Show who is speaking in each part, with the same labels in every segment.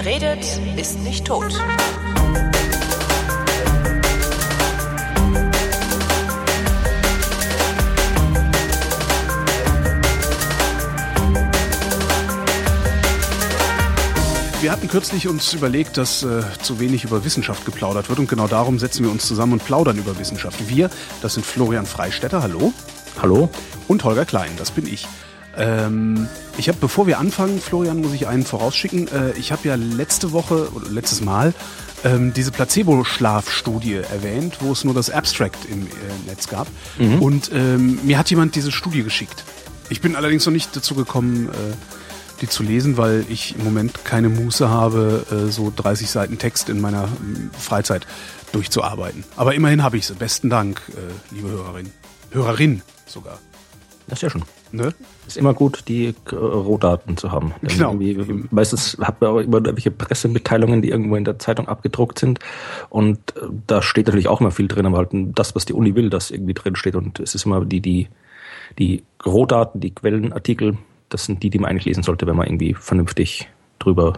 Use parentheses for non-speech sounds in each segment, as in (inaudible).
Speaker 1: Wer redet, ist nicht tot.
Speaker 2: Wir hatten kürzlich uns überlegt, dass äh, zu wenig über Wissenschaft geplaudert wird und genau darum setzen wir uns zusammen und plaudern über Wissenschaft. Wir, das sind Florian Freistetter, hallo.
Speaker 3: Hallo.
Speaker 2: Und Holger Klein, das bin ich. Ähm, ich habe, bevor wir anfangen, Florian, muss ich einen vorausschicken. Äh, ich habe ja letzte Woche oder letztes Mal ähm, diese Placebo-Schlafstudie erwähnt, wo es nur das Abstract im äh, Netz gab. Mhm. Und ähm, mir hat jemand diese Studie geschickt. Ich bin allerdings noch nicht dazu gekommen, äh, die zu lesen, weil ich im Moment keine Muße habe, äh, so 30 Seiten Text in meiner Freizeit durchzuarbeiten. Aber immerhin habe ich sie. Besten Dank, äh, liebe Hörerin. Hörerin sogar.
Speaker 3: Das ist ja schon. Ne? Ist immer gut, die äh, Rohdaten zu haben.
Speaker 2: Genau.
Speaker 3: Meistens hat man auch immer irgendwelche Pressemitteilungen, die irgendwo in der Zeitung abgedruckt sind. Und da steht natürlich auch immer viel drin, aber halt das, was die Uni will, das irgendwie drin steht. Und es ist immer die, die, die Rohdaten, die Quellenartikel, das sind die, die man eigentlich lesen sollte, wenn man irgendwie vernünftig drüber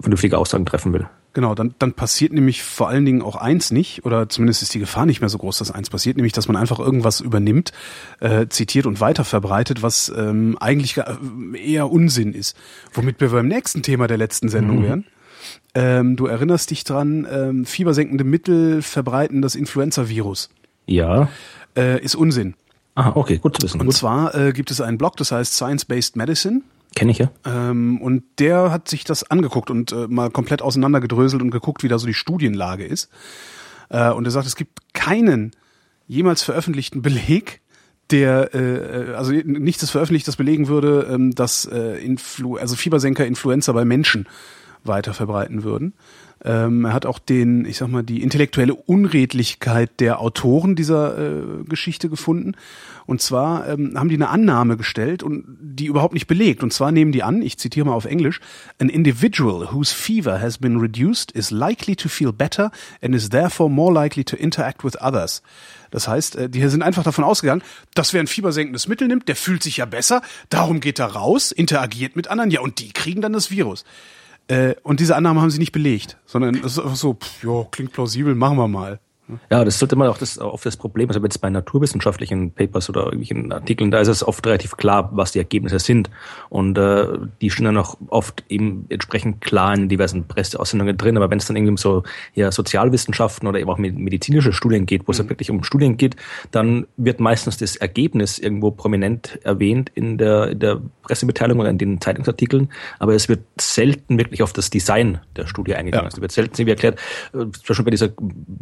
Speaker 3: vernünftige Aussagen treffen will.
Speaker 2: Genau, dann, dann passiert nämlich vor allen Dingen auch eins nicht, oder zumindest ist die Gefahr nicht mehr so groß, dass eins passiert, nämlich dass man einfach irgendwas übernimmt, äh, zitiert und weiter verbreitet, was ähm, eigentlich eher Unsinn ist. Womit wir beim nächsten Thema der letzten Sendung mhm. wären. Ähm, du erinnerst dich dran, ähm, fiebersenkende Mittel verbreiten das Influenza-Virus.
Speaker 3: Ja.
Speaker 2: Äh, ist Unsinn.
Speaker 3: Ah, okay, gut zu wissen.
Speaker 2: Und
Speaker 3: gut.
Speaker 2: zwar äh, gibt es einen Blog, das heißt Science-Based Medicine.
Speaker 3: Kenne ich ja.
Speaker 2: Ähm, und der hat sich das angeguckt und äh, mal komplett auseinandergedröselt und geguckt, wie da so die Studienlage ist. Äh, und er sagt, es gibt keinen jemals veröffentlichten Beleg, der äh, also nichts ist veröffentlicht, das belegen würde, ähm, dass äh, Influ also Fiebersenker Influenza bei Menschen weiter verbreiten würden. Ähm, er hat auch den, ich sag mal, die intellektuelle Unredlichkeit der Autoren dieser äh, Geschichte gefunden. Und zwar ähm, haben die eine Annahme gestellt und die überhaupt nicht belegt. Und zwar nehmen die an, ich zitiere mal auf Englisch, an individual whose fever has been reduced is likely to feel better and is therefore more likely to interact with others. Das heißt, äh, die sind einfach davon ausgegangen, dass wer ein fiebersenkendes Mittel nimmt, der fühlt sich ja besser, darum geht er raus, interagiert mit anderen, ja, und die kriegen dann das Virus. Äh, und diese Annahme haben sie nicht belegt, sondern es ist einfach so, pff, jo, klingt plausibel, machen wir mal.
Speaker 3: Ja, das sollte man auch das, oft das Problem, also jetzt bei naturwissenschaftlichen Papers oder irgendwelchen Artikeln, da ist es oft relativ klar, was die Ergebnisse sind. Und äh, die stehen dann auch oft eben entsprechend klar in diversen Presseaussendungen drin. Aber wenn es dann irgendwie um so ja, Sozialwissenschaften oder eben auch medizinische Studien geht, wo es mhm. ja wirklich um Studien geht, dann wird meistens das Ergebnis irgendwo prominent erwähnt in der, in der Pressemitteilung oder in den Zeitungsartikeln, aber es wird selten wirklich auf das Design der Studie eingegangen. Ja. Also wird selten irgendwie erklärt, äh, zum Beispiel bei dieser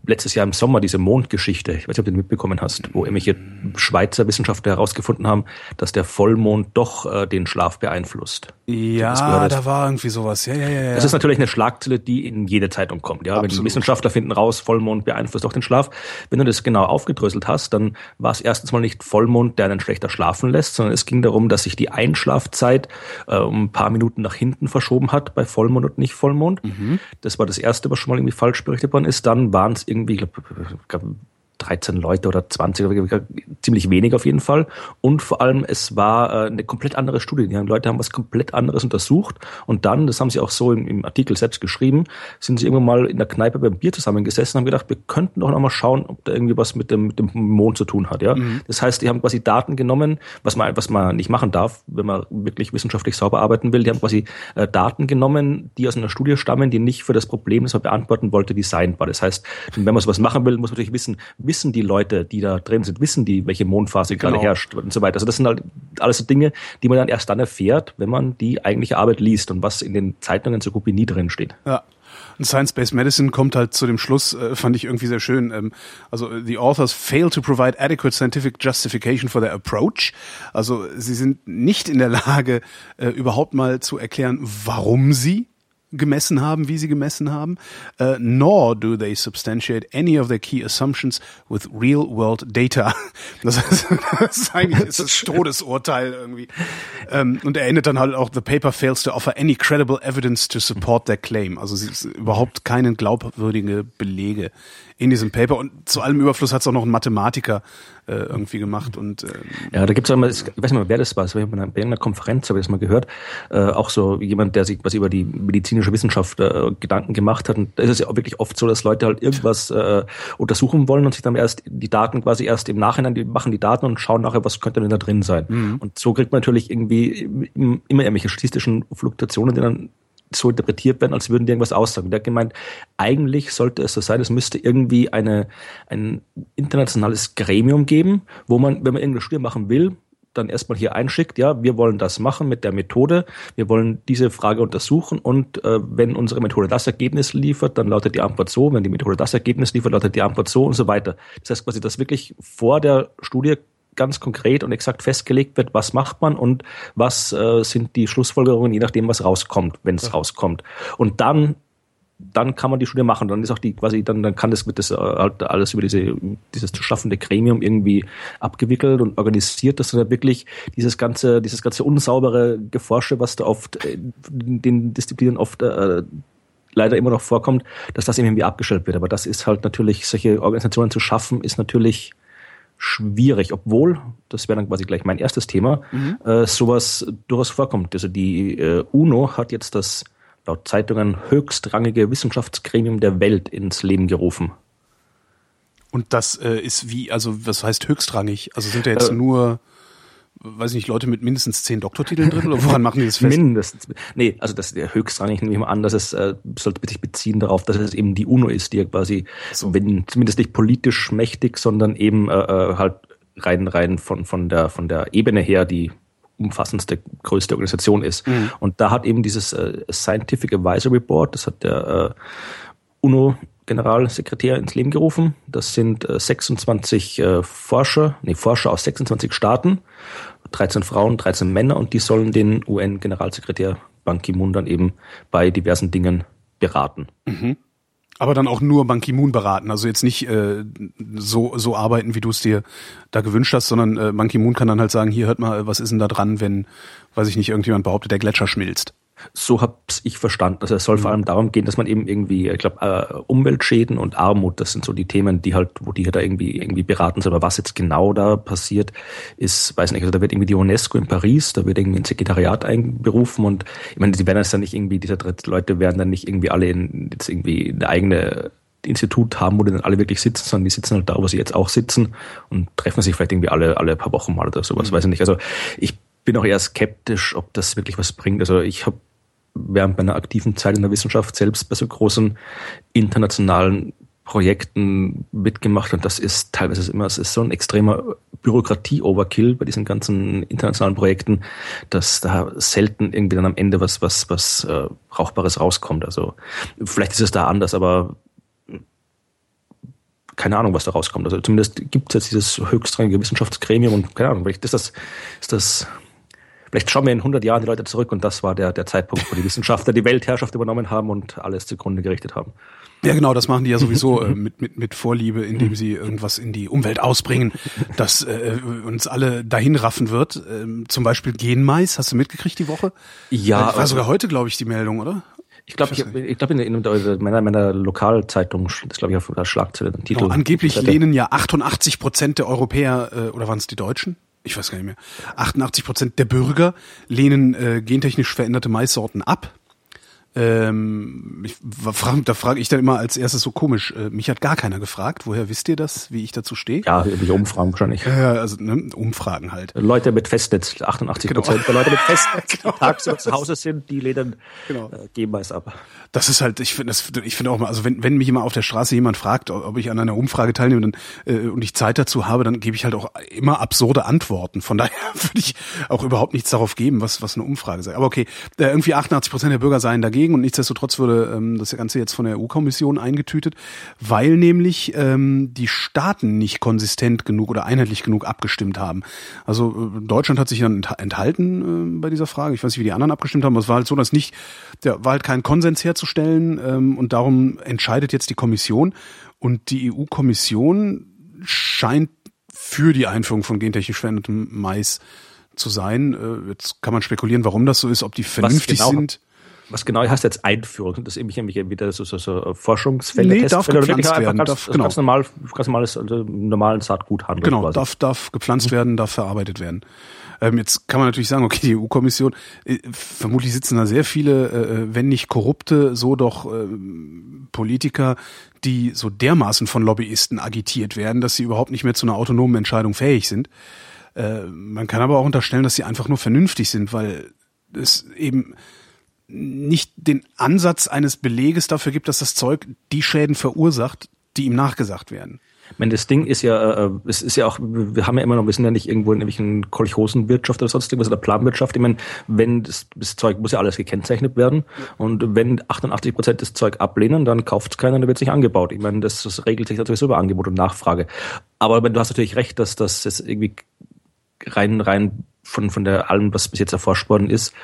Speaker 3: letztes Jahr im Sommer diese Mondgeschichte, ich weiß nicht, ob du den mitbekommen hast, wo irgendwelche Schweizer Wissenschaftler herausgefunden haben, dass der Vollmond doch äh, den Schlaf beeinflusst.
Speaker 2: Ja, da war irgendwie sowas. Ja, ja, ja.
Speaker 3: Das ist natürlich eine Schlagzeile, die in jede Zeitung kommt. Ja, Absolut. wenn die Wissenschaftler finden raus, Vollmond beeinflusst auch den Schlaf. Wenn du das genau aufgedröselt hast, dann war es erstens mal nicht Vollmond, der einen schlechter schlafen lässt, sondern es ging darum, dass sich die Einschlafzeit äh, um ein paar Minuten nach hinten verschoben hat bei Vollmond und nicht Vollmond. Mhm. Das war das erste, was schon mal irgendwie falsch berichtet worden ist. Dann waren es irgendwie, ich glaube, 13 Leute oder 20, ziemlich wenig auf jeden Fall. Und vor allem, es war äh, eine komplett andere Studie. Die Leute haben was komplett anderes untersucht. Und dann, das haben sie auch so im, im Artikel selbst geschrieben, sind sie irgendwann mal in der Kneipe beim Bier zusammengesessen und haben gedacht, wir könnten doch noch mal schauen, ob da irgendwie was mit dem, mit dem Mond zu tun hat. Ja? Mhm. Das heißt, die haben quasi Daten genommen, was man, was man nicht machen darf, wenn man wirklich wissenschaftlich sauber arbeiten will. Die haben quasi äh, Daten genommen, die aus einer Studie stammen, die nicht für das Problem, das man beantworten wollte, designt war. Das heißt, wenn man sowas machen will, muss man natürlich wissen, wissen die Leute, die da drin sind, wissen die, welche Mondphase genau. gerade herrscht und so weiter. Also das sind halt alles so Dinge, die man dann erst dann erfährt, wenn man die eigentliche Arbeit liest und was in den Zeitungen gut wie nie drin steht.
Speaker 2: Ja. Und Science-Based Medicine kommt halt zu dem Schluss, äh, fand ich irgendwie sehr schön. Ähm, also the authors fail to provide adequate scientific justification for their approach. Also sie sind nicht in der Lage, äh, überhaupt mal zu erklären, warum sie gemessen haben, wie sie gemessen haben, uh, nor do they substantiate any of their key assumptions with real-world data. (laughs) Das ist, das ist eigentlich das, ist Todesurteil irgendwie. Um, ähm, und er endet dann halt auch, the paper fails to offer any credible evidence to support their claim. Also sie ist überhaupt keine glaubwürdige Belege in diesem Paper. Und zu allem Überfluss hat es auch noch ein Mathematiker äh, irgendwie gemacht. Und ähm,
Speaker 3: ja, da gibt es mal, ich weiß nicht mal, wer das war, das war bei einer Konferenz, habe ich das mal gehört, äh, auch so jemand, der sich was über die Medizin medizinischer Wissenschaft äh, Gedanken gemacht hat. Und da ist es ja auch wirklich oft so, dass Leute halt irgendwas äh, untersuchen wollen und sich dann erst die Daten quasi erst im Nachhinein, die machen die Daten und schauen nachher, was könnte denn da drin sein. Mhm. Und so kriegt man natürlich irgendwie immer irgendwelche statistischen Fluktuationen, die dann so interpretiert werden, als würden die irgendwas aussagen. Der hat gemeint, eigentlich sollte es so sein, es müsste irgendwie eine, ein internationales Gremium geben, wo man, wenn man irgendeine Studie machen will, dann erstmal hier einschickt, ja, wir wollen das machen mit der Methode, wir wollen diese Frage untersuchen und äh, wenn unsere Methode das Ergebnis liefert, dann lautet die Antwort so, wenn die Methode das Ergebnis liefert, lautet die Antwort so und so weiter. Das heißt quasi, dass wirklich vor der Studie ganz konkret und exakt festgelegt wird, was macht man und was äh, sind die Schlussfolgerungen, je nachdem, was rauskommt, wenn es ja. rauskommt. Und dann dann kann man die Studie machen. Dann ist auch die quasi, dann, dann kann das mit das äh, halt alles über diese, dieses zu schaffende Gremium irgendwie abgewickelt und organisiert, dass dann wirklich dieses ganze, dieses ganze unsaubere Geforsche, was da oft in den Disziplinen oft äh, leider immer noch vorkommt, dass das irgendwie abgestellt wird. Aber das ist halt natürlich, solche Organisationen zu schaffen, ist natürlich schwierig, obwohl, das wäre dann quasi gleich mein erstes Thema, mhm. äh, sowas durchaus vorkommt. Also die äh, UNO hat jetzt das laut Zeitungen höchstrangige Wissenschaftsgremium der Welt ins Leben gerufen.
Speaker 2: Und das äh, ist wie, also was heißt höchstrangig? Also sind da jetzt äh, nur weiß ich nicht, Leute mit mindestens zehn Doktortiteln drin oder woran machen die das fest?
Speaker 3: Mindestens. Nee, also das ist der höchstrangig, nehme ich mal an, dass es äh, sollte sich beziehen darauf, dass es eben die UNO ist, die ja quasi, so. wenn zumindest nicht politisch mächtig, sondern eben äh, äh, halt rein rein von von der von der Ebene her die umfassendste, größte Organisation ist. Mhm. Und da hat eben dieses äh, Scientific Advisory Board, das hat der äh, UNO Generalsekretär ins Leben gerufen. Das sind äh, 26 äh, Forscher, nee, Forscher aus 26 Staaten, 13 Frauen, 13 Männer und die sollen den UN-Generalsekretär Ban Ki-moon dann eben bei diversen Dingen beraten.
Speaker 2: Mhm. Aber dann auch nur Ban Ki-moon beraten, also jetzt nicht äh, so so arbeiten, wie du es dir da gewünscht hast, sondern äh, Ban Ki-moon kann dann halt sagen, hier hört mal, was ist denn da dran, wenn, weiß ich nicht, irgendjemand behauptet, der Gletscher schmilzt.
Speaker 3: So hab's ich verstanden. Also es soll vor mhm. allem darum gehen, dass man eben irgendwie, ich glaube, äh, Umweltschäden und Armut, das sind so die Themen, die halt, wo die da irgendwie irgendwie beraten sind. Aber was jetzt genau da passiert, ist, weiß nicht, also da wird irgendwie die UNESCO in Paris, da wird irgendwie ein Sekretariat einberufen und ich meine, die werden jetzt dann nicht irgendwie, diese Leute werden dann nicht irgendwie alle in jetzt irgendwie eine eigene Institut haben, wo die dann alle wirklich sitzen, sondern die sitzen halt da, wo sie jetzt auch sitzen und treffen sich vielleicht irgendwie alle, alle paar Wochen mal oder sowas, mhm. weiß ich nicht. Also ich bin auch eher skeptisch, ob das wirklich was bringt. Also ich habe während meiner aktiven Zeit in der Wissenschaft selbst bei so großen internationalen Projekten mitgemacht und das ist teilweise immer, es ist so ein extremer Bürokratie-Overkill bei diesen ganzen internationalen Projekten, dass da selten irgendwie dann am Ende was, was, was äh, Brauchbares rauskommt. Also vielleicht ist es da anders, aber keine Ahnung, was da rauskommt. Also zumindest gibt es jetzt dieses höchstrangige Wissenschaftsgremium und keine Ahnung, vielleicht ist das, ist das Vielleicht schauen wir in 100 Jahren die Leute zurück und das war der, der Zeitpunkt, wo die Wissenschaftler die Weltherrschaft übernommen haben und alles zugrunde gerichtet haben.
Speaker 2: Ja, genau, das machen die ja sowieso äh, mit, mit, mit Vorliebe, indem sie irgendwas in die Umwelt ausbringen, das äh, uns alle dahin raffen wird. Ähm, zum Beispiel Genmais, hast du mitgekriegt die Woche?
Speaker 3: Ja.
Speaker 2: Das war sogar heute, glaube ich, die Meldung, oder?
Speaker 3: Ich glaube, ich, ich glaube in, in, in meiner, meiner Lokalzeitung, das glaube ich auf der Schlagzeile,
Speaker 2: Titel. Genau, angeblich lehnen ja 88 Prozent der Europäer, äh, oder waren es die Deutschen? Ich weiß gar nicht mehr, 88 Prozent der Bürger lehnen äh, gentechnisch veränderte Maissorten ab. Ähm, ich, frag, da frage ich dann immer als erstes so komisch, äh, mich hat gar keiner gefragt, woher wisst ihr das, wie ich dazu stehe?
Speaker 3: Ja, irgendwelche Umfragen wahrscheinlich.
Speaker 2: Ja, also ne, Umfragen halt.
Speaker 3: Leute mit Festnetz, 88 genau. Prozent der Leute mit (laughs) Festnetz, genau. die tagsüber zu Hause sind, die lehnen genau. äh, G-Mais ab.
Speaker 2: Das ist halt, ich finde das, ich finde auch mal, also wenn, wenn mich immer auf der Straße jemand fragt, ob ich an einer Umfrage teilnehme dann, äh, und ich Zeit dazu habe, dann gebe ich halt auch immer absurde Antworten. Von (laughs) daher würde ich auch überhaupt nichts darauf geben, was, was eine Umfrage sei. Aber okay, äh, irgendwie 88 Prozent der Bürger seien dagegen und nichtsdestotrotz würde ähm, das Ganze jetzt von der EU-Kommission eingetütet, weil nämlich ähm, die Staaten nicht konsistent genug oder einheitlich genug abgestimmt haben. Also äh, Deutschland hat sich dann enthalten äh, bei dieser Frage. Ich weiß nicht, wie die anderen abgestimmt haben, aber es war halt so, dass nicht, der war halt kein Konsens her herzustellen ähm, und darum entscheidet jetzt die Kommission und die EU-Kommission scheint für die Einführung von gentechnisch verändertem Mais zu sein. Äh, jetzt kann man spekulieren, warum das so ist, ob die vernünftig genau? sind.
Speaker 3: Was genau heißt jetzt Einführung? Das irgendwelche wieder so, so, so Forschungsfelder?
Speaker 2: Nee, darf gepflanzt werden.
Speaker 3: Ganz,
Speaker 2: darf,
Speaker 3: genau. ganz normal, ganz normales, also normalen Saatguthandel.
Speaker 2: Genau, quasi. darf, darf gepflanzt werden, darf verarbeitet werden. Ähm, jetzt kann man natürlich sagen, okay, die EU-Kommission, äh, vermutlich sitzen da sehr viele, äh, wenn nicht korrupte, so doch äh, Politiker, die so dermaßen von Lobbyisten agitiert werden, dass sie überhaupt nicht mehr zu einer autonomen Entscheidung fähig sind. Äh, man kann aber auch unterstellen, dass sie einfach nur vernünftig sind, weil es eben nicht den Ansatz eines Beleges dafür gibt, dass das Zeug die Schäden verursacht, die ihm nachgesagt werden.
Speaker 3: Ich meine, das Ding ist ja, äh, es ist ja auch, wir haben ja immer noch, wir sind ja nicht irgendwo in irgendwelchen Kolchosenwirtschaft oder sonst irgendwas oder Planwirtschaft. Ich meine, wenn das, das Zeug muss ja alles gekennzeichnet werden und wenn 88 Prozent das Zeug ablehnen, dann kauft es keiner, dann wird es nicht angebaut. Ich meine, das, das regelt sich natürlich so über Angebot und Nachfrage. Aber du hast natürlich recht, dass das jetzt irgendwie rein, rein von, von der allem, was bis jetzt erforscht worden ist,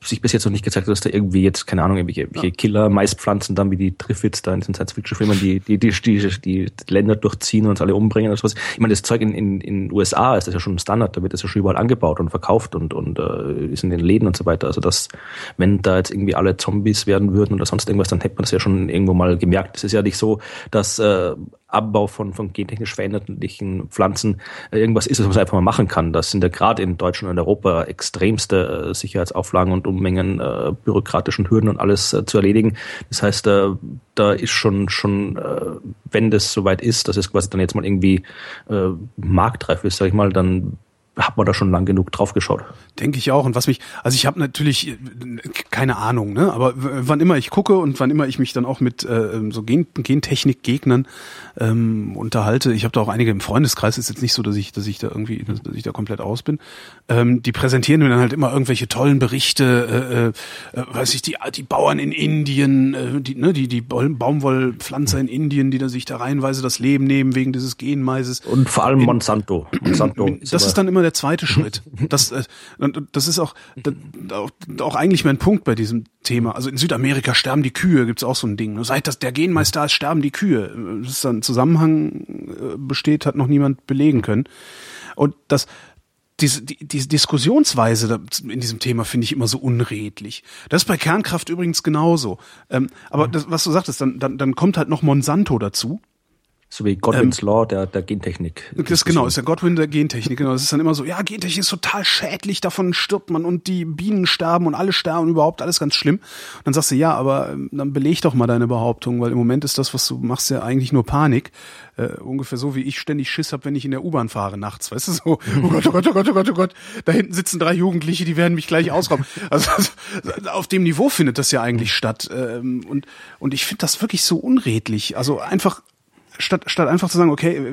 Speaker 3: sich bis jetzt noch nicht gezeigt hat, dass da irgendwie jetzt, keine Ahnung, irgendwelche, irgendwelche Killer-Maispflanzen dann wie die Triffids da in den Science-Fiction-Filmen, die, die, die, die, die Länder durchziehen und uns alle umbringen oder sowas. Ich meine, das Zeug in, in, in USA ist das ja schon Standard, da wird das ja schon überall angebaut und verkauft und, und äh, ist in den Läden und so weiter. Also das, wenn da jetzt irgendwie alle Zombies werden würden oder sonst irgendwas, dann hätte man das ja schon irgendwo mal gemerkt. Es ist ja nicht so, dass äh, Abbau von, von gentechnisch veränderlichen Pflanzen äh, irgendwas ist, was man einfach mal machen kann. Das sind ja gerade in Deutschland und Europa extremste äh, Sicherheitsauflagen und Unmengen äh, bürokratischen Hürden und alles äh, zu erledigen. Das heißt, äh, da ist schon, schon äh, wenn das soweit ist, dass es quasi dann jetzt mal irgendwie äh, marktreif ist, sag ich mal, dann hat man da schon lang genug drauf geschaut.
Speaker 2: Denke ich auch. Und was mich, also ich habe natürlich keine Ahnung, ne? Aber wann immer ich gucke und wann immer ich mich dann auch mit äh, so Gen Gentechnik-Gegnern ähm, unterhalte, ich habe da auch einige im Freundeskreis, ist jetzt nicht so, dass ich, dass ich da irgendwie, dass, dass ich da komplett aus bin. Ähm, die präsentieren mir dann halt immer irgendwelche tollen Berichte, äh, äh, weiß ich, die, die Bauern in Indien, äh, die, ne, die, die Baumwollpflanzer in Indien, die da sich da reihenweise das Leben nehmen wegen dieses Genmaises.
Speaker 3: Und vor allem in, Monsanto. Monsanto. (clears throat)
Speaker 2: Das ist dann immer der zweite Schritt. Das, äh, das ist auch, auch eigentlich mein Punkt bei diesem Thema. Also in Südamerika sterben die Kühe, gibt's auch so ein Ding. Seit das der Genmeister ist, sterben die Kühe. Dass da ein Zusammenhang äh, besteht, hat noch niemand belegen können. Und das, diese, die, diese Diskussionsweise in diesem Thema finde ich immer so unredlich. Das ist bei Kernkraft übrigens genauso. Ähm, aber das, was du sagtest, dann, dann, dann kommt halt noch Monsanto dazu.
Speaker 3: So wie Godwins ähm, Law der, der Gentechnik.
Speaker 2: Das genau, ist der Godwin der Gentechnik. Genau, das ist dann immer so, ja, Gentechnik ist total schädlich, davon stirbt man und die Bienen sterben und alle sterben überhaupt, alles ganz schlimm. Und dann sagst du, ja, aber ähm, dann beleg doch mal deine Behauptung, weil im Moment ist das, was du machst, ja eigentlich nur Panik. Äh, ungefähr so, wie ich ständig Schiss habe, wenn ich in der U-Bahn fahre nachts. Weißt du, so, oh (laughs) Gott, oh Gott, oh Gott, oh Gott, oh Gott, da hinten sitzen drei Jugendliche, die werden mich gleich ausrauben. Also, also auf dem Niveau findet das ja eigentlich statt. Ähm, und, und ich finde das wirklich so unredlich. Also einfach statt, statt einfach zu sagen, okay,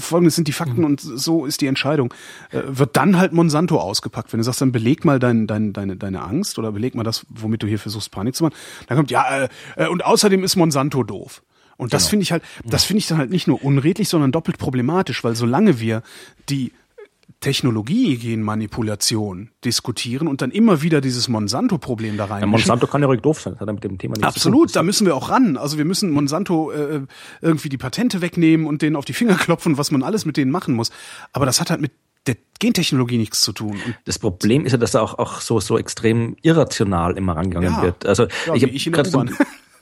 Speaker 2: folgendes sind die Fakten mhm. und so ist die Entscheidung, äh, wird dann halt Monsanto ausgepackt. Wenn du sagst, dann beleg mal dein, dein, deine, deine Angst oder beleg mal das, womit du hier versuchst, Panik zu machen, dann kommt, ja, äh, äh und außerdem ist Monsanto doof. Und das genau. finde ich halt, das finde ich dann halt nicht nur unredlich, sondern doppelt problematisch, weil solange wir die Technologie-Genmanipulation diskutieren und dann immer wieder dieses Monsanto-Problem da rein. Ja,
Speaker 3: Monsanto kann ja ruhig doof sein, das hat mit dem Thema
Speaker 2: nichts Absolut, da müssen wir auch ran. Also wir müssen Monsanto äh, irgendwie die Patente wegnehmen und denen auf die Finger klopfen, was man alles mit denen machen muss. Aber das hat halt mit der Gentechnologie nichts zu tun. Und
Speaker 3: das Problem ist ja, dass er auch, auch so, so extrem irrational immer rangegangen ja, wird. Also
Speaker 2: ja, ich habe gerade so,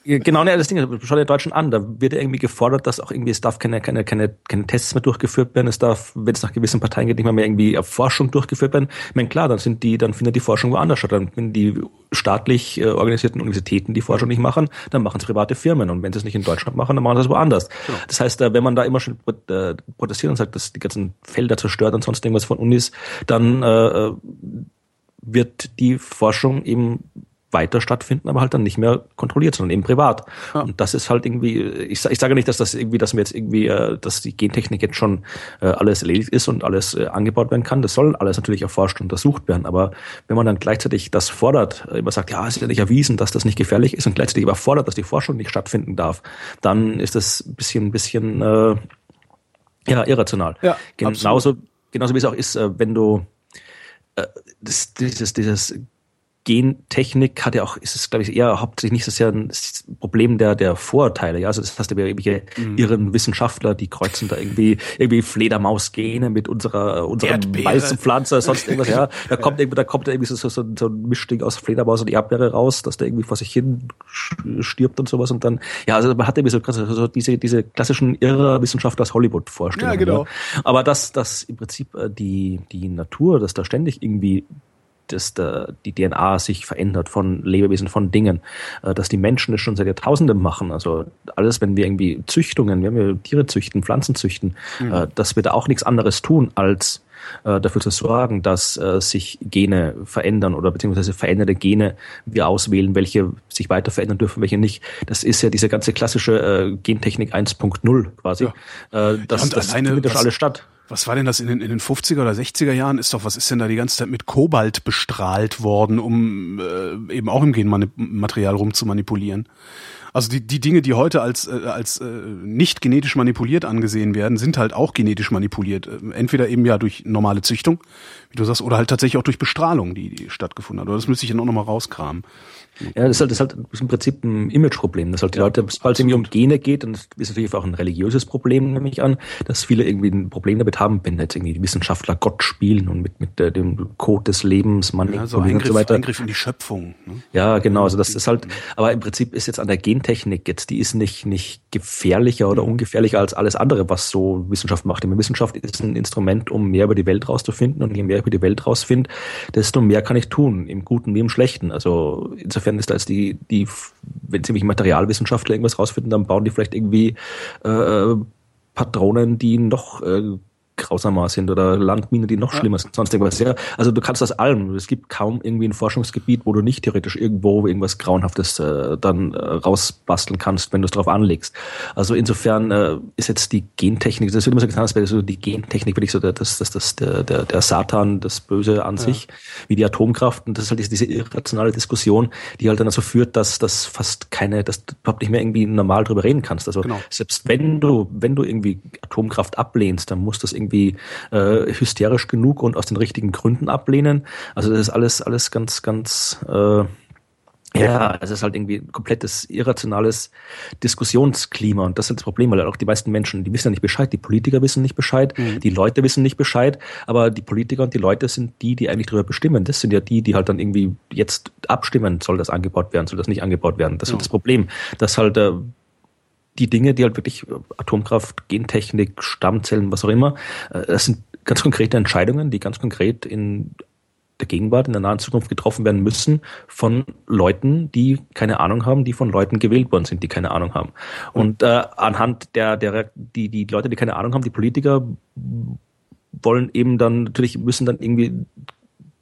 Speaker 3: Genau, ne, das Ding, schau dir Deutschen an, da wird ja irgendwie gefordert, dass auch irgendwie, es darf keine, keine, keine, keine Tests mehr durchgeführt werden, es darf, wenn es nach gewissen Parteien geht, nicht mehr, mehr irgendwie auf Forschung durchgeführt werden. Ich meine, klar, dann sind die, dann findet die Forschung woanders statt. Dann wenn die staatlich äh, organisierten Universitäten die Forschung nicht machen, dann machen es private Firmen. Und wenn sie es nicht in Deutschland machen, dann machen sie es woanders. Genau. Das heißt, äh, wenn man da immer schon äh, protestiert und sagt, dass die ganzen Felder zerstört und sonst irgendwas von Unis, dann äh, wird die Forschung eben weiter stattfinden, aber halt dann nicht mehr kontrolliert, sondern eben privat. Ja. Und das ist halt irgendwie, ich, ich sage nicht, dass das irgendwie, dass mir jetzt irgendwie, äh, dass die Gentechnik jetzt schon äh, alles erledigt ist und alles äh, angebaut werden kann. Das soll alles natürlich erforscht und untersucht werden. Aber wenn man dann gleichzeitig das fordert, immer sagt, ja, es ist ja nicht erwiesen, dass das nicht gefährlich ist und gleichzeitig aber fordert, dass die Forschung nicht stattfinden darf, dann ist das ein bisschen, ein bisschen äh, ja, irrational. Ja, genauso, genauso wie es auch ist, wenn du äh, das, dieses, dieses Gentechnik hat ja auch, ist es, glaube ich, eher hauptsächlich nicht so sehr ein Problem der, der Vorurteile. Ja, also das heißt, wir irgendwelche mhm. irren Wissenschaftler, die kreuzen da irgendwie, irgendwie Fledermausgene mit unserer, unserer weißen Pflanze, sonst irgendwas. Ja, (laughs) da kommt irgendwie, da kommt irgendwie so, so, so, so ein Mischding aus Fledermaus und Erdbeere raus, dass der irgendwie vor sich hin stirbt und sowas und dann, ja, also man hat irgendwie so, so diese, diese klassischen irrer Wissenschaftler aus Hollywood vorstellen. Ja, genau. Ja. Aber dass, dass im Prinzip äh, die, die Natur, dass da ständig irgendwie dass der, die DNA sich verändert von Lebewesen, von Dingen, äh, dass die Menschen das schon seit Jahrtausenden machen. Also alles, wenn wir irgendwie Züchtungen, wenn wir Tiere züchten, Pflanzen züchten, mhm. Äh, dass wir da auch nichts anderes tun, als äh, dafür zu sorgen, dass sich Gene verändern oder beziehungsweise veränderte Gene wir auswählen, welche sich weiter verändern dürfen, welche nicht. Das ist ja diese ganze klassische Gentechnik 1.0 quasi. Ja. das, ja, das findet ja alles statt
Speaker 2: was war denn das in den, in den 50er oder 60er Jahren? Ist doch, was ist denn da die ganze Zeit mit Kobalt bestrahlt worden, um äh, eben auch im Genmaterial rumzumanipulieren? Also die, die Dinge, die heute als, äh, als äh, nicht genetisch manipuliert angesehen werden, sind halt auch genetisch manipuliert. Äh, entweder eben ja durch normale Züchtung, wie du sagst, oder halt tatsächlich auch durch Bestrahlung, die, die stattgefunden hat. Oder das müsste ich dann auch nochmal rauskramen.
Speaker 3: Ja, das ist halt, das ist halt im Prinzip ein Imageproblem, dass halt die Leute, sobald es irgendwie um Gene geht, und das ist natürlich auch ein religiöses Problem, nehme ich an, dass viele irgendwie ein Problem damit haben, wenn jetzt irgendwie die Wissenschaftler Gott spielen und mit, mit äh, dem Code des Lebens
Speaker 2: manipulieren ja, so Eingriff, und so weiter. Eingriff in die Schöpfung.
Speaker 3: Ne? Ja, genau, also das ist halt, aber im Prinzip ist jetzt an der Gentechnik jetzt, die ist nicht, nicht gefährlicher oder mhm. ungefährlicher als alles andere, was so Wissenschaft macht. Die Wissenschaft ist ein Instrument, um mehr über die Welt rauszufinden und je mehr über die Welt rausfinde, desto mehr kann ich tun, im Guten wie im Schlechten. Also insofern ist jetzt die die, wenn sie mich Materialwissenschaftler irgendwas rausfinden, dann bauen die vielleicht irgendwie äh Patronen, die noch äh, grausamer sind oder Landminen, die noch ja. schlimmer sind, sonst irgendwas. Ja, also du kannst aus allem. Es gibt kaum irgendwie ein Forschungsgebiet, wo du nicht theoretisch irgendwo irgendwas Grauenhaftes äh, dann äh, rausbasteln kannst, wenn du es drauf anlegst. Also insofern äh, ist jetzt die Gentechnik, das wird immer so getan, als wäre so die Gentechnik wirklich so der, das, das, das, der, der, der Satan, das Böse an ja. sich, wie die Atomkraft. Und das ist halt diese irrationale Diskussion, die halt dann dazu führt, dass das fast keine, dass du überhaupt nicht mehr irgendwie normal drüber reden kannst. Also genau. selbst wenn du, wenn du irgendwie Atomkraft ablehnst, dann muss das irgendwie irgendwie äh, hysterisch genug und aus den richtigen Gründen ablehnen. Also das ist alles, alles ganz, ganz äh, ja, es ist halt irgendwie ein komplettes irrationales Diskussionsklima und das ist das Problem, weil auch die meisten Menschen, die wissen ja nicht Bescheid, die Politiker wissen nicht Bescheid, mhm. die Leute wissen nicht Bescheid, aber die Politiker und die Leute sind die, die eigentlich darüber bestimmen. Das sind ja die, die halt dann irgendwie jetzt abstimmen, soll das angebaut werden, soll das nicht angebaut werden. Das ja. ist das Problem, dass halt äh, die Dinge, die halt wirklich Atomkraft, Gentechnik, Stammzellen, was auch immer, äh, das sind ganz konkrete Entscheidungen, die ganz konkret in der Gegenwart, in der nahen Zukunft getroffen werden müssen von Leuten, die keine Ahnung haben, die von Leuten gewählt worden sind, die keine Ahnung haben. Und äh, anhand der, der die, die Leute, die keine Ahnung haben, die Politiker wollen eben dann, natürlich müssen dann irgendwie,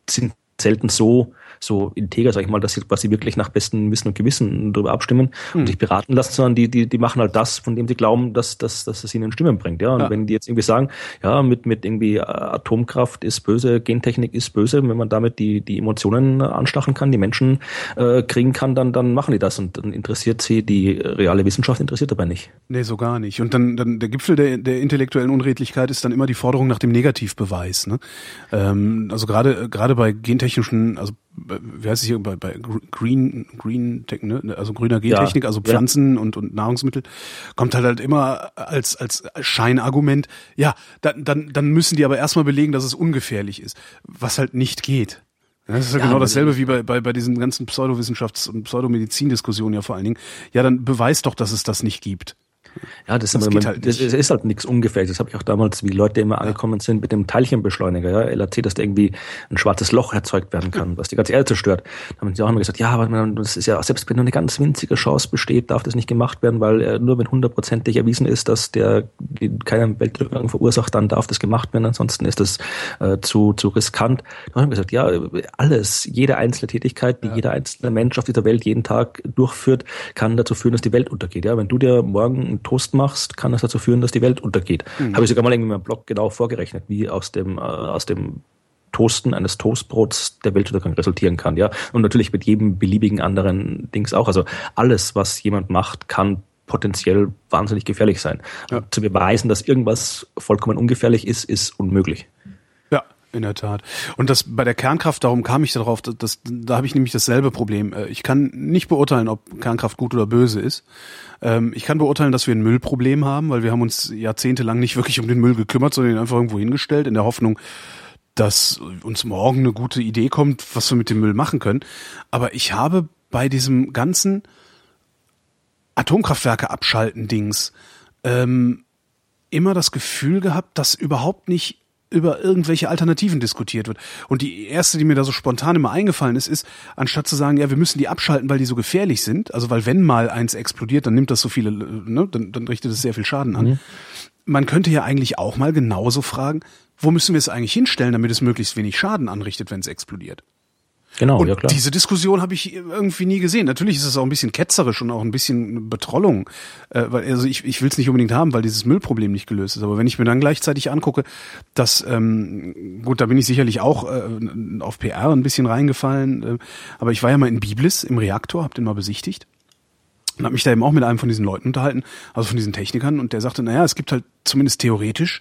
Speaker 3: sind selten so so integer, sag ich mal, dass sie quasi wirklich nach bestem Wissen und Gewissen darüber abstimmen mhm. und sich beraten lassen, sondern die, die, die machen halt das, von dem sie glauben, dass, dass, dass es ihnen Stimmen bringt. Ja, und ja. wenn die jetzt irgendwie sagen, ja, mit, mit irgendwie äh, Atomkraft ist böse, Gentechnik ist böse, wenn man damit die, die Emotionen anstacheln kann, die Menschen äh, kriegen kann, dann, dann machen die das und dann interessiert sie die reale Wissenschaft, interessiert dabei nicht.
Speaker 2: Nee, so gar nicht. Und dann, dann der Gipfel der, der intellektuellen Unredlichkeit ist dann immer die Forderung nach dem Negativbeweis. Ne? Ähm, also gerade gerade bei gentechnischen, also wie heißt es hier bei, bei Green Green Tech, ne? also grüner Gentechnik, ja, also Pflanzen ja. und, und Nahrungsmittel, kommt halt halt immer als als Scheinargument. Ja, dann dann dann müssen die aber erstmal belegen, dass es ungefährlich ist, was halt nicht geht. Das ist ja, genau dasselbe wie bei, bei, bei diesen ganzen Pseudowissenschafts- und Pseudomedizindiskussionen ja vor allen Dingen. Ja, dann beweist doch, dass es das nicht gibt.
Speaker 3: Ja, das, das, man, halt das ist halt nichts ungefährlich. Das habe ich auch damals, wie Leute immer angekommen sind mit dem Teilchenbeschleuniger, ja, LHC, dass da irgendwie ein schwarzes Loch erzeugt werden kann, was die ganze Erde zerstört. Da haben sie auch immer gesagt, ja, aber das ist ja, selbst wenn nur eine ganz winzige Chance besteht, darf das nicht gemacht werden, weil äh, nur wenn hundertprozentig erwiesen ist, dass der keinen Weltuntergang verursacht, dann darf das gemacht werden, ansonsten ist das äh, zu, zu riskant. Da haben wir gesagt, ja, alles, jede einzelne Tätigkeit, die ja. jeder einzelne Mensch auf dieser Welt jeden Tag durchführt, kann dazu führen, dass die Welt untergeht. Ja, wenn du dir morgen Toast machst, kann das dazu führen, dass die Welt untergeht. Mhm. Habe ich sogar mal irgendwie in meinem Blog genau vorgerechnet, wie aus dem, äh, aus dem Toasten eines Toastbrots der Weltuntergang resultieren kann, ja. Und natürlich mit jedem beliebigen anderen Dings auch. Also alles, was jemand macht, kann potenziell wahnsinnig gefährlich sein. Ja. Zu beweisen, dass irgendwas vollkommen ungefährlich ist, ist unmöglich.
Speaker 2: In der Tat. Und das bei der Kernkraft, darum kam ich darauf, das, da habe ich nämlich dasselbe Problem. Äh, ich kann nicht beurteilen, ob Kernkraft gut oder böse ist. Ähm, ich kann beurteilen, dass wir ein Müllproblem haben, weil wir haben uns jahrzehntelang nicht wirklich um den Müll gekümmert, sondern ihn einfach irgendwo hingestellt, in der Hoffnung, dass uns morgen eine gute Idee kommt, was wir mit dem Müll machen können. Aber ich habe bei diesem ganzen Atomkraftwerke abschalten Dings ähm, immer das Gefühl gehabt, dass überhaupt nicht über irgendwelche Alternativen diskutiert wird. Und die erste, die mir da so spontan immer eingefallen ist, ist, anstatt zu sagen, ja, wir müssen die abschalten, weil die so gefährlich sind, also weil wenn mal eins explodiert, dann nimmt das so viele, ne, dann, dann richtet es sehr viel Schaden an. Mhm. Man könnte ja eigentlich auch mal genauso fragen, wo müssen wir es eigentlich hinstellen, damit es möglichst wenig Schaden anrichtet, wenn es explodiert?
Speaker 3: Genau,
Speaker 2: und
Speaker 3: ja klar.
Speaker 2: Diese Diskussion habe ich irgendwie nie gesehen. Natürlich ist es auch ein bisschen ketzerisch und auch ein bisschen Betrollung, äh, weil also ich, ich will es nicht unbedingt haben, weil dieses Müllproblem nicht gelöst ist. Aber wenn ich mir dann gleichzeitig angucke, dass ähm, gut, da bin ich sicherlich auch äh, auf PR ein bisschen reingefallen. Äh, aber ich war ja mal in Biblis im Reaktor, habe den mal besichtigt und habe mich da eben auch mit einem von diesen Leuten unterhalten, also von diesen Technikern, und der sagte, naja, es gibt halt zumindest theoretisch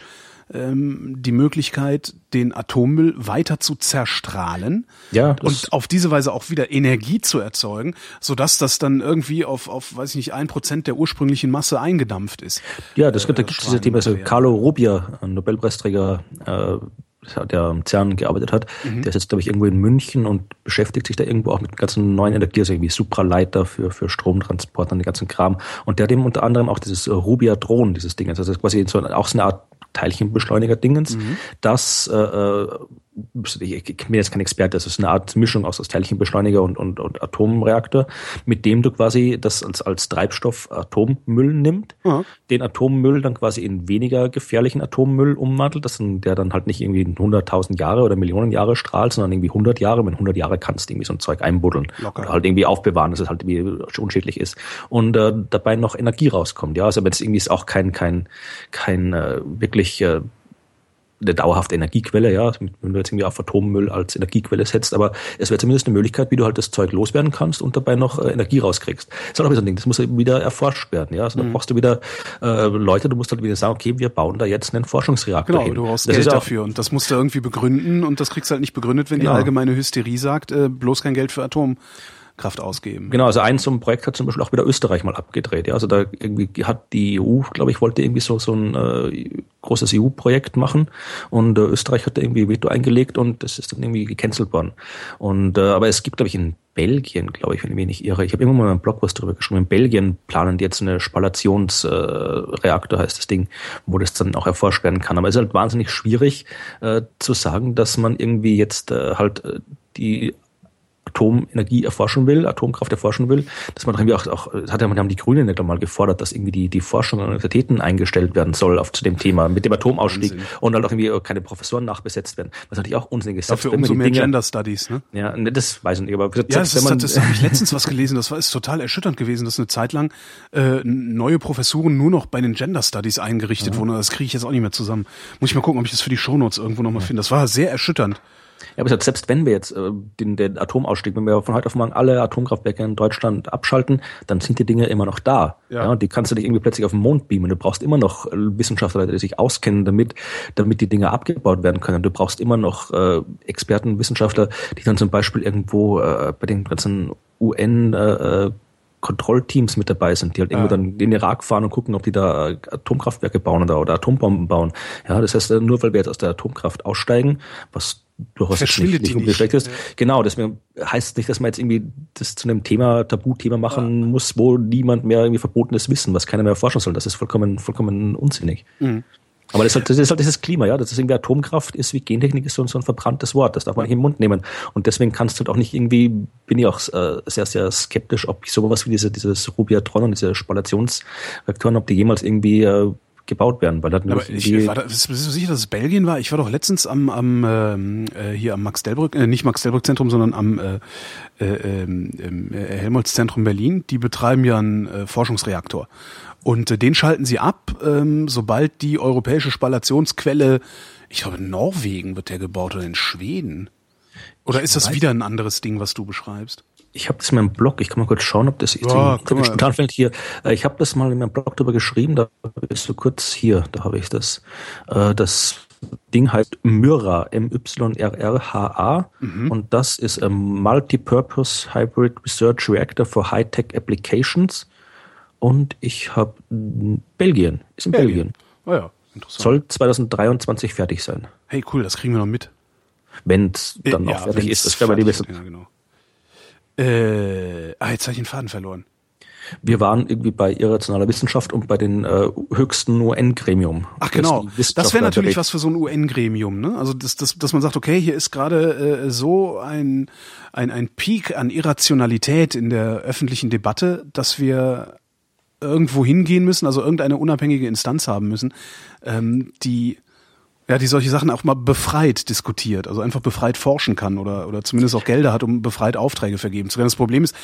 Speaker 2: ähm, die Möglichkeit, den Atommüll weiter zu zerstrahlen
Speaker 3: ja,
Speaker 2: und auf diese Weise auch wieder Energie zu erzeugen, so dass das dann irgendwie auf, auf weiß ich nicht, ein Prozent der ursprünglichen Masse eingedampft ist.
Speaker 3: Ja, das gibt, da gibt es diese also Carlo Rubia, ein Nobelpreisträger, äh, der am CERN gearbeitet hat, mhm. der ist jetzt, glaube ich, irgendwo in München und beschäftigt sich da irgendwo auch mit ganzen neuen Energie, also irgendwie Supraleiter für, für Stromtransport und den ganzen Kram. Und der hat eben unter anderem auch dieses Rubia-Dron, dieses Ding, also das ist quasi so, auch so eine Art Teilchenbeschleuniger-Dingens, mhm. das äh, äh ich bin jetzt kein Experte, das ist eine Art Mischung aus, aus Teilchenbeschleuniger und, und, und Atomreaktor, mit dem du quasi das als, als Treibstoff Atommüll nimmt, ja. den Atommüll dann quasi in weniger gefährlichen Atommüll umwandelt, das, der dann halt nicht irgendwie 100.000 Jahre oder Millionen Jahre strahlt, sondern irgendwie 100 Jahre. Wenn 100 Jahre kannst du irgendwie so ein Zeug einbuddeln Locker. oder halt irgendwie aufbewahren, dass es halt irgendwie unschädlich ist und äh, dabei noch Energie rauskommt. Ja, also wenn es irgendwie ist auch kein kein kein äh, wirklich äh, eine dauerhafte Energiequelle, ja, wenn du jetzt irgendwie auf Atommüll als Energiequelle setzt, aber es wäre zumindest eine Möglichkeit, wie du halt das Zeug loswerden kannst und dabei noch äh, Energie rauskriegst. Das ist auch so ein Ding, das muss wieder erforscht werden, ja. Also da mhm. brauchst du wieder äh, Leute, du musst halt wieder sagen, okay, wir bauen da jetzt einen Forschungsreaktor
Speaker 2: genau, hin. du brauchst das Geld dafür und das musst du irgendwie begründen und das kriegst halt nicht begründet, wenn genau. die allgemeine Hysterie sagt, äh, bloß kein Geld für Atom. Kraft ausgeben.
Speaker 3: Genau, also ein so ein Projekt hat zum Beispiel auch wieder Österreich mal abgedreht. Ja, also da irgendwie hat die EU, glaube ich, wollte irgendwie so so ein äh, großes EU-Projekt machen und äh, Österreich hat da irgendwie Veto eingelegt und das ist dann irgendwie gecancelt worden. Und äh, aber es gibt, glaube ich, in Belgien, glaube ich, wenn ich mich nicht irre. Ich habe irgendwann mal einen Blogpost darüber geschrieben. In Belgien planen die jetzt eine Spallationsreaktor, äh, heißt das Ding, wo das dann auch erforscht werden kann. Aber es ist halt wahnsinnig schwierig äh, zu sagen, dass man irgendwie jetzt äh, halt äh, die Atomenergie erforschen will, Atomkraft erforschen will, dass man irgendwie auch, auch hat ja, man haben die Grünen nicht einmal gefordert, dass irgendwie die, die Forschung an Universitäten eingestellt werden soll auf zu dem Thema mit dem Atomausstieg Unsinn. und halt auch irgendwie keine Professoren nachbesetzt werden. Was natürlich auch unsinnig ist.
Speaker 2: Dafür umso mehr Dinge, Gender Studies, ne?
Speaker 3: Ja, ne, das weiß ich nicht, aber
Speaker 2: ja, das, ist, man, das habe ich letztens was gelesen, das war ist total erschütternd gewesen, dass eine Zeit lang äh, neue Professuren nur noch bei den Gender Studies eingerichtet ja. wurden. Das kriege ich jetzt auch nicht mehr zusammen. Muss ich mal gucken, ob ich das für die Shownotes irgendwo nochmal ja. finde. Das war sehr erschütternd.
Speaker 3: Ja, aber selbst wenn wir jetzt äh, den, den Atomausstieg, wenn wir von heute auf morgen alle Atomkraftwerke in Deutschland abschalten, dann sind die Dinge immer noch da. Ja. ja die kannst du nicht irgendwie plötzlich auf den Mond beamen. Du brauchst immer noch äh, Wissenschaftler, die sich auskennen, damit, damit die Dinge abgebaut werden können. Du brauchst immer noch äh, Experten, Wissenschaftler, die dann zum Beispiel irgendwo äh, bei den ganzen UN äh, äh Kontrollteams mit dabei sind, die halt irgendwo dann in den Irak fahren und gucken, ob die da äh, Atomkraftwerke bauen oder, oder Atombomben bauen. Ja, das heißt, nur weil wir jetzt aus der Atomkraft aussteigen, was durchaus nicht, nicht, nicht schlecht ist. Ja. Genau, deswegen heißt nicht, dass man jetzt irgendwie das zu einem Thema, Tabuthema machen ja. muss, wo niemand mehr irgendwie verbotenes Wissen, was keiner mehr forschen soll. Das ist vollkommen, vollkommen unsinnig. Mhm. Aber das ist, halt, das ist halt dieses Klima, ja. Das ist irgendwie Atomkraft ist wie Gentechnik ist so, so ein verbranntes Wort. Das darf man nicht im Mund nehmen. Und deswegen kannst du halt auch nicht irgendwie, bin ich auch äh, sehr, sehr skeptisch, ob ich sowas wie diese, dieses Rubiatron und diese Spallationsreaktoren, ob die jemals irgendwie äh, gebaut werden. Weil
Speaker 2: Aber ich, war da, bist du sicher, dass es Belgien war? Ich war doch letztens am, am ähm, äh, hier am Max Delbrück, äh, nicht Max Delbrück Zentrum, sondern am äh, äh, äh, Helmholtz Zentrum Berlin. Die betreiben ja einen äh, Forschungsreaktor. Und äh, den schalten sie ab, ähm, sobald die europäische Spallationsquelle, ich glaube in Norwegen wird der gebaut oder in Schweden. Oder ich ist das wieder ein anderes Ding, was du beschreibst?
Speaker 3: Ich habe das in meinem Blog, ich kann mal kurz schauen, ob das
Speaker 2: ja,
Speaker 3: spontan fällt hier. Äh, ich habe das mal in meinem Blog drüber geschrieben, da ist so kurz hier, da habe ich das. Äh, das Ding heißt Myra, M-Y-R-R-H-A. Mhm. Und das ist ein Multipurpose Hybrid Research Reactor for High-Tech Applications. Und ich habe Belgien, ist in Belgien. Belgien. Oh ja, interessant. Soll 2023 fertig sein.
Speaker 2: Hey, cool, das kriegen wir noch mit.
Speaker 3: Wenn es dann noch ja, fertig ist, das wäre die beste. Ja, genau.
Speaker 2: Äh, ah, jetzt habe ich den Faden verloren.
Speaker 3: Wir waren irgendwie bei irrationaler Wissenschaft und bei den äh, höchsten UN-Gremium.
Speaker 2: Ach genau, das wäre natürlich was für so ein UN-Gremium, ne? Also dass, dass, dass man sagt, okay, hier ist gerade äh, so ein, ein, ein Peak an Irrationalität in der öffentlichen Debatte, dass wir irgendwo hingehen müssen, also irgendeine unabhängige Instanz haben müssen, ähm, die ja, die solche Sachen auch mal befreit diskutiert, also einfach befreit forschen kann oder, oder zumindest auch Gelder hat, um befreit Aufträge vergeben zu können. Das Problem ist,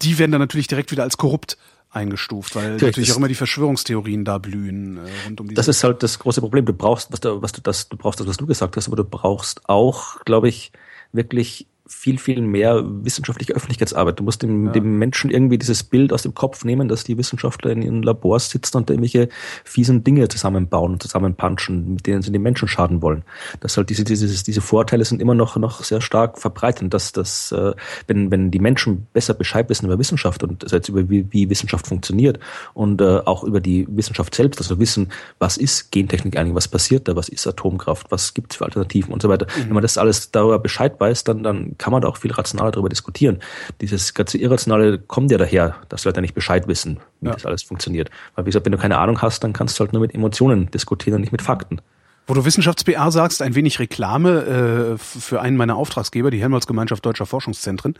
Speaker 2: die werden dann natürlich direkt wieder als korrupt eingestuft, weil Natürlich, natürlich auch immer die Verschwörungstheorien da blühen
Speaker 3: äh, rund um. Das ist halt das große Problem. Du brauchst, was du, was du das, du brauchst das, was du gesagt hast, aber du brauchst auch, glaube ich, wirklich viel, viel mehr wissenschaftliche Öffentlichkeitsarbeit. Du musst dem, ja. dem Menschen irgendwie dieses Bild aus dem Kopf nehmen, dass die Wissenschaftler in ihren Labors sitzen und irgendwelche fiesen Dinge zusammenbauen und zusammenpanschen, mit denen sie den Menschen schaden wollen. Das halt diese, diese, diese Vorteile sind immer noch, noch sehr stark verbreitet. Dass, dass, äh, wenn, wenn die Menschen besser Bescheid wissen über Wissenschaft und also jetzt über wie, wie Wissenschaft funktioniert und äh, auch über die Wissenschaft selbst, also wissen, was ist Gentechnik eigentlich, was passiert da, was ist Atomkraft, was gibt es für Alternativen und so weiter. Mhm. Wenn man das alles darüber Bescheid weiß, dann, dann kann man da auch viel rationaler darüber diskutieren. Dieses ganze Irrationale kommt ja daher, dass Leute nicht Bescheid wissen, wie ja. das alles funktioniert. Weil wie gesagt, wenn du keine Ahnung hast, dann kannst du halt nur mit Emotionen diskutieren und nicht mit Fakten.
Speaker 2: Wo du Wissenschafts-PR sagst, ein wenig Reklame äh, für einen meiner Auftragsgeber, die Helmholtz-Gemeinschaft Deutscher Forschungszentren.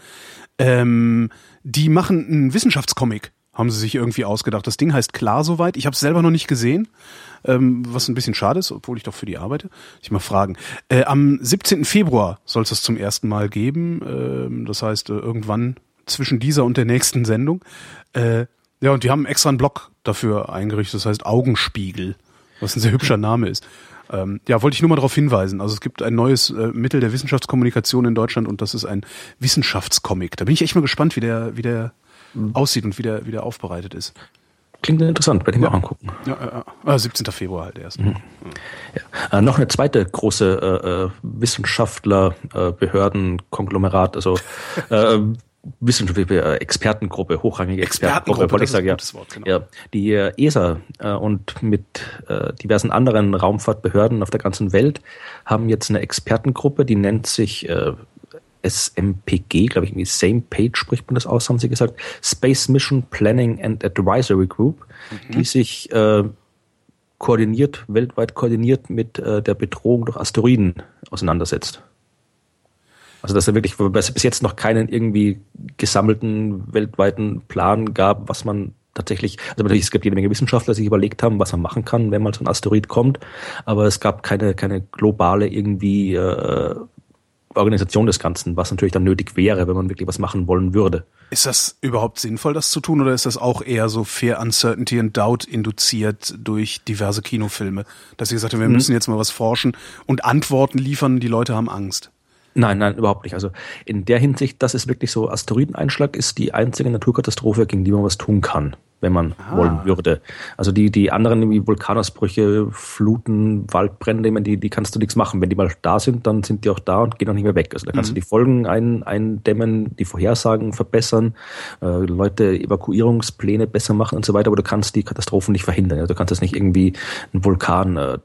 Speaker 2: Ähm, die machen einen Wissenschaftscomic haben sie sich irgendwie ausgedacht. Das Ding heißt klar soweit. Ich habe es selber noch nicht gesehen, ähm, was ein bisschen schade ist, obwohl ich doch für die arbeite. Ich mal fragen. Äh, am 17. Februar soll es das zum ersten Mal geben. Ähm, das heißt, äh, irgendwann zwischen dieser und der nächsten Sendung. Äh, ja, und die haben extra einen Blog dafür eingerichtet, das heißt Augenspiegel, was ein sehr hübscher Name ist. Ähm, ja, wollte ich nur mal darauf hinweisen. Also es gibt ein neues äh, Mittel der Wissenschaftskommunikation in Deutschland und das ist ein Wissenschaftscomic. Da bin ich echt mal gespannt, wie der, wie der mhm. aussieht und wie der, wie der aufbereitet ist.
Speaker 3: Klingt interessant, werde ich ja. mal angucken.
Speaker 2: Ja, ja, 17. Februar halt erst.
Speaker 3: Mhm. Ja. Äh, noch eine zweite große äh, äh Wissenschaftler, äh, Behörden, Konglomerat, also äh, (laughs) wissenschaftliche äh, Expertengruppe, hochrangige Expertengruppe, wollte ich sagen, ja. Wort, genau. ja. Die äh, ESA und mit diversen anderen Raumfahrtbehörden auf der ganzen Welt haben jetzt eine Expertengruppe, die nennt sich SMPG, glaube ich, irgendwie Same Page spricht man das aus, haben sie gesagt, Space Mission Planning and Advisory Group, mhm. die sich äh, koordiniert, weltweit koordiniert mit äh, der Bedrohung durch Asteroiden auseinandersetzt. Also dass er wirklich bis jetzt noch keinen irgendwie gesammelten weltweiten Plan gab, was man tatsächlich, also natürlich, es gibt jede Menge Wissenschaftler, die sich überlegt haben, was man machen kann, wenn mal so ein Asteroid kommt, aber es gab keine, keine globale irgendwie äh, Organisation des Ganzen, was natürlich dann nötig wäre, wenn man wirklich was machen wollen würde.
Speaker 2: Ist das überhaupt sinnvoll, das zu tun, oder ist das auch eher so Fear, Uncertainty and Doubt induziert durch diverse Kinofilme? Dass sie gesagt haben, wir mhm. müssen jetzt mal was forschen und Antworten liefern, die Leute haben Angst.
Speaker 3: Nein, nein, überhaupt nicht. Also in der Hinsicht, das ist wirklich so, Asteroideneinschlag ist die einzige Naturkatastrophe, gegen die man was tun kann wenn man ah. wollen würde. Also die, die anderen wie Vulkanausbrüche, Fluten, Waldbrände, die, die kannst du nichts machen. Wenn die mal da sind, dann sind die auch da und gehen auch nicht mehr weg. Also da kannst mhm. du die Folgen ein, eindämmen, die Vorhersagen verbessern, äh, Leute Evakuierungspläne besser machen und so weiter, aber du kannst die Katastrophen nicht verhindern. Also du kannst jetzt nicht irgendwie einen Vulkan äh,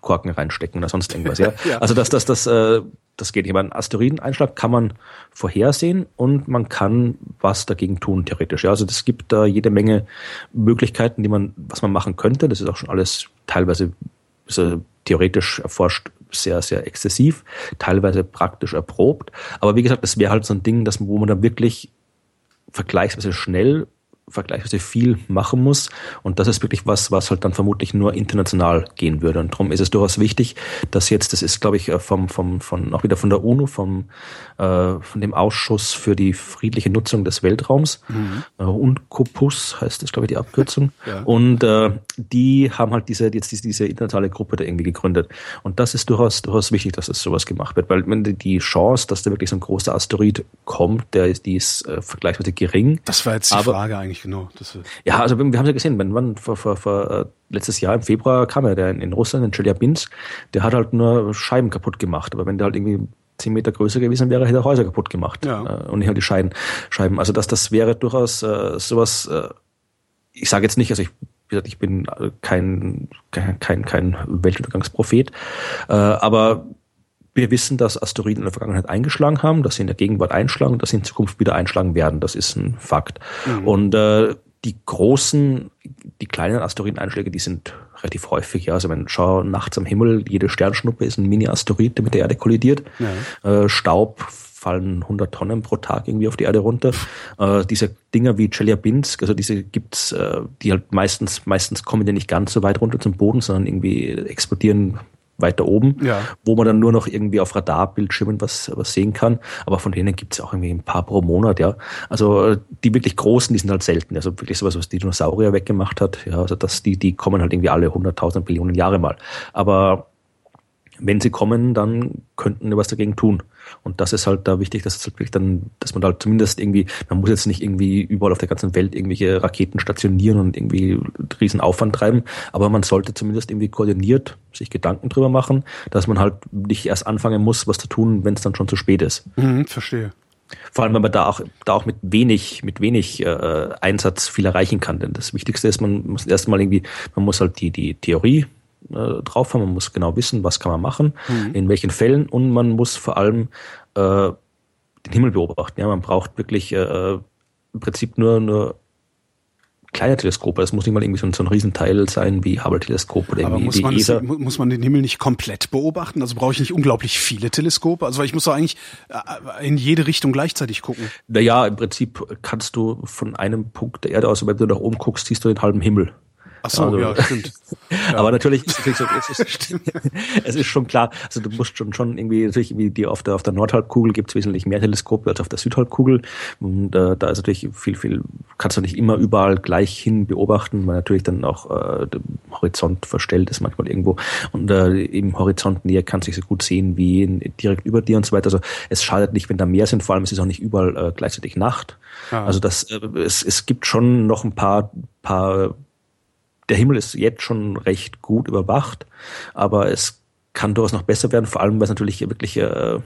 Speaker 3: Korken reinstecken oder sonst irgendwas. Ja? (laughs) ja. Also das, das, das, äh, das geht nicht. Aber einen Asteroideneinschlag kann man vorhersehen und man kann was dagegen tun, theoretisch. Ja, also es gibt da jede Menge Möglichkeiten, die man, was man machen könnte. Das ist auch schon alles teilweise also theoretisch erforscht sehr, sehr exzessiv, teilweise praktisch erprobt. Aber wie gesagt, das wäre halt so ein Ding, das, wo man dann wirklich vergleichsweise schnell vergleichsweise viel machen muss. Und das ist wirklich was, was halt dann vermutlich nur international gehen würde. Und darum ist es durchaus wichtig, dass jetzt, das ist, glaube ich, äh, vom, vom, von, auch wieder von der UNO, vom, äh, von dem Ausschuss für die friedliche Nutzung des Weltraums, mhm. äh, UNCOPUS heißt das, glaube ich, die Abkürzung. (laughs) Ja. Und äh, die haben halt diese, jetzt diese, diese internationale Gruppe da irgendwie gegründet. Und das ist durchaus, durchaus wichtig, dass es sowas gemacht wird, weil die Chance, dass da wirklich so ein großer Asteroid kommt, der ist, die ist äh, vergleichsweise gering.
Speaker 2: Das war jetzt die Frage eigentlich nicht genau. Das
Speaker 3: ja, also wir haben ja gesehen, wenn man vor, vor, vor äh, letztes Jahr im Februar kam er, der in, in Russland, in Chelyabinsk, der hat halt nur Scheiben kaputt gemacht. Aber wenn der halt irgendwie zehn Meter größer gewesen wäre, hätte er Häuser kaputt gemacht. Ja. Äh, und nicht halt die Scheiden, Scheiben. Also das, das wäre durchaus äh, sowas, äh, ich sage jetzt nicht, also ich wie gesagt, ich bin kein, kein, kein Weltuntergangsprophet, äh, aber wir wissen, dass Asteroiden in der Vergangenheit eingeschlagen haben, dass sie in der Gegenwart einschlagen und dass sie in Zukunft wieder einschlagen werden. Das ist ein Fakt. Mhm. Und äh, die großen, die kleinen Asteroideneinschläge, die sind relativ häufig. Ja, also wenn schau nachts am Himmel, jede Sternschnuppe ist ein Mini-Asteroid, der mit der Erde kollidiert. Ja. Äh, Staub fallen 100 Tonnen pro Tag irgendwie auf die Erde runter. Äh, diese Dinger wie Chelyabinsk, also diese gibt's, äh, die halt meistens, meistens kommen die nicht ganz so weit runter zum Boden, sondern irgendwie explodieren weiter oben, ja. wo man dann nur noch irgendwie auf Radarbildschirmen was, was sehen kann. Aber von denen gibt es auch irgendwie ein paar pro Monat, ja. Also die wirklich großen, die sind halt selten. Also wirklich sowas, was die Dinosaurier weggemacht hat. Ja, also das, die, die kommen halt irgendwie alle 100.000 Billionen Jahre mal. Aber wenn sie kommen, dann könnten wir was dagegen tun. Und das ist halt da wichtig, dass es halt wirklich dann, dass man da halt zumindest irgendwie, man muss jetzt nicht irgendwie überall auf der ganzen Welt irgendwelche Raketen stationieren und irgendwie riesen Aufwand treiben, aber man sollte zumindest irgendwie koordiniert sich Gedanken drüber machen, dass man halt nicht erst anfangen muss, was zu tun, wenn es dann schon zu spät ist.
Speaker 2: Mhm, verstehe.
Speaker 3: Vor allem, wenn man da auch, da auch mit wenig, mit wenig äh, Einsatz viel erreichen kann. Denn das Wichtigste ist, man muss erstmal irgendwie, man muss halt die, die Theorie äh, drauf haben. Man muss genau wissen, was kann man machen, mhm. in welchen Fällen und man muss vor allem äh, den Himmel beobachten. Ja, man braucht wirklich äh, im Prinzip nur, nur kleine Teleskope. Das muss nicht mal irgendwie so ein, so ein Riesenteil sein wie Hubble-Teleskop oder irgendwie
Speaker 2: muss man, ESA. muss man den Himmel nicht komplett beobachten? Also brauche ich nicht unglaublich viele Teleskope? Also weil ich muss doch eigentlich äh, in jede Richtung gleichzeitig gucken.
Speaker 3: Naja, im Prinzip kannst du von einem Punkt der Erde aus, wenn du nach oben guckst, siehst du den halben Himmel.
Speaker 2: Ach so, also, ja, stimmt. (laughs)
Speaker 3: Aber natürlich es, so, es, ist, (laughs) es ist schon klar, also du musst schon schon irgendwie, natürlich wie die auf der auf der Nordhalbkugel gibt es wesentlich mehr Teleskope als auf der Südhalbkugel. Und äh, da ist natürlich viel, viel, kannst du nicht immer überall gleich hin beobachten, weil natürlich dann auch äh, der Horizont verstellt ist manchmal irgendwo. Und äh, im Horizont näher kannst du nicht so gut sehen wie in, direkt über dir und so weiter. Also es schadet nicht, wenn da mehr sind, vor allem es ist auch nicht überall äh, gleichzeitig Nacht. Ah. Also das, äh, es, es gibt schon noch ein paar, paar der Himmel ist jetzt schon recht gut überwacht, aber es kann durchaus noch besser werden, vor allem weil es natürlich wirklich äh,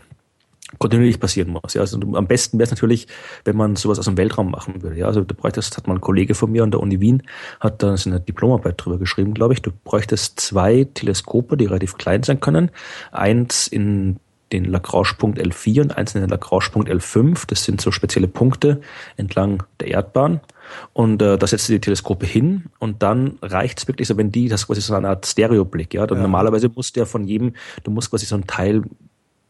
Speaker 3: kontinuierlich passieren muss. Ja, also am besten wäre es natürlich, wenn man sowas aus dem Weltraum machen würde. Ja, also du bräuchtest, hat mal ein Kollege von mir an der Uni Wien, hat da eine Diplomarbeit drüber geschrieben, glaube ich. Du bräuchtest zwei Teleskope, die relativ klein sein können. Eins in den Lagrange-Punkt L4 und eins in den Lagrange-Punkt L5. Das sind so spezielle Punkte entlang der Erdbahn. Und äh, da setzt du die Teleskope hin und dann reicht's wirklich so, wenn die, das ist quasi so eine Art Stereoblick, ja. Dann ja. normalerweise muss der von jedem, du musst quasi so ein Teil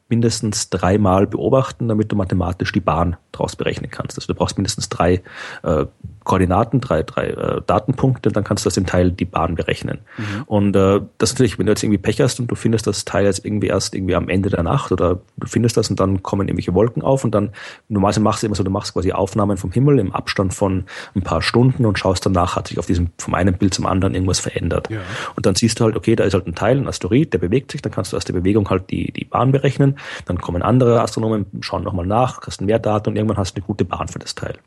Speaker 3: mindestens dreimal beobachten, damit du mathematisch die Bahn draus berechnen kannst. Also du brauchst mindestens drei äh, Koordinaten, drei, drei äh, Datenpunkte, dann kannst du aus dem Teil die Bahn berechnen. Mhm. Und äh, das natürlich, wenn du jetzt irgendwie Pech hast und du findest das Teil jetzt irgendwie erst irgendwie am Ende der Nacht oder du findest das und dann kommen irgendwelche Wolken auf und dann normalerweise machst du immer so, du machst quasi Aufnahmen vom Himmel im Abstand von ein paar Stunden und schaust danach, hat sich auf diesem vom einen Bild zum anderen irgendwas verändert. Ja. Und dann siehst du halt, okay, da ist halt ein Teil, ein Asteroid, der bewegt sich, dann kannst du aus der Bewegung halt die, die Bahn berechnen, dann kommen andere Astronomen, schauen nochmal nach, hast mehr Daten und irgendwann hast du eine gute Bahn für das Teil.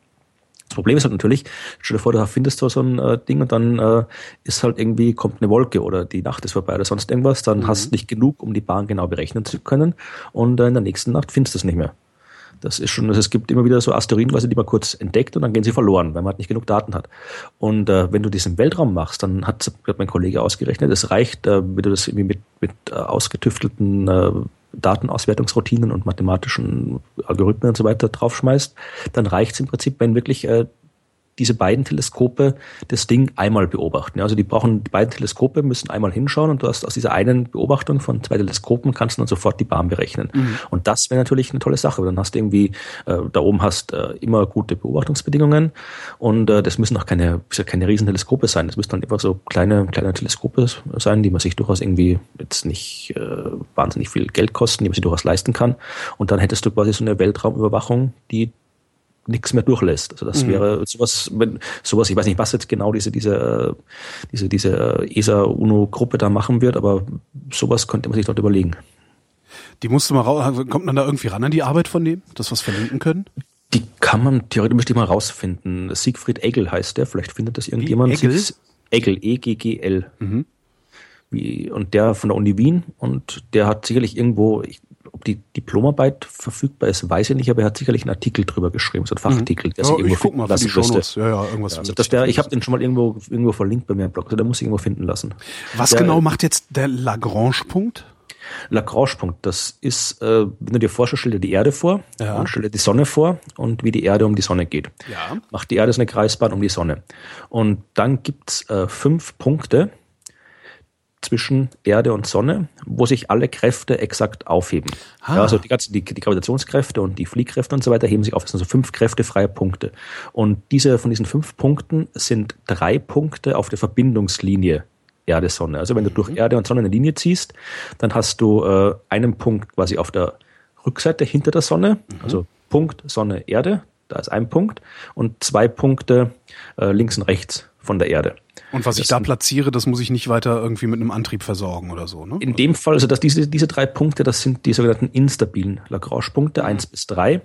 Speaker 3: Das Problem ist halt natürlich, stell dir vor, du findest so ein äh, Ding und dann äh, ist halt irgendwie, kommt eine Wolke oder die Nacht ist vorbei oder sonst irgendwas, dann mhm. hast du nicht genug, um die Bahn genau berechnen zu können und äh, in der nächsten Nacht findest du es nicht mehr. Das ist schon, also es gibt immer wieder so Asteroidenweise, die man kurz entdeckt und dann gehen sie verloren, weil man halt nicht genug Daten hat. Und äh, wenn du das im Weltraum machst, dann hat, hat mein Kollege ausgerechnet, es reicht, äh, wenn du das irgendwie mit, mit äh, ausgetüftelten äh, Datenauswertungsroutinen und mathematischen Algorithmen und so weiter draufschmeißt, dann reicht es im Prinzip, wenn wirklich äh, diese beiden Teleskope das Ding einmal beobachten. Also die brauchen, die beiden Teleskope müssen einmal hinschauen und du hast aus dieser einen Beobachtung von zwei Teleskopen kannst du dann sofort die Bahn berechnen. Mhm. Und das wäre natürlich eine tolle Sache. Dann hast du irgendwie, äh, da oben hast äh, immer gute Beobachtungsbedingungen und äh, das müssen auch keine, keine riesen Teleskope sein. Das müssen dann einfach so kleine, kleine Teleskope sein, die man sich durchaus irgendwie jetzt nicht äh, wahnsinnig viel Geld kosten, die man sich durchaus leisten kann. Und dann hättest du quasi so eine Weltraumüberwachung, die nichts mehr durchlässt. Also das mhm. wäre sowas, wenn sowas, ich weiß nicht, was jetzt genau diese diese diese diese ESA UNO Gruppe da machen wird, aber sowas könnte man sich dort überlegen.
Speaker 2: Die musst du mal raus, kommt man da irgendwie ran an die Arbeit von dem, dass wir es verlinken können?
Speaker 3: Die kann man theoretisch mal rausfinden. Siegfried Egel heißt der, vielleicht findet das irgendjemand. Egel? Egel, E-G-G-L. Mhm. Wie, und der von der Uni Wien und der hat sicherlich irgendwo, ich, die Diplomarbeit verfügbar ist, weiß ich nicht, aber er hat sicherlich einen Artikel drüber geschrieben, so einen Fachartikel,
Speaker 2: der ja, ich guck mal lassen müsste. Ja, ja, irgendwas
Speaker 3: ja, also das der, ich habe den schon mal irgendwo, irgendwo verlinkt bei mir im Blog, also der muss ich irgendwo finden lassen.
Speaker 2: Was
Speaker 3: der,
Speaker 2: genau macht jetzt der Lagrange-Punkt?
Speaker 3: Lagrange-Punkt, das ist, äh, wenn du dir vorstellst, stell dir die Erde vor ja. und stell dir die Sonne vor und wie die Erde um die Sonne geht. Ja. Macht die Erde so eine Kreisbahn um die Sonne. Und dann gibt's äh, fünf Punkte zwischen Erde und Sonne, wo sich alle Kräfte exakt aufheben. Ah. Ja, also die ganzen die, die Gravitationskräfte und die Fliehkräfte und so weiter heben sich auf. Das sind so fünf kräftefreie Punkte. Und diese von diesen fünf Punkten sind drei Punkte auf der Verbindungslinie Erde, Sonne. Also wenn du durch mhm. Erde und Sonne eine Linie ziehst, dann hast du äh, einen Punkt quasi auf der Rückseite hinter der Sonne, mhm. also Punkt Sonne, Erde, da ist ein Punkt und zwei Punkte äh, links und rechts von der Erde.
Speaker 2: Und was das ich da platziere, das muss ich nicht weiter irgendwie mit einem Antrieb versorgen oder so, ne?
Speaker 3: In dem Fall, also dass diese, diese drei Punkte, das sind die sogenannten instabilen Lagrange-Punkte, eins bis drei.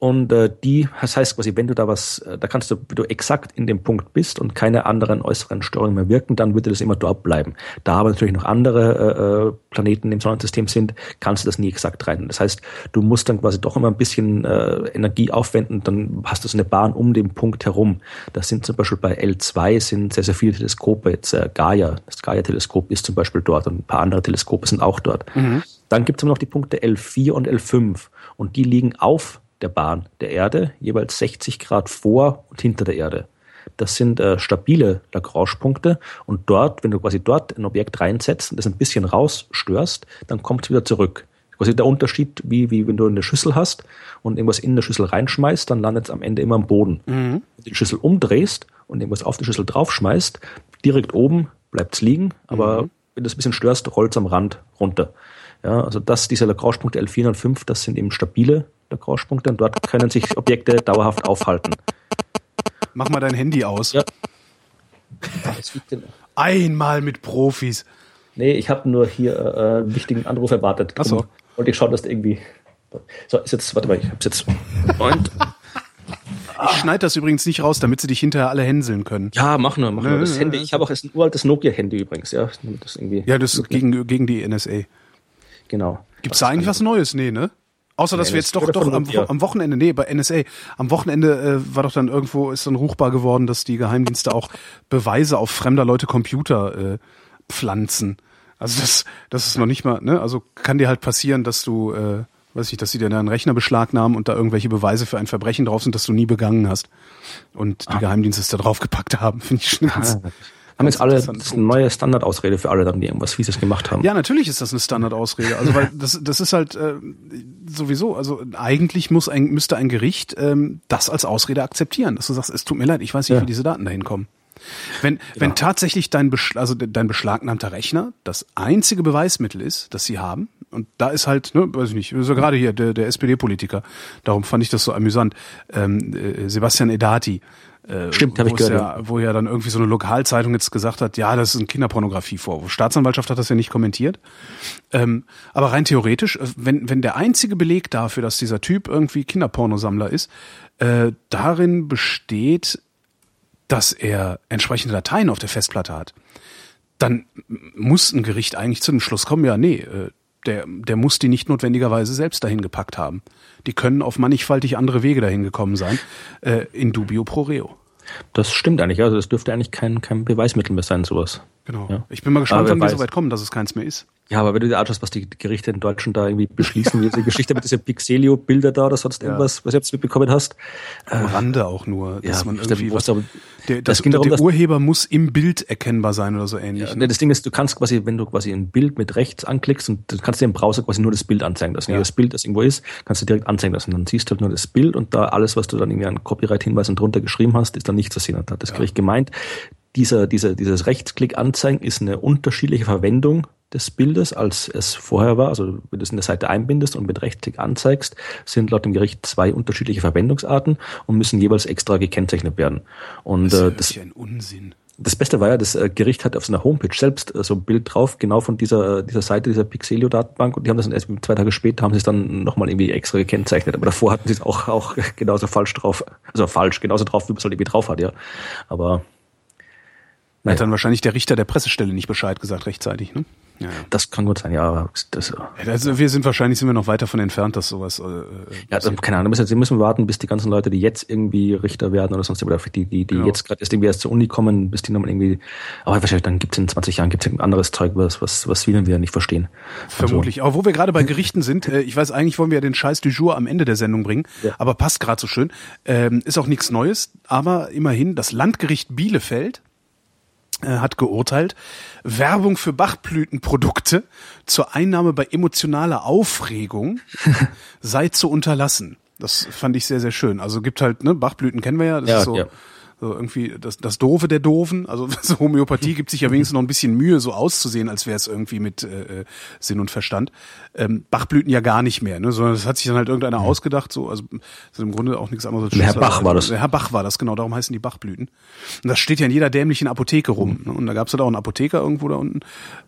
Speaker 3: Und äh, die, das heißt quasi, wenn du da was, äh, da kannst du, wenn du exakt in dem Punkt bist und keine anderen äußeren Störungen mehr wirken, dann würde das immer dort bleiben. Da aber natürlich noch andere äh, äh, Planeten im Sonnensystem sind, kannst du das nie exakt rein. Das heißt, du musst dann quasi doch immer ein bisschen äh, Energie aufwenden, dann hast du so eine Bahn um den Punkt herum. Das sind zum Beispiel bei L2 sind sehr, sehr viele Teleskope, jetzt äh, Gaia, das Gaia-Teleskop ist zum Beispiel dort und ein paar andere Teleskope sind auch dort. Mhm. Dann gibt es immer noch die Punkte L4 und L5 und die liegen auf der Bahn der Erde, jeweils 60 Grad vor und hinter der Erde. Das sind äh, stabile Lagrange-Punkte und dort, wenn du quasi dort ein Objekt reinsetzt und das ein bisschen rausstörst, dann kommt es wieder zurück. Quasi der Unterschied, wie, wie wenn du eine Schüssel hast und irgendwas in eine Schüssel reinschmeißt, dann landet es am Ende immer am Boden. Mhm. Wenn du die Schüssel umdrehst und irgendwas auf die Schüssel draufschmeißt, direkt oben bleibt es liegen, aber mhm. wenn du es ein bisschen störst, rollt es am Rand runter. Ja, also das, diese Lagrange-Punkte L4 und 5, das sind eben stabile Lagrange-Punkte und dort können sich Objekte dauerhaft aufhalten.
Speaker 2: Mach mal dein Handy aus. Ja. Einmal mit Profis.
Speaker 3: Nee, ich habe nur hier äh, einen wichtigen Anruf erwartet.
Speaker 2: Ach so.
Speaker 3: Und ich schaue, dass irgendwie. So, ist jetzt, warte mal, ich hab's jetzt. Und.
Speaker 2: Ich schneide das übrigens nicht raus, damit sie dich hinterher alle hänseln können.
Speaker 3: Ja, mach nur, mach nur. Das Handy, ich habe auch ein uraltes Nokia-Handy übrigens, ja.
Speaker 2: Das irgendwie ja, das ist gegen, gegen die NSA.
Speaker 3: Genau.
Speaker 2: Gibt's da eigentlich was Neues? Nee, ne? Außer dass nee, wir jetzt doch, doch am, am, Wochenende, nee, bei NSA, am Wochenende äh, war doch dann irgendwo, ist dann ruchbar geworden, dass die Geheimdienste auch Beweise auf fremder Leute Computer äh, pflanzen. Also das, das ist noch nicht mal, ne? Also kann dir halt passieren, dass du, äh, weiß ich, dass sie dir einen Rechner beschlagnahmen und da irgendwelche Beweise für ein Verbrechen drauf sind, das du nie begangen hast. Und die ah. Geheimdienste es da draufgepackt haben, (laughs) finde ich schon ganz, ah,
Speaker 3: haben jetzt alle, das ist eine neue Standardausrede für alle dann, die irgendwas Fieses gemacht haben.
Speaker 2: Ja, natürlich ist das eine Standardausrede. Also weil das, das ist halt äh, sowieso, also eigentlich muss ein, müsste ein Gericht ähm, das als Ausrede akzeptieren, dass du sagst, es tut mir leid, ich weiß nicht, ja. wie diese Daten dahin kommen. Wenn, ja. wenn tatsächlich dein, Beschl also dein beschlagnahmter Rechner das einzige Beweismittel ist, das sie haben, und da ist halt, ne, weiß ich nicht, so gerade hier der, der SPD-Politiker, darum fand ich das so amüsant, ähm, äh, Sebastian Edati,
Speaker 3: äh, Stimmt, habe ich gehört.
Speaker 2: Ja, wo ja dann irgendwie so eine Lokalzeitung jetzt gesagt hat, ja, das ist ein Kinderpornografie-Vorwurf. Staatsanwaltschaft hat das ja nicht kommentiert. Ähm, aber rein theoretisch, äh, wenn, wenn der einzige Beleg dafür, dass dieser Typ irgendwie Kinderpornosammler ist, äh, darin besteht, dass er entsprechende Dateien auf der Festplatte hat, dann muss ein Gericht eigentlich zu dem Schluss kommen, ja, nee, äh, der, der muss die nicht notwendigerweise selbst dahin gepackt haben. Die können auf mannigfaltig andere Wege dahin gekommen sein. Äh, in dubio pro reo.
Speaker 3: Das stimmt eigentlich. Also das dürfte eigentlich kein, kein Beweismittel mehr sein, sowas.
Speaker 2: Genau. Ja. Ich bin mal gespannt, wann wir so weit kommen, dass es keins mehr ist.
Speaker 3: Ja, aber wenn du dir anschaust, was die Gerichte in Deutschland da irgendwie beschließen, diese Geschichte mit diesen Pixelio-Bilder da oder sonst ja. irgendwas, was du jetzt mitbekommen hast.
Speaker 2: Am äh, Rande auch nur, dass ja, man irgendwie was, aber, der, das, das darum, der Urheber muss im Bild erkennbar sein oder so ähnlich.
Speaker 3: Ja, ne? Das Ding ist, du kannst quasi, wenn du quasi ein Bild mit rechts anklickst und du kannst dir im Browser quasi nur das Bild anzeigen lassen. Ja. Das Bild, das irgendwo ist, kannst du direkt anzeigen lassen. Dann siehst du halt nur das Bild und da alles, was du dann irgendwie an Copyright-Hinweisen drunter geschrieben hast, ist dann nicht zu sehen. Hat das Gericht gemeint, dieser, dieser, dieses Rechtsklick anzeigen ist eine unterschiedliche Verwendung des Bildes, als es vorher war. Also wenn du es in der Seite einbindest und mit Rechtsklick anzeigst, sind laut dem Gericht zwei unterschiedliche Verwendungsarten und müssen jeweils extra gekennzeichnet werden. Und
Speaker 2: das ist äh, das, ein Unsinn.
Speaker 3: Das Beste war ja, das äh, Gericht hat auf seiner Homepage selbst äh, so ein Bild drauf, genau von dieser, dieser Seite, dieser Pixelio-Datenbank und die haben das dann erst zwei Tage später, haben sie es dann nochmal irgendwie extra gekennzeichnet, aber davor hatten sie es auch, auch genauso falsch drauf, also falsch, genauso drauf, wie man es halt irgendwie drauf hat, ja. Aber
Speaker 2: Hat dann wahrscheinlich der Richter der Pressestelle nicht Bescheid gesagt rechtzeitig, ne?
Speaker 3: Ja. Das kann gut sein, ja. Aber das, ja,
Speaker 2: also wir sind wahrscheinlich sind wir noch weit davon entfernt, dass sowas. Äh,
Speaker 3: ja, also, keine Ahnung. Sie müssen warten, bis die ganzen Leute, die jetzt irgendwie Richter werden oder sonst oder die die die genau. jetzt gerade erst irgendwie erst zur Uni kommen, bis die nochmal irgendwie. Aber wahrscheinlich dann gibt es in 20 Jahren gibt's ein anderes Zeug, was was was dann wieder nicht verstehen.
Speaker 2: Vermutlich. Also, aber wo wir gerade bei (laughs) Gerichten sind, äh, ich weiß eigentlich wollen wir ja den Scheiß du jour am Ende der Sendung bringen, ja. aber passt gerade so schön. Ähm, ist auch nichts Neues, aber immerhin das Landgericht Bielefeld äh, hat geurteilt, Werbung für Bachblütenprodukte zur Einnahme bei emotionaler Aufregung (laughs) sei zu unterlassen. Das fand ich sehr, sehr schön. Also gibt halt, ne, Bachblüten kennen wir ja, das ja, ist so ja so irgendwie das, das Doofe der Doofen. Also (laughs) so Homöopathie gibt sich ja wenigstens noch ein bisschen Mühe, so auszusehen, als wäre es irgendwie mit äh, äh, Sinn und Verstand. Ähm, Bachblüten ja gar nicht mehr, ne? sondern das hat sich dann halt irgendeiner mhm. ausgedacht, so, also so im Grunde auch nichts anderes
Speaker 3: als Herr Bach war das.
Speaker 2: Herr Bach war das, genau, darum heißen die Bachblüten. Und das steht ja in jeder dämlichen Apotheke rum. Mhm. Ne? Und da gab es halt auch einen Apotheker irgendwo da unten,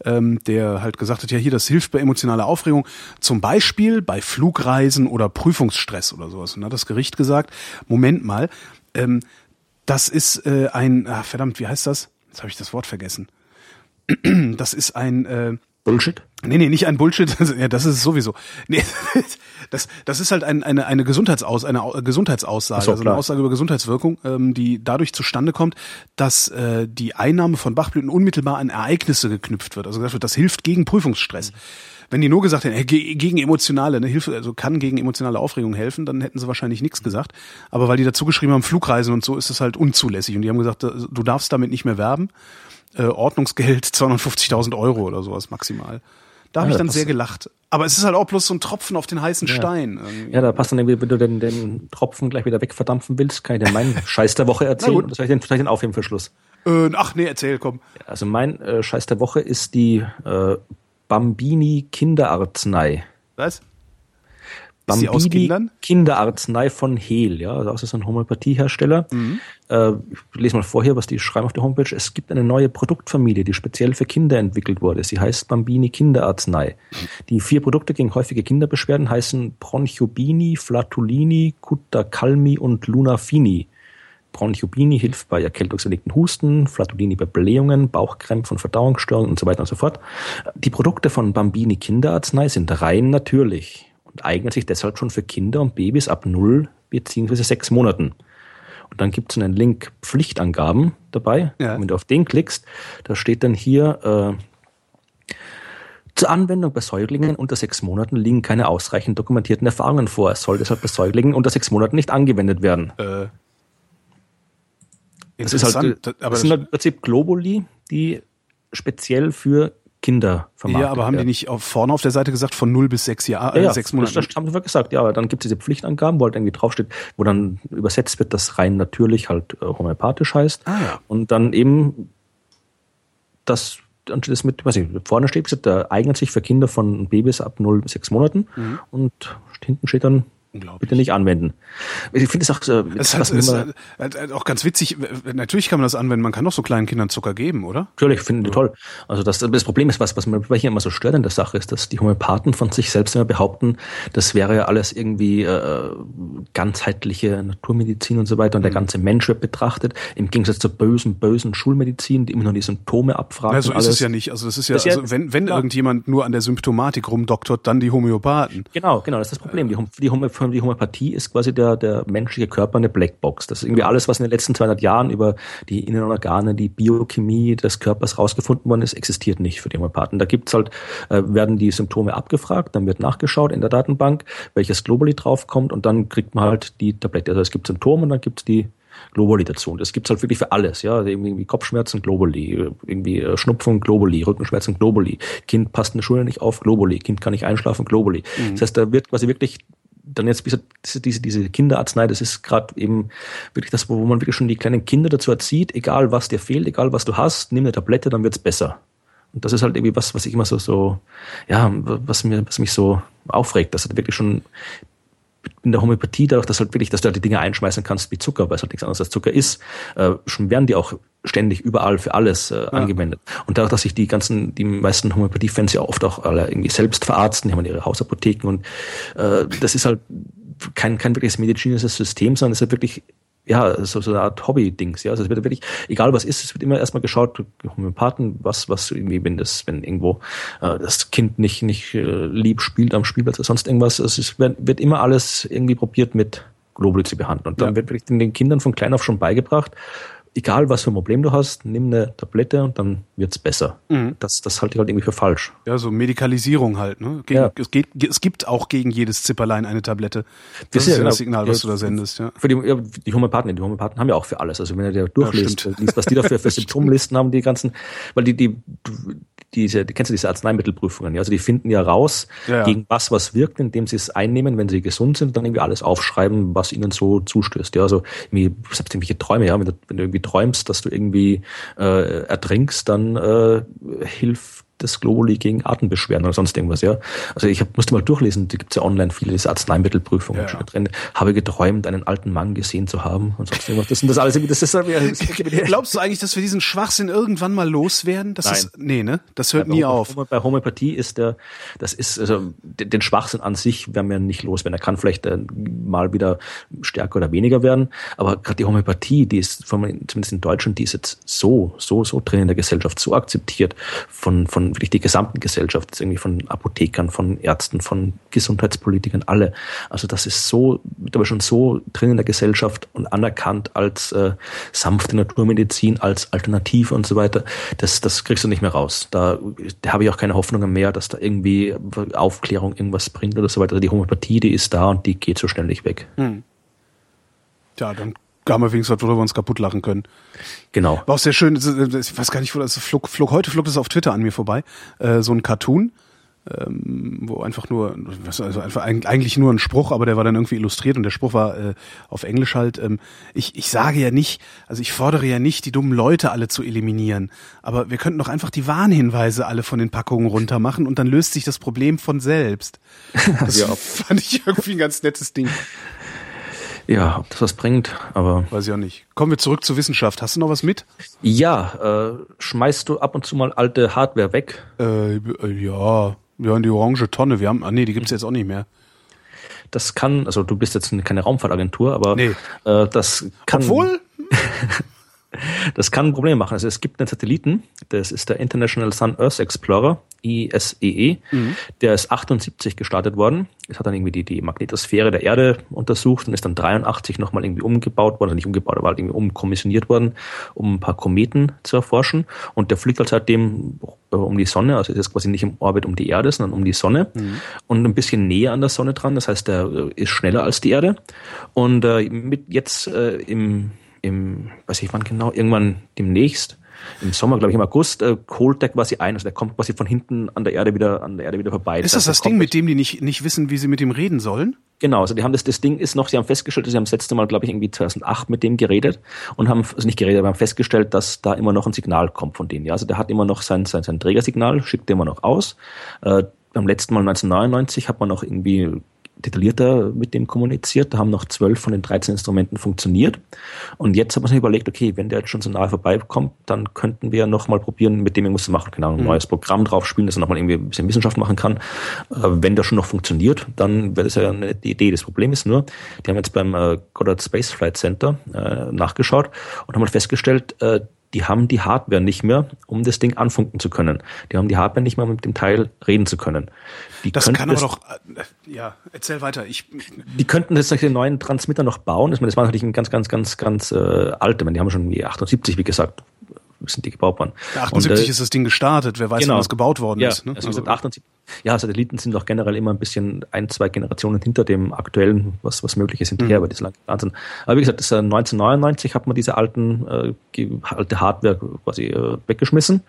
Speaker 2: ähm, der halt gesagt hat, ja hier, das hilft bei emotionaler Aufregung, zum Beispiel bei Flugreisen oder Prüfungsstress oder sowas. Und dann hat das Gericht gesagt, Moment mal, ähm, das ist äh, ein, ah, verdammt, wie heißt das? Jetzt habe ich das Wort vergessen. (clears throat) Das ist ein äh,
Speaker 3: Bullshit?
Speaker 2: Nee, nee, nicht ein Bullshit. (laughs) ja, das ist es sowieso. Nee, (laughs) das, das ist halt ein, eine, eine, Gesundheitsaus, eine Gesundheitsaussage, so, also eine Aussage über Gesundheitswirkung, ähm, die dadurch zustande kommt, dass äh, die Einnahme von Bachblüten unmittelbar an Ereignisse geknüpft wird. Also gesagt wird, das hilft gegen Prüfungsstress. Mhm. Wenn die nur gesagt hätten, hey, gegen emotionale, ne, Hilfe, also kann gegen emotionale Aufregung helfen, dann hätten sie wahrscheinlich nichts gesagt. Aber weil die dazu geschrieben haben, Flugreisen und so, ist es halt unzulässig. Und die haben gesagt, äh, du darfst damit nicht mehr werben. Äh, Ordnungsgeld (laughs) 250.000 Euro oder sowas maximal. Da ja, habe ich dann sehr gelacht. Aber es ist halt auch bloß so ein Tropfen auf den heißen
Speaker 3: ja.
Speaker 2: Stein.
Speaker 3: Irgendwie. Ja, da passt dann irgendwie, wenn du den, den Tropfen gleich wieder wegverdampfen willst, kann ich dir meinen (laughs) Scheiß der Woche erzählen. Und soll ich den, den aufheben für Schluss?
Speaker 2: Äh, ach nee, erzähl, komm.
Speaker 3: Also mein äh, Scheiß der Woche ist die äh, Bambini Kinderarznei.
Speaker 2: Was?
Speaker 3: Bambini aus Kindern? Kinderarznei von Hehl, ja, also das ist ein Homöopathiehersteller. Mhm. Äh, ich lese mal vorher, was die schreiben auf der Homepage. Es gibt eine neue Produktfamilie, die speziell für Kinder entwickelt wurde. Sie heißt Bambini Kinderarznei. Die vier Produkte gegen häufige Kinderbeschwerden heißen Bronchobini, Flatulini, Kutacalmi und Lunafini. Bronchobini hilft bei erkältungsbedingten Husten, Flatulini bei Blähungen, Bauchkrämpfen, Verdauungsstörungen und so weiter und so fort. Die Produkte von Bambini Kinderarznei sind rein natürlich und eignen sich deshalb schon für Kinder und Babys ab 0 bzw. 6 Monaten. Und dann gibt es einen Link Pflichtangaben dabei. Ja. Wenn du auf den klickst, da steht dann hier äh, zur Anwendung bei Säuglingen unter sechs Monaten liegen keine ausreichend dokumentierten Erfahrungen vor. Es soll deshalb bei Säuglingen unter sechs Monaten nicht angewendet werden. Äh, das ist halt, das, aber das sind halt im Prinzip Globuli, die speziell für Kinder
Speaker 2: vermarktet Ja, aber haben werden. die nicht auf, vorne auf der Seite gesagt, von 0 bis 6 Jahre,
Speaker 3: ja, äh, ja, sechs Monate? Das, das haben sie gesagt, ja, aber dann gibt es diese Pflichtangaben, wo halt irgendwie draufsteht, wo dann übersetzt wird, dass rein natürlich halt äh, homöopathisch heißt. Ah, ja. Und dann eben das, dann steht das mit, weiß ich, vorne steht, der eignet sich für Kinder von Babys ab 0 bis 6 Monaten mhm. und hinten steht dann Bitte nicht anwenden.
Speaker 2: Ich finde es auch, äh, es ist, ist halt, auch ganz witzig. Natürlich kann man das anwenden. Man kann doch so kleinen Kindern Zucker geben, oder?
Speaker 3: Natürlich, finde ich toll. Also das, das Problem ist, was, was mir hier immer so stört in der Sache ist, dass die Homöopathen von sich selbst immer behaupten, das wäre ja alles irgendwie äh, ganzheitliche Naturmedizin und so weiter und mhm. der ganze Mensch wird betrachtet, im Gegensatz zur bösen, bösen Schulmedizin, die immer nur die Symptome abfragen.
Speaker 2: Ja, so ist es ja nicht. Also das ist ja, das also, wenn, wenn ja. irgendjemand nur an der Symptomatik rumdoktort, dann die Homöopathen.
Speaker 3: Genau, genau, das ist das Problem. Die, die Homö die Homöopathie ist quasi der, der menschliche Körper eine Blackbox. Das ist irgendwie alles, was in den letzten 200 Jahren über die inneren Organe, die Biochemie des Körpers rausgefunden worden ist, existiert nicht für die Homöopathen. Da gibt's halt, äh, werden die Symptome abgefragt, dann wird nachgeschaut in der Datenbank, welches Globally draufkommt und dann kriegt man halt die Tablette. Also es gibt Symptome und dann gibt's die Globally dazu. Und das gibt's halt wirklich für alles, ja. Also irgendwie Kopfschmerzen, Globally, irgendwie äh, Schnupfen, Globally, Rückenschmerzen, Globally. Kind passt eine Schule nicht auf, Globally. Kind kann nicht einschlafen, Globally. Mhm. Das heißt, da wird quasi wirklich dann jetzt diese, diese, Kinderarznei, das ist gerade eben wirklich das, wo man wirklich schon die kleinen Kinder dazu erzieht, egal was dir fehlt, egal was du hast, nimm eine Tablette, dann wird's besser. Und das ist halt irgendwie was, was ich immer so, so, ja, was mir, was mich so aufregt, dass halt wirklich schon in der Homöopathie, dadurch, dass halt wirklich, dass du halt die Dinge einschmeißen kannst wie Zucker, weil es halt nichts anderes als Zucker ist, äh, schon werden die auch ständig überall für alles äh, ja. angewendet. Und dadurch, dass sich die ganzen, die meisten Homöopathie-Fans ja oft auch alle irgendwie selbst verarzten, die haben ihre Hausapotheken und äh, das ist halt kein, kein wirkliches medizinisches System, sondern es ist halt wirklich ja, so, so eine Art Hobby-Dings, ja. Also es wird wirklich, egal was ist, es wird immer erstmal geschaut, Homöopathen, was, was irgendwie, wenn das, wenn irgendwo äh, das Kind nicht, nicht äh, lieb spielt am Spielplatz oder sonst irgendwas, es ist, wird, wird immer alles irgendwie probiert mit Globuli zu behandeln. Und dann ja. wird wirklich den Kindern von klein auf schon beigebracht, egal was für ein Problem du hast, nimm eine Tablette und dann wird's besser. Mhm. Das, das halte ich halt irgendwie für falsch.
Speaker 2: Ja, so Medikalisierung halt. Ne? Gegen, ja. es, geht, es gibt auch gegen jedes Zipperlein eine Tablette. Das, das ist ja das Signal, was ja, du da sendest. Ja.
Speaker 3: Für die, ja, die Homöopathen, die Homöopathen haben ja auch für alles. Also wenn du dir durchliest, ja, liest, was die dafür für (laughs) Symptomlisten haben, die ganzen, weil die, die, diese, die, kennst du diese Arzneimittelprüfungen, ja? Also die finden ja raus, ja, gegen was was wirkt, indem sie es einnehmen, wenn sie gesund sind, dann irgendwie alles aufschreiben, was ihnen so zustößt. Ja, also irgendwie, selbst irgendwelche Träume, ja, wenn du, wenn du irgendwie träumst, dass du irgendwie äh, ertrinkst, dann äh, hilft das Globuli gegen Atembeschwerden oder sonst irgendwas, ja. Also ich hab, musste mal durchlesen, da gibt's ja online viele diese Arzneimittelprüfungen ja. schon drin. Habe geträumt, einen alten Mann gesehen zu haben und sonst irgendwas. Das sind das alles das ist,
Speaker 2: das Glaubst du eigentlich, dass wir diesen Schwachsinn irgendwann mal loswerden? Das
Speaker 3: Nein.
Speaker 2: Ist, nee, ne? Das hört ja, nie auf.
Speaker 3: Bei Homöopathie ist der, das ist, also den Schwachsinn an sich werden wir nicht loswerden. Er kann vielleicht äh, mal wieder stärker oder weniger werden, aber gerade die Homöopathie, die ist, zumindest in Deutschland, die ist jetzt so, so, so drin in der Gesellschaft, so akzeptiert von, von wirklich die gesamten Gesellschaft, irgendwie von Apothekern, von Ärzten, von Gesundheitspolitikern, alle. Also das ist so, aber schon so drin in der Gesellschaft und anerkannt als äh, sanfte Naturmedizin, als Alternative und so weiter. Das, das kriegst du nicht mehr raus. Da, da habe ich auch keine Hoffnungen mehr, dass da irgendwie Aufklärung irgendwas bringt oder so weiter. Die Homöopathie, die ist da und die geht so schnell nicht weg. Hm.
Speaker 2: Ja, dann haben wir wenigstens was, worüber wir uns kaputt lachen können.
Speaker 3: Genau.
Speaker 2: War auch sehr schön, ich weiß gar nicht, wo das flog, flog heute flog das auf Twitter an mir vorbei, äh, so ein Cartoon, ähm, wo einfach nur, also einfach eigentlich nur ein Spruch, aber der war dann irgendwie illustriert und der Spruch war äh, auf Englisch halt, ähm, ich, ich sage ja nicht, also ich fordere ja nicht, die dummen Leute alle zu eliminieren, aber wir könnten doch einfach die Warnhinweise alle von den Packungen runter machen und dann löst sich das Problem von selbst. (laughs) Das ja. fand ich irgendwie ein ganz nettes Ding.
Speaker 3: Ja, ob das was bringt, aber.
Speaker 2: Weiß ich auch nicht. Kommen wir zurück zur Wissenschaft. Hast du noch was mit?
Speaker 3: Ja, äh, schmeißt du ab und zu mal alte Hardware weg?
Speaker 2: Äh, ja, ja, in die orange Tonne. Wir haben, ah nee, die gibt's jetzt auch nicht mehr.
Speaker 3: Das kann, also du bist jetzt keine Raumfahrtagentur, aber nee. äh, das kann.
Speaker 2: Obwohl? (laughs)
Speaker 3: Das kann ein Problem machen. Also es gibt einen Satelliten, das ist der International Sun Earth Explorer, ISEE, e. mhm. der ist 78 gestartet worden. Es hat dann irgendwie die, die Magnetosphäre der Erde untersucht und ist dann 83 nochmal irgendwie umgebaut worden, also nicht umgebaut, aber halt irgendwie umkommissioniert worden, um ein paar Kometen zu erforschen. Und der fliegt halt seitdem äh, um die Sonne, also ist jetzt quasi nicht im Orbit um die Erde, sondern um die Sonne mhm. und ein bisschen näher an der Sonne dran. Das heißt, der äh, ist schneller als die Erde. Und äh, mit jetzt äh, im im, weiß ich wann genau, irgendwann demnächst, im Sommer, glaube ich, im August, äh, holt der quasi ein. Also der kommt quasi von hinten an der Erde wieder, an der Erde wieder vorbei.
Speaker 2: Ist das das, das Ding, mit dem die nicht, nicht wissen, wie sie mit ihm reden sollen?
Speaker 3: Genau, also die haben das, das Ding ist noch, sie haben festgestellt, sie haben das letzte Mal, glaube ich, irgendwie 2008 mit dem geredet und haben, also nicht geredet, aber haben festgestellt, dass da immer noch ein Signal kommt von denen. Ja, also der hat immer noch sein, sein, sein Trägersignal, schickt der immer noch aus. Äh, beim letzten Mal 1999 hat man noch irgendwie detaillierter mit dem kommuniziert. Da haben noch zwölf von den 13 Instrumenten funktioniert. Und jetzt hat man sich überlegt, okay, wenn der jetzt schon so nahe vorbeikommt, dann könnten wir noch mal probieren, mit dem irgendwas zu machen. Genau, ein mhm. neues Programm drauf spielen, dass er noch mal irgendwie ein bisschen Wissenschaft machen kann. Äh, wenn der schon noch funktioniert, dann wäre das ja eine Idee. Das Problem ist nur, die haben jetzt beim äh, Goddard Space Flight Center äh, nachgeschaut und haben halt festgestellt, die haben die Hardware nicht mehr, um das Ding anfunken zu können. Die haben die Hardware nicht mehr, um mit dem Teil reden zu können.
Speaker 2: Die das kann aber doch, äh, ja, erzähl weiter. Ich,
Speaker 3: die könnten jetzt den neuen Transmitter noch bauen. Das war natürlich ein ganz, ganz, ganz, ganz äh, alte. Die haben schon wie 78, wie gesagt, sind die gebaut worden.
Speaker 2: 78 und, äh, ist das Ding gestartet. Wer weiß, genau. wann es gebaut worden
Speaker 3: ja,
Speaker 2: ist.
Speaker 3: Ne? Also, also 78, ja, Satelliten sind doch generell immer ein bisschen ein, zwei Generationen hinter dem aktuellen, was, was möglich ist hinterher, mhm. aber das ist Wahnsinn. Aber wie gesagt, das, äh, 1999 hat man diese alten, äh, alte Hardware quasi äh, weggeschmissen.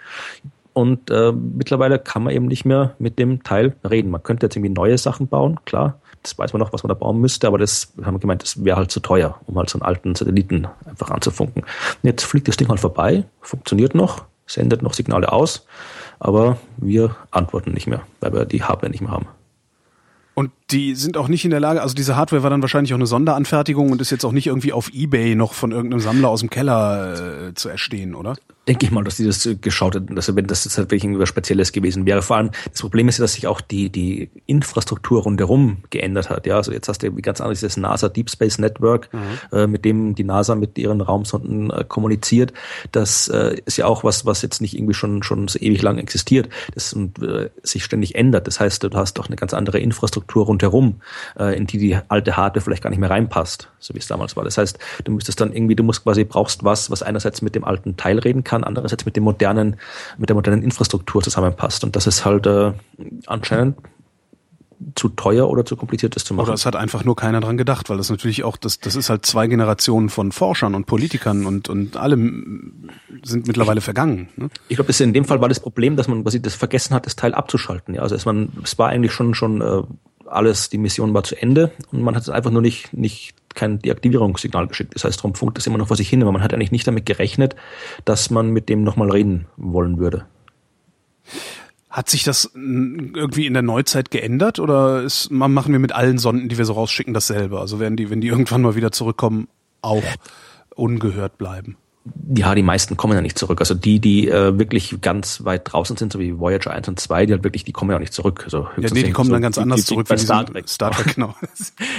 Speaker 3: Und äh, mittlerweile kann man eben nicht mehr mit dem Teil reden. Man könnte jetzt irgendwie neue Sachen bauen, klar. Das weiß man noch, was man da bauen müsste, aber das haben wir gemeint, das wäre halt zu teuer, um halt so einen alten Satelliten einfach anzufunken. Und jetzt fliegt das Ding halt vorbei, funktioniert noch, sendet noch Signale aus, aber wir antworten nicht mehr, weil wir die Hardware nicht mehr haben.
Speaker 2: Und die sind auch nicht in der Lage, also diese Hardware war dann wahrscheinlich auch eine Sonderanfertigung und ist jetzt auch nicht irgendwie auf Ebay noch von irgendeinem Sammler aus dem Keller äh, zu erstehen, oder?
Speaker 3: denke ich mal, dass die das geschaut hätten, dass wenn das jetzt halt wirklich irgendwas Spezielles gewesen wäre. Vor allem das Problem ist ja, dass sich auch die die Infrastruktur rundherum geändert hat. Ja, also jetzt hast du irgendwie ganz anderes das NASA Deep Space Network, mhm. äh, mit dem die NASA mit ihren Raumsonden äh, kommuniziert. Das äh, ist ja auch was, was jetzt nicht irgendwie schon schon so ewig lang existiert, das und, äh, sich ständig ändert. Das heißt, du hast doch eine ganz andere Infrastruktur rundherum, äh, in die die alte Hardware vielleicht gar nicht mehr reinpasst, so wie es damals war. Das heißt, du müsstest dann irgendwie, du musst quasi brauchst was, was einerseits mit dem alten Teil reden kann andererseits mit dem modernen, mit der modernen Infrastruktur zusammenpasst. Und das ist halt äh, anscheinend zu teuer oder zu kompliziert ist zu machen.
Speaker 2: Oder es hat einfach nur keiner dran gedacht, weil das natürlich auch, das, das ist halt zwei Generationen von Forschern und Politikern und, und allem sind mittlerweile vergangen. Ne?
Speaker 3: Ich glaube, in dem Fall war das Problem, dass man quasi das vergessen hat, das Teil abzuschalten. Ja, also es, man, es war eigentlich schon, schon äh, alles, die Mission war zu Ende und man hat es einfach nur nicht, nicht kein Deaktivierungssignal geschickt. Das heißt, darum funkt es immer noch vor sich hin, aber man hat eigentlich nicht damit gerechnet, dass man mit dem nochmal reden wollen würde.
Speaker 2: Hat sich das irgendwie in der Neuzeit geändert oder ist, machen wir mit allen Sonden, die wir so rausschicken, dasselbe? Also werden die, wenn die irgendwann mal wieder zurückkommen, auch ungehört bleiben?
Speaker 3: Ja, die meisten kommen ja nicht zurück. Also die, die äh, wirklich ganz weit draußen sind, so wie Voyager 1 und 2, die halt wirklich, die kommen ja auch nicht zurück. Also
Speaker 2: ja, nee, die kommen so, dann ganz die, anders die, zurück
Speaker 3: bei Star Trek. Star Trek, (laughs) genau.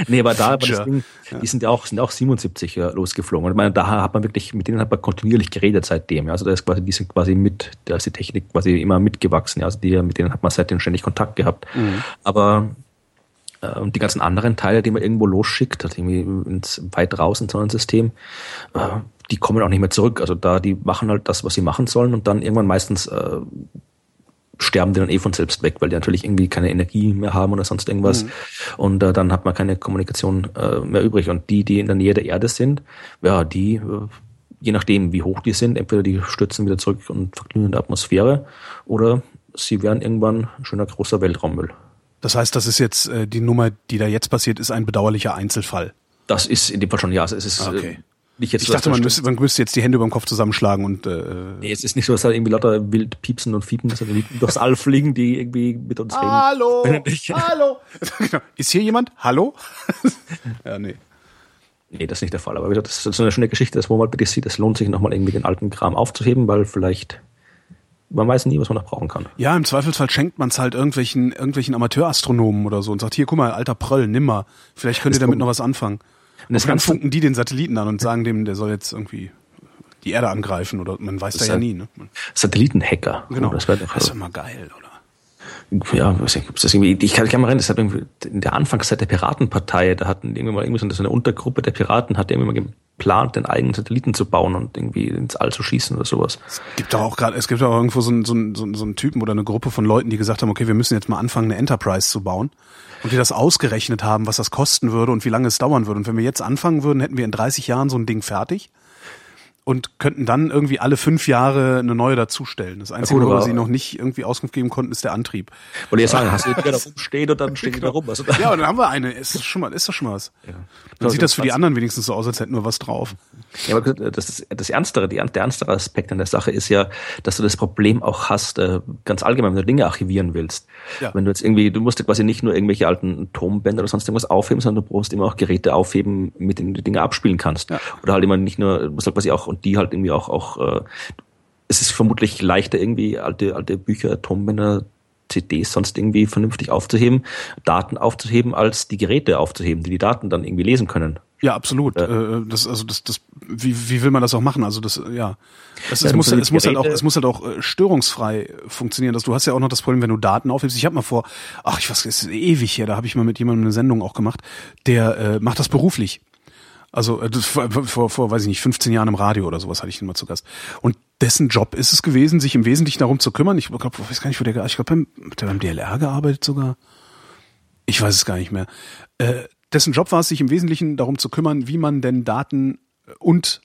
Speaker 3: nee, aber da, aber das Ding, ja. die sind ja auch, sind auch 77 äh, losgeflogen. Und ich meine, da hat man wirklich, mit denen hat man kontinuierlich geredet seitdem. Ja. Also da ist quasi, die sind quasi mit, da ist die Technik quasi immer mitgewachsen. Ja. Also die, mit denen hat man seitdem ständig Kontakt gehabt. Mhm. Aber und die ganzen anderen Teile, die man irgendwo losschickt, halt irgendwie ins, weit raus ins Sonnensystem, äh, die kommen auch nicht mehr zurück. Also da, die machen halt das, was sie machen sollen und dann irgendwann meistens äh, sterben die dann eh von selbst weg, weil die natürlich irgendwie keine Energie mehr haben oder sonst irgendwas. Mhm. Und äh, dann hat man keine Kommunikation äh, mehr übrig. Und die, die in der Nähe der Erde sind, ja, die, äh, je nachdem, wie hoch die sind, entweder die stürzen wieder zurück und verglühen in der Atmosphäre oder sie werden irgendwann ein schöner großer Weltraummüll.
Speaker 2: Das heißt, das ist jetzt äh, die Nummer, die da jetzt passiert, ist ein bedauerlicher Einzelfall.
Speaker 3: Das ist in dem Fall schon ja. Also es ist
Speaker 2: okay. äh, nicht jetzt. Ich dachte, man müsste, man müsste jetzt die Hände über dem Kopf zusammenschlagen und. Äh,
Speaker 3: nee, es ist nicht so, dass da irgendwie lauter wild piepsen und fiepen, sondern die durchs All fliegen, die irgendwie mit uns reden.
Speaker 2: Hallo, (laughs) hallo. (laughs) Genau. ist hier jemand? Hallo? (laughs)
Speaker 3: ja, nee. Nee, das ist nicht der Fall. Aber das ist so eine schöne Geschichte, dass man mal bitte sieht, es lohnt sich nochmal irgendwie den alten Kram aufzuheben, weil vielleicht man weiß nie, was man noch brauchen kann.
Speaker 2: Ja, im Zweifelsfall schenkt man es halt irgendwelchen, irgendwelchen Amateurastronomen oder so und sagt, hier, guck mal, alter Pröll, nimm mal. Vielleicht könnt ihr damit noch was anfangen. Und, und dann funken die den Satelliten an und sagen dem, der soll jetzt irgendwie die Erde angreifen oder man weiß da ja nie. Ne?
Speaker 3: Satellitenhacker.
Speaker 2: Genau. Oh, das wäre das wär mal geil, oder?
Speaker 3: Ja, nicht, das irgendwie, ich kann, ich kann mal rein, das hat irgendwie in der Anfangszeit der Piratenpartei, da hatten irgendwie mal irgendwie so eine Untergruppe der Piraten hat irgendwie mal geplant, den eigenen Satelliten zu bauen und irgendwie ins All zu schießen oder sowas.
Speaker 2: Es gibt auch gerade, es gibt auch irgendwo so einen, so, einen, so einen Typen oder eine Gruppe von Leuten, die gesagt haben, okay, wir müssen jetzt mal anfangen, eine Enterprise zu bauen. Und die das ausgerechnet haben, was das kosten würde und wie lange es dauern würde. Und wenn wir jetzt anfangen würden, hätten wir in 30 Jahren so ein Ding fertig und könnten dann irgendwie alle fünf Jahre eine neue dazustellen. Das Einzige, ja, worüber sie noch nicht irgendwie Auskunft geben konnten, ist der Antrieb.
Speaker 3: Wollte ich sagen, hast du (laughs) die da rumstehen und dann stehen die da rum.
Speaker 2: Also, ja, und dann haben wir eine. Ist das schon mal, ist das schon mal was? Ja. Dann sieht das für die anderen wenigstens so aus, als hätten wir was drauf.
Speaker 3: Ja, aber das, ist, das Ernstere, die, der ernstere Aspekt an der Sache ist ja, dass du das Problem auch hast, äh, ganz allgemein, wenn du Dinge archivieren willst. Ja. Wenn du jetzt irgendwie, du musst ja quasi nicht nur irgendwelche alten Tonbänder oder sonst irgendwas aufheben, sondern du brauchst immer auch Geräte aufheben, mit denen du Dinge abspielen kannst. Ja. Oder halt immer nicht nur, du musst halt quasi auch, und die halt irgendwie auch, auch, äh, es ist vermutlich leichter irgendwie alte, alte Bücher, Tonbänder, CDs sonst irgendwie vernünftig aufzuheben, Daten aufzuheben, als die Geräte aufzuheben, die die Daten dann irgendwie lesen können.
Speaker 2: Ja, absolut. Äh, das, also das, das, wie, wie will man das auch machen? Also das, ja, das, ja, es muss, es muss halt auch, es muss halt auch äh, störungsfrei funktionieren. Das, du hast ja auch noch das Problem, wenn du Daten aufhebst. Ich habe mal vor, ach, ich weiß, es ist ewig her, da habe ich mal mit jemandem eine Sendung auch gemacht. Der äh, macht das beruflich. Also äh, vor, vor, vor, weiß ich nicht, 15 Jahren im Radio oder sowas hatte ich ihn mal zu Gast. Und dessen Job ist es gewesen, sich im Wesentlichen darum zu kümmern. Ich glaube, weiß gar nicht, wo der, ich glaube, beim, der beim DLR gearbeitet sogar. Ich weiß es gar nicht mehr. Äh, dessen Job war es, sich im Wesentlichen darum zu kümmern, wie man denn Daten und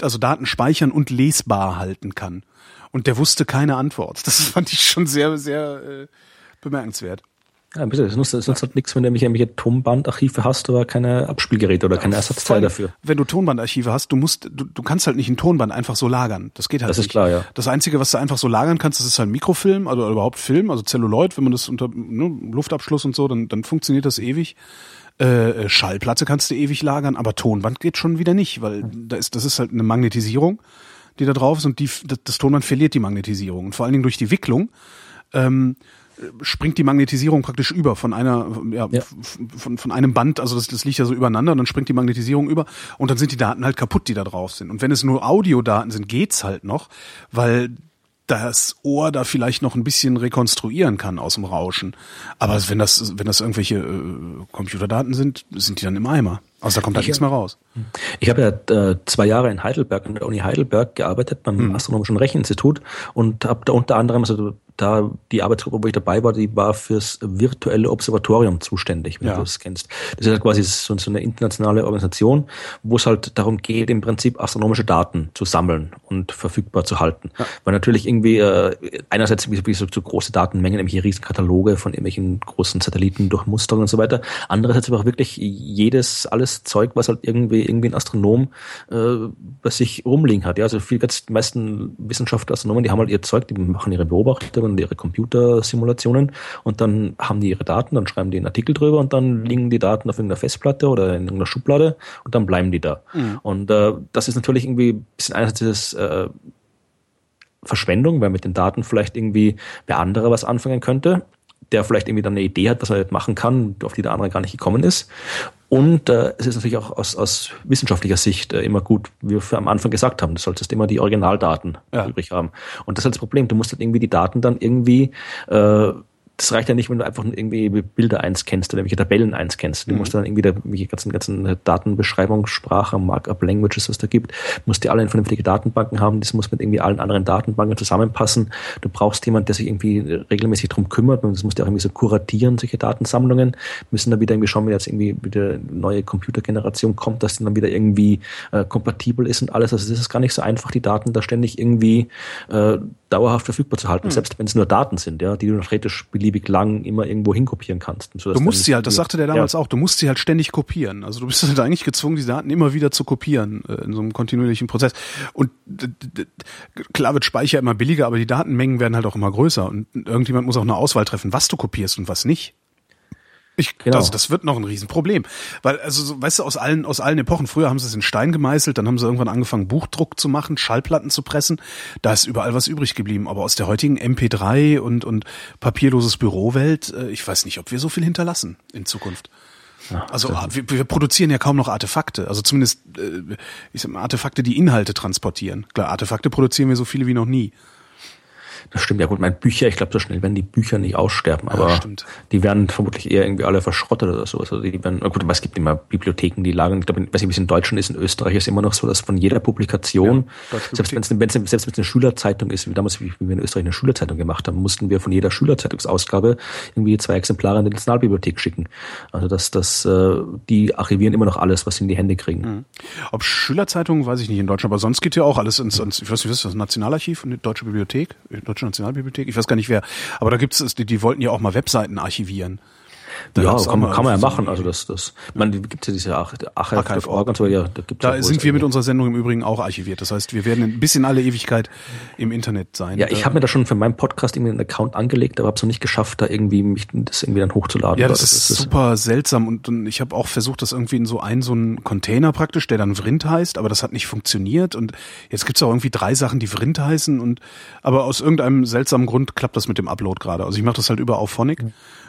Speaker 2: also Daten speichern und lesbar halten kann. Und der wusste keine Antwort. Das (laughs) fand ich schon sehr, sehr äh, bemerkenswert.
Speaker 3: Ja, bitte. Es nutzt, es nutzt halt nichts, wenn du irgendwelche Tonbandarchive hast, aber keine Abspielgeräte oder keine Ersatzteile dafür.
Speaker 2: Wenn du Tonbandarchive hast, du musst, du, du kannst halt nicht ein Tonband einfach so lagern. Das geht halt
Speaker 3: Das
Speaker 2: nicht.
Speaker 3: ist klar, ja.
Speaker 2: Das Einzige, was du einfach so lagern kannst, das ist halt Mikrofilm, also überhaupt Film, also Celluloid, wenn man das unter ne, Luftabschluss und so, dann, dann funktioniert das ewig. Äh, Schallplatte kannst du ewig lagern, aber Tonband geht schon wieder nicht, weil da ist, das ist halt eine Magnetisierung, die da drauf ist und die, das, das Tonband verliert die Magnetisierung. Und vor allen Dingen durch die Wicklung ähm, springt die Magnetisierung praktisch über von einer, ja,
Speaker 3: Ja.
Speaker 2: Von, von einem Band, also das, das liegt ja so übereinander und dann springt die Magnetisierung über und dann sind die Daten halt kaputt, die da drauf sind. Und wenn es nur Audiodaten sind, geht's halt noch, weil das Ohr da vielleicht noch ein bisschen rekonstruieren kann aus dem Rauschen. Aber wenn das, wenn das irgendwelche äh, Computerdaten sind, sind die dann im Eimer. Also da kommt halt
Speaker 3: Ich-
Speaker 2: nichts mehr raus.
Speaker 3: Ich habe ja äh, zwei Jahre in Heidelberg, an der Uni Heidelberg gearbeitet, beim
Speaker 2: Mhm.
Speaker 3: Astronomischen Recheninstitut und habe da unter anderem, also da die Arbeitsgruppe, wo ich dabei war, die war fürs virtuelle Observatorium zuständig, wenn
Speaker 2: Ja.
Speaker 3: du das kennst. Das ist halt quasi so, so eine internationale Organisation, wo es halt darum geht, im Prinzip astronomische Daten zu sammeln und verfügbar zu halten. Weil natürlich irgendwie äh, einerseits wie, wie so, so große Datenmengen, irgendwelche riesen Kataloge von irgendwelchen großen Satelliten durchmustern und so weiter. Andererseits aber auch wirklich jedes, alles Zeug, was halt irgendwie irgendwie ein Astronom äh, bei sich rumliegen hat. Ja, also viel die meisten Wissenschaftler, Astronomen, die haben halt ihr Zeug, die machen ihre Beobachtungen, ihre Computersimulationen und dann haben die ihre Daten, dann schreiben die einen Artikel drüber und dann liegen die Daten auf irgendeiner Festplatte oder in irgendeiner Schublade und dann bleiben die da. Und äh, das ist natürlich irgendwie ein bisschen einerseits dieses äh, Verschwendung, weil mit den Daten vielleicht irgendwie wer andere was anfangen könnte, der vielleicht irgendwie dann eine Idee hat, was er machen kann, auf die der andere gar nicht gekommen ist. Und äh, es ist natürlich auch aus, aus wissenschaftlicher Sicht äh, immer gut, wie wir am Anfang gesagt haben, du solltest immer die Originaldaten
Speaker 2: Ja.
Speaker 3: übrig haben. Und das ist halt das Problem, du musst halt irgendwie die Daten dann irgendwie äh, das reicht ja nicht, wenn du einfach irgendwie Bilder einscannst oder irgendwelche Tabellen einscannst. Du musst dann irgendwie da irgendwelche ganzen, ganzen Datenbeschreibung, Sprache, Markup Languages, was da gibt, musst dir alle in vernünftige Datenbanken haben. Das muss mit irgendwie allen anderen Datenbanken zusammenpassen. Du brauchst jemanden, der sich irgendwie regelmäßig drum kümmert und das musst du auch irgendwie so kuratieren, solche Datensammlungen. Müssen dann wieder irgendwie schauen, wenn jetzt irgendwie wieder eine neue Computergeneration kommt, dass die dann wieder irgendwie äh, kompatibel ist und alles. Also das ist gar nicht so einfach, die Daten da ständig irgendwie äh, dauerhaft verfügbar zu halten, selbst wenn es nur Daten sind, ja, die du theoretisch beliebig lang immer irgendwo hinkopieren kannst. So,
Speaker 2: Du musst sie halt, das sagte der damals
Speaker 3: ja.
Speaker 2: auch, du musst sie halt ständig kopieren. Also du bist (laughs) halt eigentlich gezwungen, diese Daten immer wieder zu kopieren äh, in so einem kontinuierlichen Prozess. Und klar wird Speicher immer billiger, aber die Datenmengen werden halt auch immer größer. Und irgendjemand muss auch eine Auswahl treffen, was du kopierst und was nicht. Ich,
Speaker 3: Genau.
Speaker 2: also das wird noch ein Riesenproblem. Weil, also, so, weißt du, aus allen, aus allen Epochen, früher haben sie es in Stein gemeißelt, dann haben sie irgendwann angefangen, Buchdruck zu machen, Schallplatten zu pressen. Da ist überall was übrig geblieben. Aber aus der heutigen MP3 und, und papierloses Bürowelt, äh, ich weiß nicht, ob wir so viel hinterlassen in Zukunft. Also ah, wir, wir produzieren ja kaum noch Artefakte, also zumindest äh, ich sag mal, Artefakte, die Inhalte transportieren. Klar, Artefakte produzieren wir so viele wie noch nie.
Speaker 3: Das stimmt, ja gut, mein Bücher, ich glaube, so schnell werden die Bücher nicht aussterben, aber
Speaker 2: stimmt.
Speaker 3: die werden vermutlich eher irgendwie alle verschrottet oder so. Also die werden, gut, aber es gibt immer Bibliotheken, die lagern, ich glaube, weiß nicht, wie es in Deutschland ist, in Österreich ist immer noch so, dass von jeder Publikation,
Speaker 2: Deutsche
Speaker 3: selbst wenn es selbst wenn es eine Schülerzeitung ist, wie damals, wie, wir in Österreich eine Schülerzeitung gemacht haben, mussten wir von jeder Schülerzeitungsausgabe irgendwie zwei Exemplare in die Nationalbibliothek schicken. Also dass das, äh, die archivieren immer noch alles, was sie in die Hände kriegen.
Speaker 2: Ob Schülerzeitungen, weiß ich nicht in Deutschland, aber sonst geht ja auch alles ins, ins ich weiß nicht, was ist das, Nationalarchiv und die Deutsche Bibliothek, Deutsche Nationalbibliothek, ich weiß gar nicht wer, aber da gibt's, die, die wollten ja auch mal Webseiten archivieren. Da
Speaker 3: Ja, kann, man- kann man ja machen. Also das, das, man, gibt ja diese Arch-
Speaker 2: Archive.org.
Speaker 3: Und so, ja, da gibt's
Speaker 2: Da
Speaker 3: ja
Speaker 2: sind wir mit unserer Sendung im Übrigen auch archiviert. Das heißt, wir werden ein bisschen alle Ewigkeit im Internet sein.
Speaker 3: Ja, ich habe mir da schon für meinen Podcast irgendwie einen Account angelegt, aber habe es noch nicht geschafft, da irgendwie mich das irgendwie dann hochzuladen.
Speaker 2: Ja,
Speaker 3: Oder
Speaker 2: das ist super seltsam und, und ich habe auch versucht, das irgendwie in so einen so einen Container praktisch, der dann Vrind heißt, aber das hat nicht funktioniert und jetzt gibt's auch irgendwie drei Sachen, die Vrind heißen und aber aus irgendeinem seltsamen Grund klappt das mit dem Upload gerade. Also ich mache das halt über Auphonic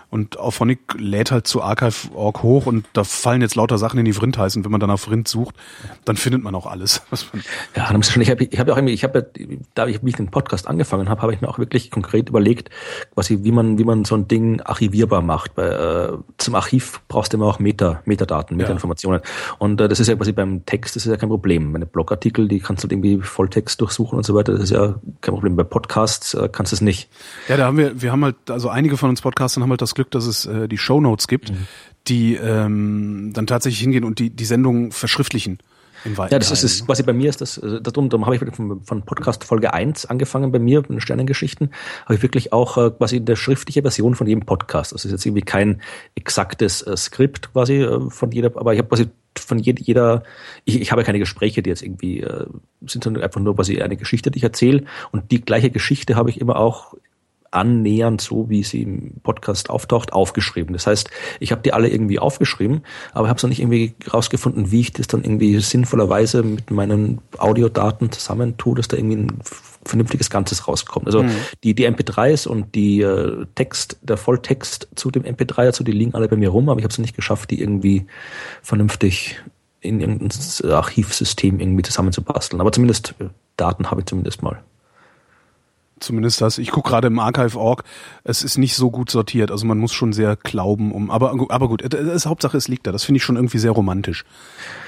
Speaker 2: und Auphonic lädt halt zu Archive.org hoch und da fallen jetzt lauter Sachen in die Vrind heißen. Wenn man dann auf Vrind sucht, dann findet man auch alles. (laughs) Was man,
Speaker 3: Ja, dann schon, ich habe ich hab ja auch irgendwie, ich habe ja, da ich, wie ich den Podcast angefangen habe, habe ich mir auch wirklich konkret überlegt, quasi, wie man, wie man so ein Ding archivierbar macht. Weil, äh, zum Archiv brauchst du immer auch Meta, Metadaten, Metainformationen. Und äh, das ist ja quasi beim Text, das ist ja kein Problem. Meine Blogartikel, die kannst du halt irgendwie Volltext durchsuchen und so weiter, das ist ja kein Problem. Bei Podcasts äh, kannst du es nicht.
Speaker 2: Ja, da haben wir, wir haben halt, also einige von uns Podcastern haben halt das Glück, dass es äh, die Shownotes gibt, die ähm, dann tatsächlich hingehen und die, die Sendung verschriftlichen.
Speaker 3: ja, das ist es, quasi bei mir ist das, also darum, darum habe ich von, von Podcast Folge 1 angefangen bei mir, in Sternengeschichten, habe ich wirklich auch äh, quasi eine schriftliche Version von jedem Podcast. Das ist jetzt irgendwie kein exaktes äh, Skript quasi äh, von jeder, aber ich habe quasi von jeder, jeder ich, ich habe keine Gespräche, die jetzt irgendwie äh, sind, sondern einfach nur quasi eine Geschichte, die ich erzähle. Und die gleiche Geschichte habe ich immer auch annähernd so, wie sie im Podcast auftaucht, aufgeschrieben. Das heißt, ich habe die alle irgendwie aufgeschrieben, aber habe es noch nicht irgendwie rausgefunden, wie ich das dann irgendwie sinnvollerweise mit meinen Audiodaten zusammentue, dass da irgendwie ein vernünftiges Ganzes rauskommt. Also mhm. die, die MP3s und die äh, Text, der Volltext zu dem MP3 dazu, die liegen alle bei mir rum, aber ich habe es nicht geschafft, die irgendwie vernünftig in irgendein Archivsystem irgendwie zusammenzubasteln. Aber zumindest äh, Daten habe ich zumindest mal
Speaker 2: zumindest das. Ich gucke gerade im Archive.org, es ist nicht so gut sortiert, also man muss schon sehr glauben, um. Aber, aber gut, es, es, Hauptsache es liegt da. Das finde ich schon irgendwie sehr romantisch.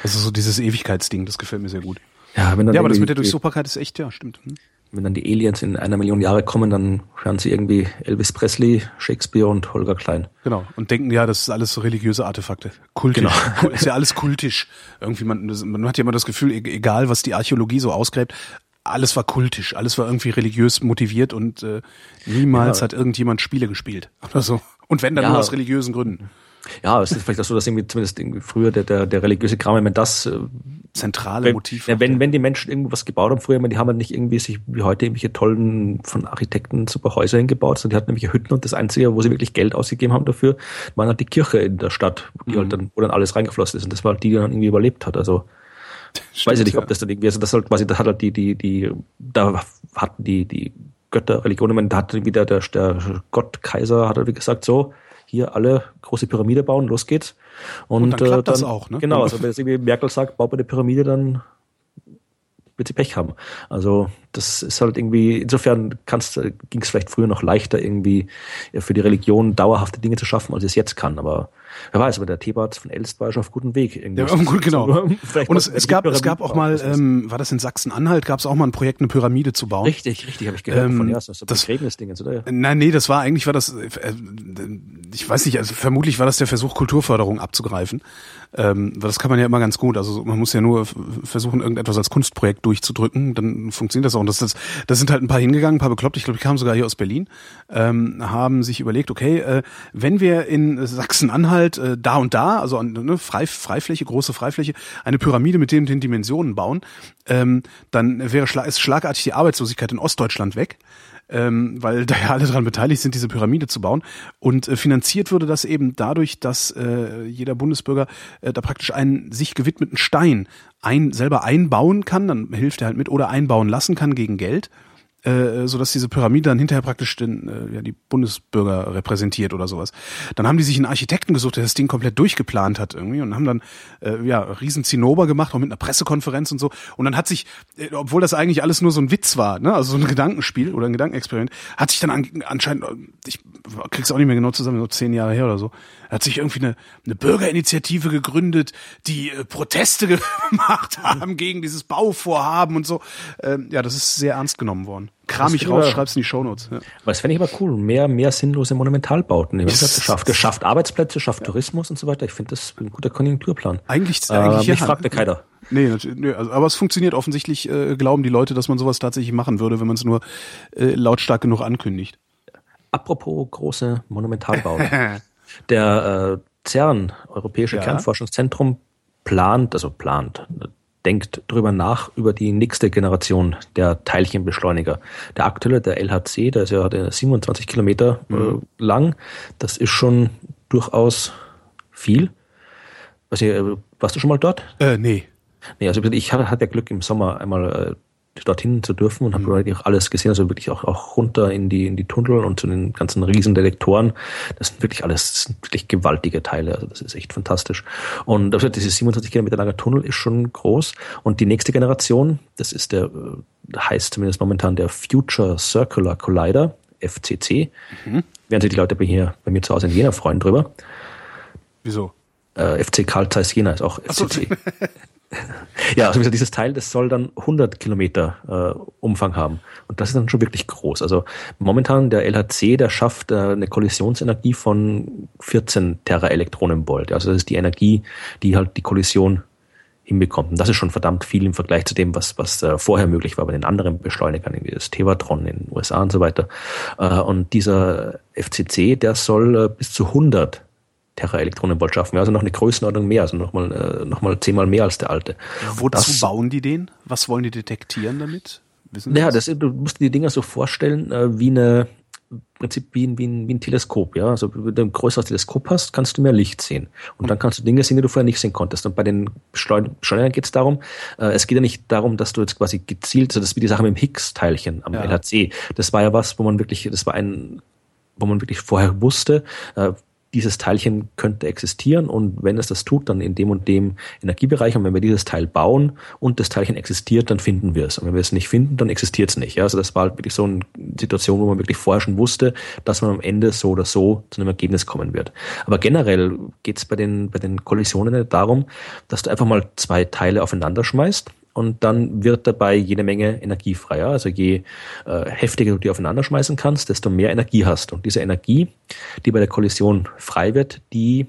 Speaker 2: Also so dieses Ewigkeitsding, das gefällt mir sehr gut. Ja, wenn dann ja aber das mit der Durchsuchbarkeit ist echt, ja, stimmt. Hm.
Speaker 3: Wenn dann die Aliens in einer Million Jahre kommen, dann hören sie irgendwie Elvis Presley, Shakespeare und Holger Klein.
Speaker 2: Genau. Und denken, ja, das ist alles so religiöse Artefakte. Kultisch. Genau. ist ja alles kultisch. Irgendwie, man, man hat ja immer das Gefühl, e-, egal was die Archäologie so ausgräbt, alles war kultisch, alles war irgendwie religiös motiviert und äh, niemals ja. hat irgendjemand Spiele gespielt oder so. Und wenn dann ja. nur aus religiösen Gründen.
Speaker 3: Ja, es ist vielleicht auch so, dass irgendwie zumindest irgendwie früher der, der, der religiöse Kram, wenn das äh,
Speaker 2: zentrale
Speaker 3: wenn,
Speaker 2: Motiv.
Speaker 3: Ja, wenn, wenn die Menschen irgendwas gebaut haben früher, die haben halt nicht irgendwie sich wie heute irgendwelche tollen von Architekten super Häuser hingebaut, sondern die hatten nämlich Hütten und das Einzige, wo sie wirklich Geld ausgegeben haben dafür, waren halt die Kirche in der Stadt, die mhm. halt dann, wo dann alles reingeflossen ist und das war halt die, die dann irgendwie überlebt hat. Also Stimmt, weiß ich nicht, ob das dann irgendwie, also das halt quasi, da hat halt die, die, die, da hatten die, die Götter, Religionen, da hat wieder der, der Gott, Kaiser, hat er wie gesagt, so, hier alle große Pyramide bauen, los geht's.
Speaker 2: Und, und dann klappt äh, dann, das auch, ne?
Speaker 3: Genau, also wenn jetzt irgendwie Merkel sagt, bau eine Pyramide, dann wird sie Pech haben. Also das ist halt irgendwie, insofern ging es vielleicht früher noch leichter, irgendwie für die Religion dauerhafte Dinge zu schaffen, als es jetzt kann. Aber Wer weiß, aber der Thebart von Elst war schon auf gutem Weg.
Speaker 2: Ja, (laughs) gut, genau. (laughs) Und es, es gab, es gab auch mal, ähm, war das in Sachsen-Anhalt, gab es auch mal ein Projekt, eine Pyramide zu bauen.
Speaker 3: Richtig, richtig, habe ich gehört ähm, von ja, das, das Begräbnisdingens, oder?
Speaker 2: Nein, nee, das war eigentlich, war das, äh, ich weiß nicht, also vermutlich war das der Versuch, Kulturförderung abzugreifen. Ähm, das kann man ja immer ganz gut. Also man muss ja nur versuchen, irgendetwas als Kunstprojekt durchzudrücken, dann funktioniert das auch. Und das, das, das sind halt ein paar hingegangen, ein paar bekloppt, ich glaube, die kamen sogar hier aus Berlin, ähm, haben sich überlegt, okay, äh, wenn wir in Sachsen-Anhalt äh, da und da, also ne, Frei, Freifläche, große Freifläche, eine Pyramide mit den, den Dimensionen bauen, ähm, dann wäre schla ist schlagartig die Arbeitslosigkeit in Ostdeutschland weg ähm, weil da ja alle dran beteiligt sind, diese Pyramide zu bauen. Und äh, finanziert würde das eben dadurch, dass äh, jeder Bundesbürger äh, da praktisch einen sich gewidmeten Stein ein, selber einbauen kann, dann hilft er halt mit, oder einbauen lassen kann gegen Geld äh, so dass diese Pyramide dann hinterher praktisch den, äh, ja, die Bundesbürger repräsentiert oder sowas. Dann haben die sich einen Architekten gesucht, der das Ding komplett durchgeplant hat irgendwie und haben dann äh, ja riesen Zinnober gemacht, auch mit einer Pressekonferenz und so. Und dann hat sich, äh, obwohl das eigentlich alles nur so ein Witz war, ne, also so ein Gedankenspiel oder ein Gedankenexperiment, hat sich dann an, anscheinend, ich krieg's auch nicht mehr genau zusammen, so zehn Jahre her oder so, hat sich irgendwie eine, eine Bürgerinitiative gegründet, die äh, Proteste (laughs) gemacht haben gegen dieses Bauvorhaben und so. Ähm, ja, das ist sehr ernst genommen worden. Kram ich raus, schreib's in die Shownotes. Ja.
Speaker 3: Aber das fände ich aber cool. Mehr, mehr sinnlose Monumentalbauten. Das, das schafft, das schafft Arbeitsplätze, schafft ja. Tourismus und so weiter. Ich finde das ein guter Konjunkturplan.
Speaker 2: Eigentlich, äh, eigentlich
Speaker 3: ja. Mich fragt ja keiner.
Speaker 2: Nee, nee also, aber es funktioniert offensichtlich, äh, glauben die Leute, dass man sowas tatsächlich machen würde, wenn man es nur äh, lautstark genug ankündigt.
Speaker 3: Apropos große Monumentalbauten. (laughs) Der äh, CERN, Europäische ja. Kernforschungszentrum, plant, also plant, denkt drüber nach über die nächste Generation der Teilchenbeschleuniger. Der aktuelle, der LHC, der ist ja 27 Kilometer äh, mhm. lang. Das ist schon durchaus viel. Was, äh, warst du schon mal dort?
Speaker 2: Äh, nee.
Speaker 3: Nee, also ich hatte, hatte Glück im Sommer einmal äh, dorthin zu dürfen und habe mhm. wirklich auch alles gesehen, also wirklich auch, auch runter in die, in die Tunnel und zu den ganzen Riesendetektoren. Das sind wirklich alles, das sind wirklich gewaltige Teile, also das ist echt fantastisch. Und also dieses 27 Kilometer lange Tunnel ist schon groß und die nächste Generation, das ist der, äh, heißt zumindest momentan der Future Circular Collider, FCC. Mhm. Werden sich die Leute bei, hier, bei mir zu Hause in Jena freuen drüber.
Speaker 2: Wieso?
Speaker 3: Äh, FC Karl Zeiss Jena ist auch FCC. So. (laughs) (laughs) Ja, also dieses Teil, das soll dann 100 Kilometer äh, Umfang haben. Und das ist dann schon wirklich groß. Also momentan der LHC, der schafft äh, eine Kollisionsenergie von 14 Teraelektronenvolt. Also das ist die Energie, die halt die Kollision hinbekommt. Und das ist schon verdammt viel im Vergleich zu dem, was, was äh, vorher möglich war bei den anderen Beschleunigern, wie das Tevatron in den USA und so weiter. Äh, und dieser FCC, der soll äh, bis zu 100 Teraelektronenvolt schaffen. Also noch eine Größenordnung mehr, also nochmal äh, noch mal zehnmal mehr als der alte.
Speaker 2: Wozu das, bauen die den? Was wollen die detektieren damit?
Speaker 3: Wissen ja, das, du musst dir die Dinger so vorstellen, äh, wie eine im Prinzip wie ein, wie, ein, wie ein Teleskop, ja. Also wenn du ein größeres Teleskop hast, kannst du mehr Licht sehen. Und dann kannst du Dinge sehen, die du vorher nicht sehen konntest. Und bei den Beschleunigern geht es darum, äh, es geht ja nicht darum, dass du jetzt quasi gezielt, so das ist wie die Sache mit dem Higgs-Teilchen am ja. LHC. Das war ja was, wo man wirklich, das war ein, wo man wirklich vorher wusste, äh, dieses Teilchen könnte existieren und wenn es das tut, dann in dem und dem Energiebereich. Und wenn wir dieses Teil bauen und das Teilchen existiert, dann finden wir es. Und wenn wir es nicht finden, dann existiert es nicht. Ja, also das war wirklich so eine Situation, wo man wirklich vorher schon wusste, dass man am Ende so oder so zu einem Ergebnis kommen wird. Aber generell geht es bei den, bei den Kollisionen darum, dass du einfach mal zwei Teile aufeinander schmeißt und dann wird dabei jede Menge Energie frei. Also je äh, heftiger du die aufeinander schmeißen kannst, desto mehr Energie hast. Und diese Energie, die bei der Kollision frei wird, die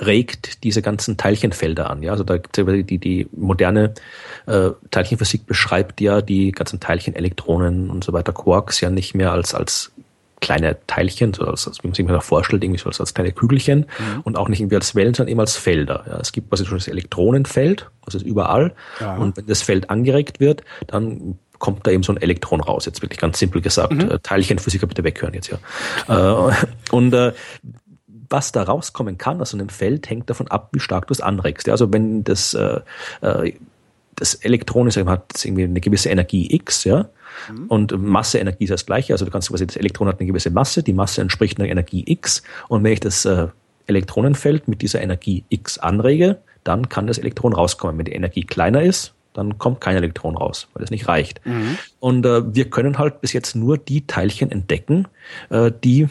Speaker 3: regt diese ganzen Teilchenfelder an. Ja, also da die, die moderne äh, Teilchenphysik beschreibt ja die ganzen Teilchen, Elektronen und so weiter, Quarks ja nicht mehr als als kleine Teilchen, so als, wie man sich mal vorstellt, irgendwie so als, als kleine Kügelchen mhm. und auch nicht irgendwie als Wellen, sondern eben als Felder. Ja, es gibt quasi schon das Elektronenfeld, das ist überall. Ja. Und wenn das Feld angeregt wird, dann kommt da eben so ein Elektron raus. Jetzt wirklich ganz simpel gesagt. Mhm. Äh, Teilchenphysiker bitte weghören jetzt ja. Äh, (laughs) und äh, was da rauskommen kann aus einem Feld, hängt davon ab, wie stark du es anregst. Ja, also wenn das, äh, äh das Elektron ist, hat irgendwie eine gewisse Energie X, ja, Mhm. Und Masse, Energie ist das gleiche. Also du kannst quasi, das Elektron hat eine gewisse Masse, die Masse entspricht einer Energie X. Und wenn ich das äh, Elektronenfeld mit dieser Energie X anrege, dann kann das Elektron rauskommen. Wenn die Energie kleiner ist, dann kommt kein Elektron raus, weil es nicht reicht. Mhm. Und äh, wir können halt bis jetzt nur die Teilchen entdecken, äh, die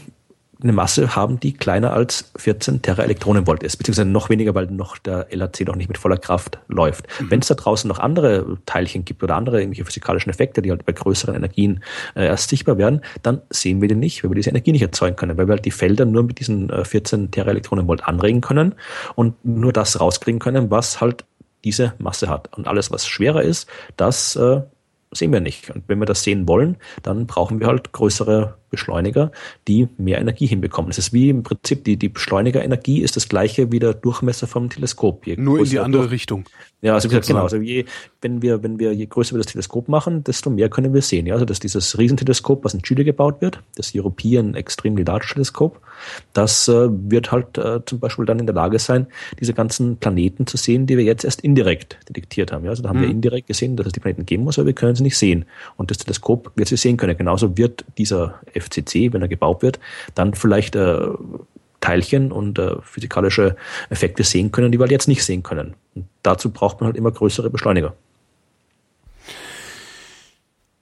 Speaker 3: eine Masse haben, die kleiner als 14 Teraelektronenvolt ist, beziehungsweise noch weniger, weil noch der LHC noch nicht mit voller Kraft läuft. Mhm. Wenn es da draußen noch andere Teilchen gibt oder andere irgendwelche physikalischen Effekte, die halt bei größeren Energien äh, erst sichtbar werden, dann sehen wir die nicht, weil wir diese Energie nicht erzeugen können, weil wir halt die Felder nur mit diesen äh, 14 Teraelektronenvolt anregen können und nur das rauskriegen können, was halt diese Masse hat. Und alles, was schwerer ist, das äh, sehen wir nicht. Und wenn wir das sehen wollen, dann brauchen wir halt größere Beschleuniger, die mehr Energie hinbekommen. Es ist wie im Prinzip die, die Beschleunigerenergie ist das gleiche wie der Durchmesser vom Teleskop.
Speaker 2: Je Nur in die andere durch, Richtung.
Speaker 3: Ja, also wie gesagt, genau. Also je, wenn wir, wenn wir, je größer wir das Teleskop machen, desto mehr können wir sehen. Ja, also dass dieses Riesenteleskop, was in Chile gebaut wird, das European Extremely Large Teleskop, das äh, wird halt äh, zum Beispiel dann in der Lage sein, diese ganzen Planeten zu sehen, die wir jetzt erst indirekt detektiert haben. Ja, also da haben mhm. wir indirekt gesehen, dass es die Planeten geben muss, aber wir können sie nicht sehen. Und das Teleskop wird sie sehen können. Genauso wird dieser FCC, wenn er gebaut wird, dann vielleicht äh, Teilchen und äh, physikalische Effekte sehen können, die wir halt jetzt nicht sehen können. Und dazu braucht man halt immer größere Beschleuniger.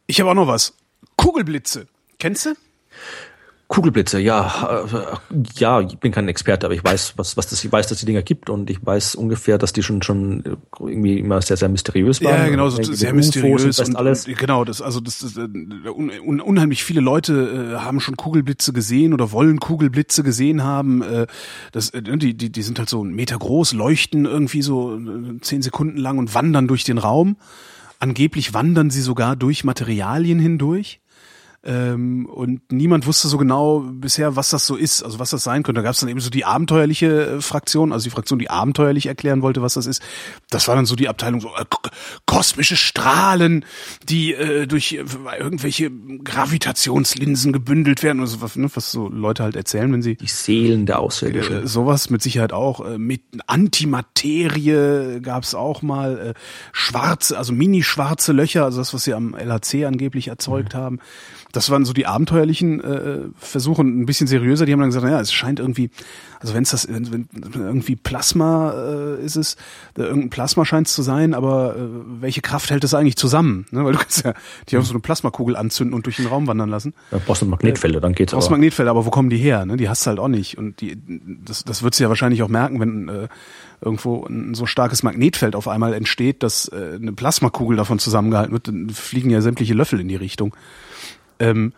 Speaker 2: Ich habe auch noch was. Kugelblitze. Kennst du?
Speaker 3: Kugelblitze, ja, äh, ja, ich bin kein Experte, aber ich weiß, was, was das, ich weiß, dass die Dinger gibt und ich weiß ungefähr, dass die schon schon irgendwie immer sehr, sehr mysteriös waren.
Speaker 2: Ja, genau, so sehr mysteriös und, und, alles. Und, genau, das, also das, das äh, un, unheimlich viele Leute äh, haben schon Kugelblitze gesehen oder wollen Kugelblitze gesehen haben. Äh, das, äh, die, die, die sind halt so einen Meter groß, leuchten irgendwie so zehn Sekunden lang und wandern durch den Raum. Angeblich wandern sie sogar durch Materialien hindurch. Ähm, und niemand wusste so genau bisher, was das so ist, also was das sein könnte. Da gab es dann eben so die abenteuerliche äh, Fraktion, also die Fraktion, die abenteuerlich erklären wollte, was das ist. Das war dann so die Abteilung so äh, kosmische Strahlen, die äh, durch äh, irgendwelche Gravitationslinsen gebündelt werden, also was, ne, was so Leute halt erzählen, wenn sie
Speaker 3: die Seelen der Außerirdischen.
Speaker 2: Äh, sowas mit Sicherheit auch. Mit Antimaterie gab es auch mal schwarze, also mini-schwarze Löcher, also das, was sie am LHC angeblich erzeugt mhm. haben das waren so die abenteuerlichen äh, Versuche und ein bisschen seriöser. Die haben dann gesagt, naja, es scheint irgendwie, also wenn es das, wenn, wenn irgendwie Plasma äh, ist es, äh, irgendein Plasma scheint es zu sein, aber äh, welche Kraft hält es eigentlich zusammen? Ne? Weil du kannst ja die haben so eine Plasmakugel anzünden und durch den Raum wandern lassen.
Speaker 3: Ja, brauchst du Magnetfelder, dann geht's
Speaker 2: brauchst aber. Magnetfelder, aber wo kommen die her? Ne? Die hast du halt auch nicht. Und die, das, das wird sie ja wahrscheinlich auch merken, wenn äh, irgendwo ein so starkes Magnetfeld auf einmal entsteht, dass äh, eine Plasmakugel davon zusammengehalten wird, dann fliegen ja sämtliche Löffel in die Richtung. Ähm,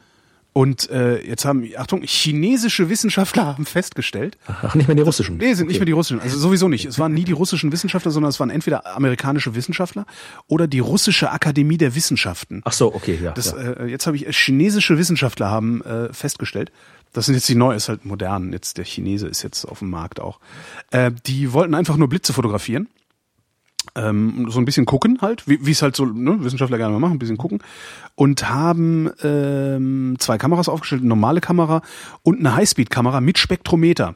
Speaker 2: Und äh, jetzt haben, Achtung, chinesische Wissenschaftler (laughs) haben festgestellt.
Speaker 3: Ach, nicht mehr die russischen.
Speaker 2: Nee, sind okay. nicht mehr die russischen. Also sowieso nicht. Es waren nie die russischen Wissenschaftler, sondern es waren entweder amerikanische Wissenschaftler oder die russische Akademie der Wissenschaften.
Speaker 3: Ach so, okay, ja.
Speaker 2: Das,
Speaker 3: ja.
Speaker 2: Äh, jetzt habe ich chinesische Wissenschaftler haben äh, festgestellt. Das sind jetzt die neue, ist halt modern. Jetzt der Chinese ist jetzt auf dem Markt auch. Äh, die wollten einfach nur Blitze fotografieren ähm, so ein bisschen gucken halt, wie es halt so ne, Wissenschaftler gerne mal machen, ein bisschen gucken und haben ähm, zwei Kameras aufgestellt, eine normale Kamera und eine Highspeed-Kamera mit Spektrometer.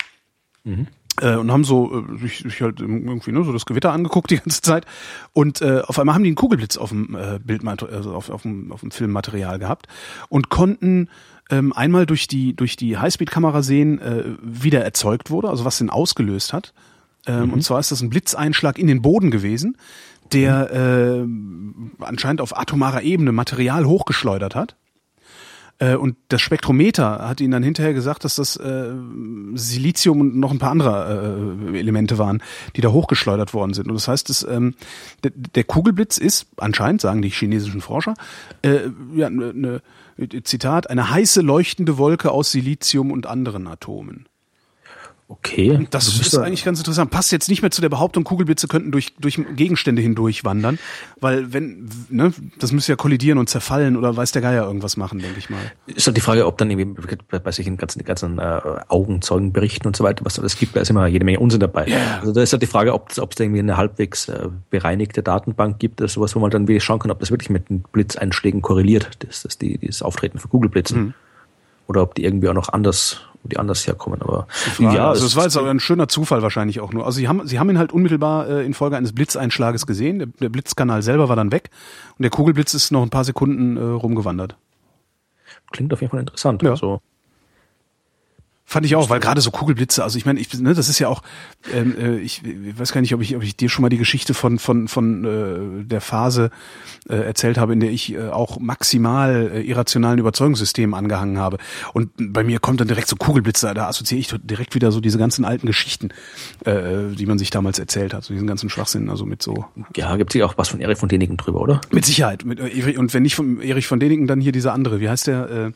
Speaker 2: Mhm. Äh, und haben so äh, sich, sich halt irgendwie ne, so das Gewitter angeguckt (laughs) die ganze Zeit und äh, auf einmal haben die einen Kugelblitz auf dem äh, Bildmaterial, also auf, auf, dem, auf dem Filmmaterial gehabt und konnten ähm, einmal durch die durch die Highspeed-Kamera sehen, äh, wie der erzeugt wurde, also was den ausgelöst hat ähm, mhm. Und zwar ist das ein Blitzeinschlag in den Boden gewesen, der äh, anscheinend auf atomarer Ebene Material hochgeschleudert hat. Äh, und das Spektrometer hat ihnen dann hinterher gesagt, dass das äh, Silizium und noch ein paar andere äh, Elemente waren, die da hochgeschleudert worden sind. Und das heißt, dass, ähm, der, der Kugelblitz ist anscheinend, sagen die chinesischen Forscher, äh, ja, ne, ne, Zitat, eine heiße leuchtende Wolke aus Silizium und anderen Atomen.
Speaker 3: Okay.
Speaker 2: Das ist eigentlich ganz interessant. Passt jetzt nicht mehr zu der Behauptung, Kugelblitze könnten durch, durch Gegenstände hindurch wandern, weil wenn, ne, das müsste ja kollidieren und zerfallen oder weiß der Geier irgendwas machen, denke ich mal.
Speaker 3: Ist halt die Frage, ob dann irgendwie bei sich in ganzen, ganzen äh, Augenzeugenberichten und so weiter, was es gibt, da ist immer jede Menge Unsinn dabei. Yeah. Also da ist halt die Frage, ob es da irgendwie eine halbwegs äh, bereinigte Datenbank gibt, oder sowas, wo man dann wirklich schauen kann, ob das wirklich mit den Blitzeinschlägen korreliert, das, das die, dieses Auftreten für Kugelblitzen. Mhm. Oder ob die irgendwie auch noch anders wo die anders herkommen. Aber
Speaker 2: ja, also es war jetzt aber ein schöner Zufall wahrscheinlich auch nur. Also sie haben, sie haben ihn halt unmittelbar äh, Folge eines Blitzeinschlages gesehen. Der, der Blitzkanal selber war dann weg und der Kugelblitz ist noch ein paar Sekunden äh, rumgewandert.
Speaker 3: Klingt auf jeden Fall interessant.
Speaker 2: Ja. Also Fand ich auch, weil gerade so Kugelblitze, also ich meine, ich, ne, das ist ja auch, ähm, äh, ich, ich weiß gar nicht, ob ich, ob ich dir schon mal die Geschichte von von von äh, der Phase äh, erzählt habe, in der ich äh, auch maximal äh, irrationalen Überzeugungssystemen angehangen habe. Und bei mir kommt dann direkt so Kugelblitze, da assoziiere ich direkt wieder so diese ganzen alten Geschichten, äh, die man sich damals erzählt hat, so diesen ganzen Schwachsinn, also mit so.
Speaker 3: Ja, gibt es auch was von Erich von Däniken drüber, oder?
Speaker 2: Mit Sicherheit. Mit, äh, und wenn nicht von Erich von Däniken, dann hier dieser andere. Wie heißt der? Äh,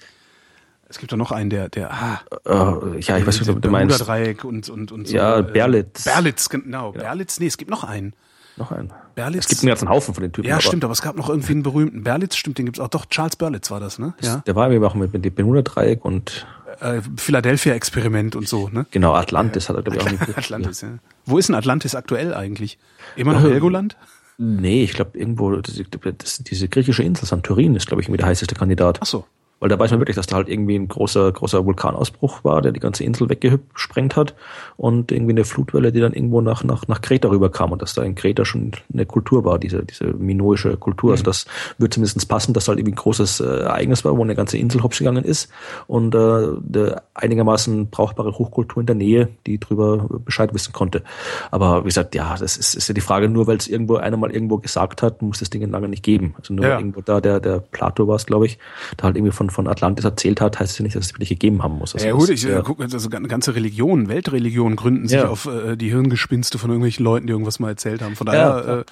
Speaker 2: es gibt doch noch einen, der, der, ah,
Speaker 3: uh, ja, ich weiß nicht, was du meinst.
Speaker 2: Dreieck und, und, und
Speaker 3: so. Ja, äh, Berlitz.
Speaker 2: Berlitz, genau. Ja. Berlitz, nee, es gibt noch einen.
Speaker 3: Noch einen.
Speaker 2: Berlitz.
Speaker 3: Es gibt einen ganzen Haufen von den Typen.
Speaker 2: Ja, aber stimmt, aber es gab noch irgendwie einen berühmten. Berlitz, stimmt, den gibt's auch. Doch, Charles Berlitz war das, ne?
Speaker 3: Ja. Der war irgendwie auch mit, mit dem Bermuda-Dreieck und
Speaker 2: äh, Philadelphia-Experiment und so, ne?
Speaker 3: Genau, Atlantis hat er, glaube ich, auch
Speaker 2: nicht. (laughs) Atlantis, ja. Wo ist denn Atlantis aktuell eigentlich? Immer noch Helgoland?
Speaker 3: Nee, ich glaube irgendwo, das, das, diese griechische Insel Santorin ist, glaube ich, irgendwie der heißeste Kandidat.
Speaker 2: Ach so.
Speaker 3: Weil da weiß man wirklich, dass da halt irgendwie ein großer, großer Vulkanausbruch war, der die ganze Insel weggesprengt hat und irgendwie eine Flutwelle, die dann irgendwo nach, nach, nach Kreta rüberkam und dass da in Kreta schon eine Kultur war, diese, diese minoische Kultur. Also mhm. Also das würde zumindest passen, dass da halt irgendwie ein großes äh, Ereignis war, wo eine ganze Insel hops gegangen ist und äh, einigermaßen brauchbare Hochkultur in der Nähe, die drüber Bescheid wissen konnte. Aber wie gesagt, ja, das ist, ist ja die Frage, nur weil es irgendwo einer mal irgendwo gesagt hat, muss das Ding lange nicht geben. Also nur ja. irgendwo da, der, der Plato war es, glaube ich, da halt irgendwie von von Atlantis erzählt hat, heißt es ja nicht, dass es wirklich gegeben haben muss.
Speaker 2: Also ja gut, ich äh, gucke, also ganze Religionen, Weltreligionen gründen sich ja. auf äh, die Hirngespinste von irgendwelchen Leuten, die irgendwas mal erzählt haben. Von daher ja, äh,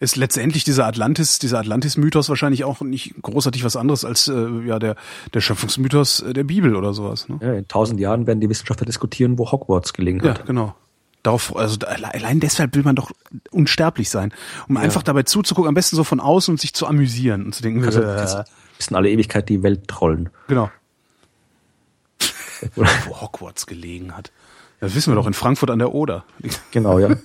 Speaker 2: ist letztendlich dieser Atlantis, dieser Atlantis-Mythos wahrscheinlich auch nicht großartig was anderes als äh, ja der der Schöpfungsmythos äh, der Bibel oder sowas. Ne?
Speaker 3: Ja, in tausend Jahren werden die Wissenschaftler diskutieren, wo Hogwarts gelegen hat.
Speaker 2: Ja, genau. Darauf, also allein deshalb will man doch unsterblich sein, um ja. einfach dabei zuzugucken, am besten so von außen und sich zu amüsieren und zu denken, also,
Speaker 3: äh, bis in alle Ewigkeit die Welt trollen.
Speaker 2: Genau. (laughs) Wo Hogwarts gelegen hat. Das wissen wir doch in Frankfurt an der Oder. (laughs)
Speaker 3: Genau, ja.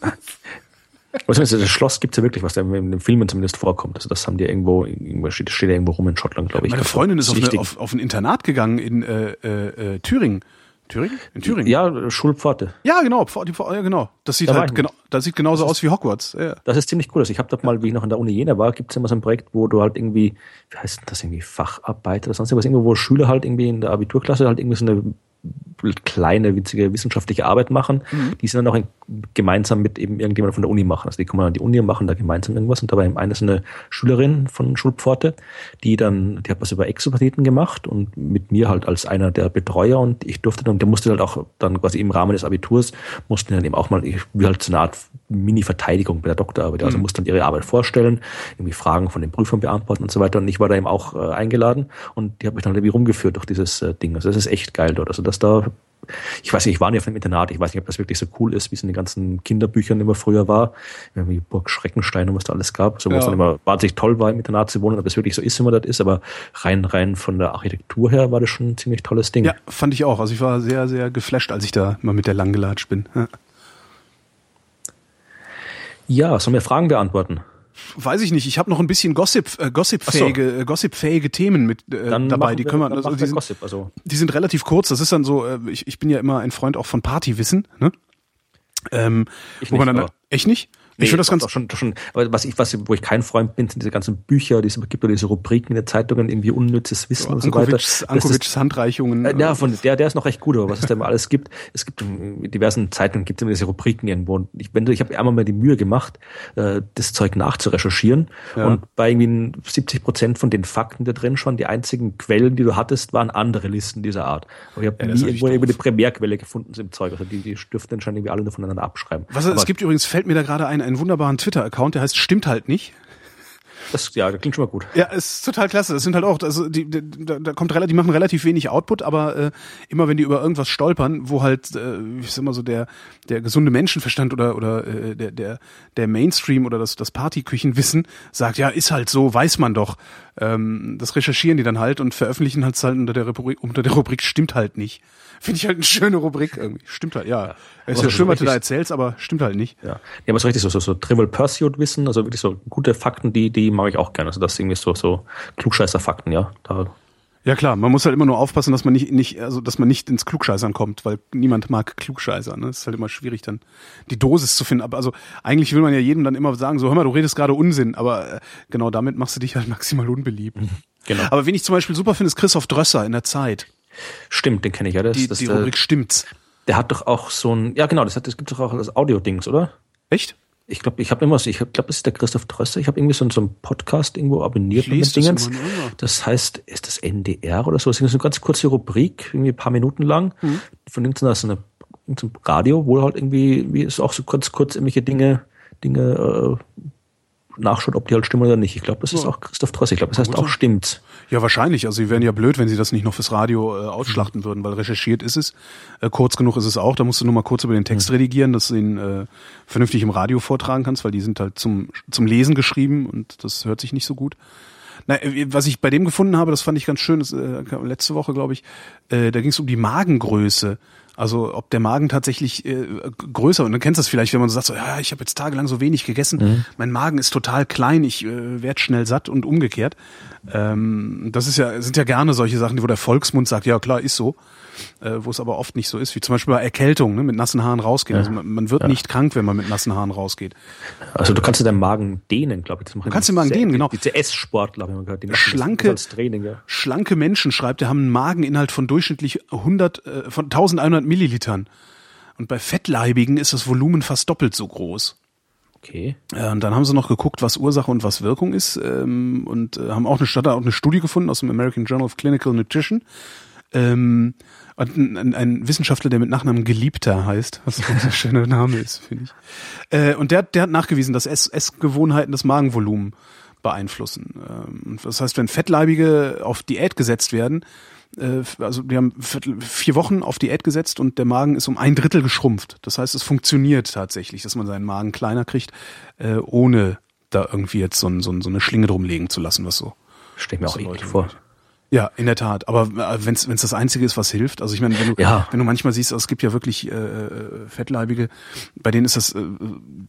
Speaker 3: das Schloss gibt es ja wirklich, was da in den Filmen zumindest vorkommt. Also das haben die irgendwo, irgendwo steht, steht irgendwo rum in Schottland, glaube ich.
Speaker 2: Meine Freundin ist auf, eine, auf, auf, ein Internat gegangen in äh, äh, äh Thüringen. Thüringen? In Thüringen?
Speaker 3: Ja, Schulpforte.
Speaker 2: Ja, genau, Pforte, ja, genau. Das sieht da halt genau, das sieht genauso das aus wie Hogwarts. Ja.
Speaker 3: Das ist ziemlich cool. Also ich habe da mal, wie ich noch in der Uni Jena war, gibt es immer so ein Projekt, wo du halt irgendwie, wie heißt das irgendwie, Facharbeit oder sonst irgendwas, irgendwo, wo Schüler halt irgendwie in der Abiturklasse halt irgendwie so eine kleine, witzige wissenschaftliche Arbeit machen, mhm. die sie dann auch in gemeinsam mit eben irgendjemand von der Uni machen. Also die kommen an die Uni und machen da gemeinsam irgendwas. Und da war eben eine, so eine Schülerin von Schulpforte, die dann, die hat was über Exoplaneten gemacht und mit mir halt als einer der Betreuer und ich durfte dann, der musste halt auch dann quasi im Rahmen des Abiturs, mussten dann eben auch mal, wie halt so eine Art Mini-Verteidigung bei der Doktorarbeit. Also mhm. mussten dann ihre Arbeit vorstellen, irgendwie Fragen von den Prüfern beantworten und so weiter. Und ich war da eben auch äh, eingeladen und die hat mich dann irgendwie rumgeführt durch dieses äh, Ding. Also das ist echt geil dort. Also dass da ich weiß nicht, ich war nicht auf dem Internat, ich weiß nicht, ob das wirklich so cool ist, wie es in den ganzen Kinderbüchern immer früher war, wie Burg Schreckenstein und was da alles gab, so ja. was dann immer wahnsinnig toll war, im Internat zu wohnen, ob es wirklich so ist, wie man das ist, aber rein, rein von der Architektur her war das schon ein ziemlich tolles Ding.
Speaker 2: Ja, fand ich auch. Also ich war sehr, sehr geflasht, als ich da mal mit der lang gelatscht bin. Ja,
Speaker 3: ja sollen wir Fragen beantworten?
Speaker 2: Weiß ich nicht. Ich habe noch ein bisschen Gossip, äh, Gossip-fähige, so. äh, Gossip-fähige Themen mit äh, dabei. Die können wir, also, die, sind, Gossip, also. die sind relativ kurz. Das ist dann so. Äh, ich, ich bin ja immer ein Freund auch von Partywissen. Ne? Ähm, ich nicht, dann, echt nicht?
Speaker 3: Nee, ich finde das ganz schon, schon, aber was ich, was, wo ich kein Freund bin, sind diese ganzen Bücher, diese, gibt ja diese Rubriken in den Zeitungen, irgendwie unnützes Wissen so, und so weiter.
Speaker 2: Ankovics Handreichungen.
Speaker 3: Äh, ja, von, der, der ist noch recht gut, aber was es da immer alles gibt, es gibt in diversen Zeitungen gibt es immer diese Rubriken irgendwo. Und ich, wenn ich habe einmal mal die Mühe gemacht, äh, das Zeug nachzurecherchieren. Ja. Und bei irgendwie 70 Prozent von den Fakten da drin schon, die einzigen Quellen, die du hattest, waren andere Listen dieser Art. Aber ich habe ja, nie irgendwo irgendwie eine Primärquelle gefunden im Zeug. Also die, die dürften anscheinend irgendwie alle nur voneinander abschreiben.
Speaker 2: Was, es gibt übrigens, fällt mir da gerade ein, einen wunderbaren Twitter-Account, der heißt Stimmt halt nicht.
Speaker 3: Das, ja, das klingt schon mal gut.
Speaker 2: Ja, ist total klasse. Das sind halt auch, also die, die da, kommt relativ, die machen relativ wenig Output, aber äh, immer wenn die über irgendwas stolpern, wo halt, äh, ich sag mal so der der gesunde Menschenverstand oder oder äh, der der der Mainstream oder das das Partyküchenwissen sagt, ja, ist halt so, weiß man doch. Ähm, das recherchieren die dann halt und veröffentlichen halt halt unter der Rubrik, unter der Rubrik stimmt halt nicht. Finde ich halt eine schöne Rubrik irgendwie. Stimmt halt, ja. ja. Es ist ja schön, was du da erzählst, aber stimmt halt nicht.
Speaker 3: Ja, ja aber so richtig so, so, so Trivial Pursuit Wissen, also wirklich so gute Fakten, die, die mag ich auch gerne. Also das ist irgendwie so, so Klugscheißer Fakten, ja. Da
Speaker 2: ja klar, man muss halt immer nur aufpassen, dass man nicht, nicht, also dass man nicht ins Klugscheißern kommt, weil niemand mag Klugscheißer. Ne? Das ist halt immer schwierig, dann die Dosis zu finden. Aber also eigentlich will man ja jedem dann immer sagen, so hör mal, du redest gerade Unsinn, aber äh, genau damit machst du dich halt (laughs) maximal unbeliebt. Genau. Aber wen ich zum Beispiel super finde, ist Christoph Drösser in der Zeit.
Speaker 3: Stimmt, den kenne ich ja.
Speaker 2: Das, die das, die Rubrik Stimmt's.
Speaker 3: Der hat doch auch so ein, ja genau, das, hat, das gibt doch auch das Audio-Dings, oder?
Speaker 2: Echt?
Speaker 3: Ich glaube, ich habe immer, ich glaube, das ist der Christoph Drösser. Ich habe irgendwie so, so einen Podcast irgendwo abonniert mit Dingens. Das heißt, ist das NDR oder so? Das ist eine ganz kurze Rubrik, irgendwie ein paar Minuten lang, mhm. von irgendeiner so eine, irgendeinem Radio, wo halt irgendwie, wie ist auch so kurz, kurz irgendwelche Dinge, Dinge äh, nachschaut, ob die halt stimmen oder nicht. Ich glaube, das ist auch Christoph Tross. Ich glaube, das heißt auch stimmt.
Speaker 2: Ja, wahrscheinlich. Also sie wären ja blöd, wenn sie das nicht noch fürs Radio äh, ausschlachten mhm. würden, weil recherchiert ist es. Äh, kurz genug ist es auch. Da musst du nur mal kurz über den Text mhm. redigieren, dass du ihn äh, vernünftig im Radio vortragen kannst, weil die sind halt zum, zum Lesen geschrieben und das hört sich nicht so gut. Na, äh, was ich bei dem gefunden habe, das fand ich ganz schön, das, äh, letzte Woche, glaube ich, äh, da ging es um die Magengröße. Also ob der Magen tatsächlich äh, größer und du kennst das vielleicht, wenn man so sagt, so, ja, ich habe jetzt tagelang so wenig gegessen, mhm. mein Magen ist total klein, ich äh, werde schnell satt und umgekehrt. Ähm, das ist ja sind ja gerne solche Sachen, wo der Volksmund sagt, ja klar, ist so äh, wo es aber oft nicht so ist, wie zum Beispiel bei Erkältung, ne, mit nassen Haaren rausgehen. Ja. Also man, man wird ja. nicht krank, wenn man mit nassen Haaren rausgeht.
Speaker 3: Also du kannst dir deinen Magen dehnen, glaube ich. Das
Speaker 2: machen du kannst den Magen dehnen, genau.
Speaker 3: Die CS-Sportler, wenn man gehört, die
Speaker 2: schlanke, Training, ja. schlanke Menschen, schreibt, die haben einen Mageninhalt von durchschnittlich 100, äh, von 1100 Millilitern. Und bei Fettleibigen ist das Volumen fast doppelt so groß.
Speaker 3: Okay.
Speaker 2: Ja, und dann haben sie noch geguckt, was Ursache und was Wirkung ist ähm, und äh, haben auch eine, auch eine Studie gefunden aus dem American Journal of Clinical Nutrition. Ähm, ein, ein Wissenschaftler, der mit Nachnamen Geliebter heißt, was ein schöner Name ist, finde ich. Äh, und der, der hat nachgewiesen, dass Ess Essgewohnheiten das Magenvolumen beeinflussen. Ähm, das heißt, wenn Fettleibige auf Diät gesetzt werden, also die haben vier Wochen auf Diät gesetzt und der Magen ist um ein Drittel geschrumpft. Das heißt, es funktioniert tatsächlich, dass man seinen Magen kleiner kriegt, äh, ohne da irgendwie jetzt so, so, so eine Schlinge drum legen zu lassen, was so.
Speaker 3: Stell mir auch Leute vor.
Speaker 2: Ja, in der Tat. Aber äh, wenn es das Einzige ist, was hilft, also ich meine, wenn du, ja. wenn du manchmal siehst, es gibt ja wirklich äh, äh, Fettleibige, bei denen ist das, äh,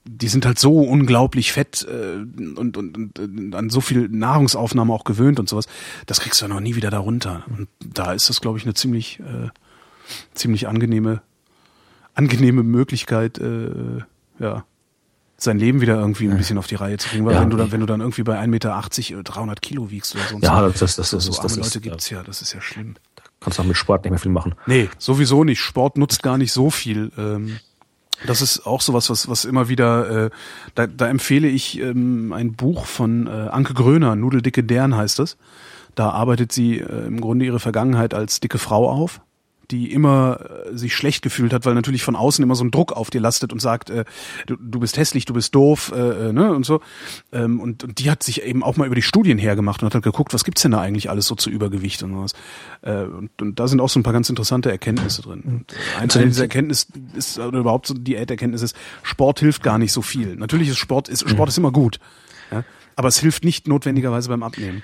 Speaker 2: die sind halt so unglaublich fett äh, und, und, und, und an so viel Nahrungsaufnahme auch gewöhnt und sowas, das kriegst du ja noch nie wieder darunter. Und da ist das, glaube ich, eine ziemlich, äh, ziemlich angenehme, angenehme Möglichkeit, äh, ja, sein Leben wieder irgendwie ein bisschen auf die Reihe zu kriegen. Weil ja, wenn du dann, wenn du dann irgendwie bei 1,80 Meter 300 Kilo wiegst oder so.
Speaker 3: Ja, das, das, das,
Speaker 2: so
Speaker 3: ist, das
Speaker 2: Leute gibt's ja, das ist ja schlimm.
Speaker 3: Da kannst du auch mit Sport nicht mehr viel machen.
Speaker 2: Nee, sowieso nicht. Sport nutzt gar nicht so viel. Ähm, Das ist auch sowas, was, was immer wieder, äh, da, da empfehle ich ähm, ein Buch von äh, Anke Gröner, Nudeldicke Dern heißt es. Da arbeitet sie äh, im Grunde ihre Vergangenheit als dicke Frau auf die immer äh, sich schlecht gefühlt hat, weil natürlich von außen immer so ein Druck auf dir lastet und sagt, äh, du, du bist hässlich, du bist doof, äh, äh, ne und so. Ähm, und, und die hat sich eben auch mal über die Studien hergemacht und hat halt geguckt, was gibt's denn da eigentlich alles so zu Übergewicht und sowas. Äh, und, und da sind auch so ein paar ganz interessante Erkenntnisse drin. Und äh, eine, eine dieser Erkenntnisse ist oder überhaupt so die Erkenntnis ist, Sport hilft gar nicht so viel. Natürlich ist Sport ist Sport ist immer gut. Ja? Aber es hilft nicht notwendigerweise beim Abnehmen.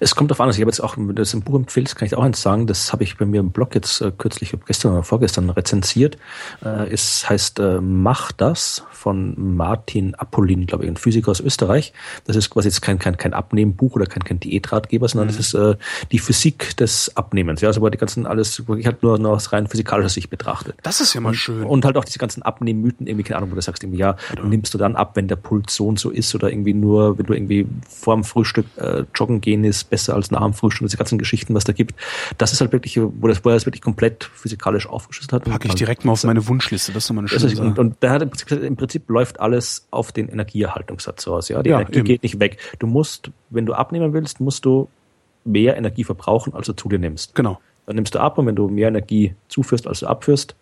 Speaker 3: Es kommt darauf an, also ich habe jetzt auch, wenn du das im Buch empfiehlst, kann ich auch eins sagen, das habe ich bei mir im Blog jetzt äh, kürzlich, gestern oder vorgestern rezensiert. Äh, es heißt äh, Mach das von Martin Apollin, glaube ich, ein Physiker aus Österreich. Das ist quasi jetzt kein, kein, kein Abnehmbuch oder kein, kein Diätratgeber, sondern mhm. das ist äh, die Physik des Abnehmens. Ja, also wo die ganzen alles wirklich halt nur, nur aus rein physikalischer Sicht betrachtet.
Speaker 2: Das ist ja mal
Speaker 3: und,
Speaker 2: schön.
Speaker 3: Und halt auch diese ganzen Abnehmmythen, irgendwie, keine Ahnung, wo du sagst, irgendwie, ja, ja. nimmst du dann ab, wenn der Puls so und so ist oder irgendwie nur, wenn du irgendwie irgendwie vor dem Frühstück äh, joggen gehen ist besser als nach dem Frühstück, diese ganzen Geschichten, was da gibt. Das ist halt wirklich, wo, das, wo er das wirklich komplett physikalisch aufgeschlüsselt hat.
Speaker 2: Packe ich direkt mal auf meine Wunschliste, das ist nochmal eine schöne
Speaker 3: Sache. Und, und der hat im Prinzip, im Prinzip läuft alles auf den Energieerhaltungssatz aus. Ja, die ja, Energie eben. geht nicht weg. Du musst, wenn du abnehmen willst, musst du mehr Energie verbrauchen, als du zu dir nimmst.
Speaker 2: Genau.
Speaker 3: Dann nimmst du ab und wenn du mehr Energie zuführst, als du abführst,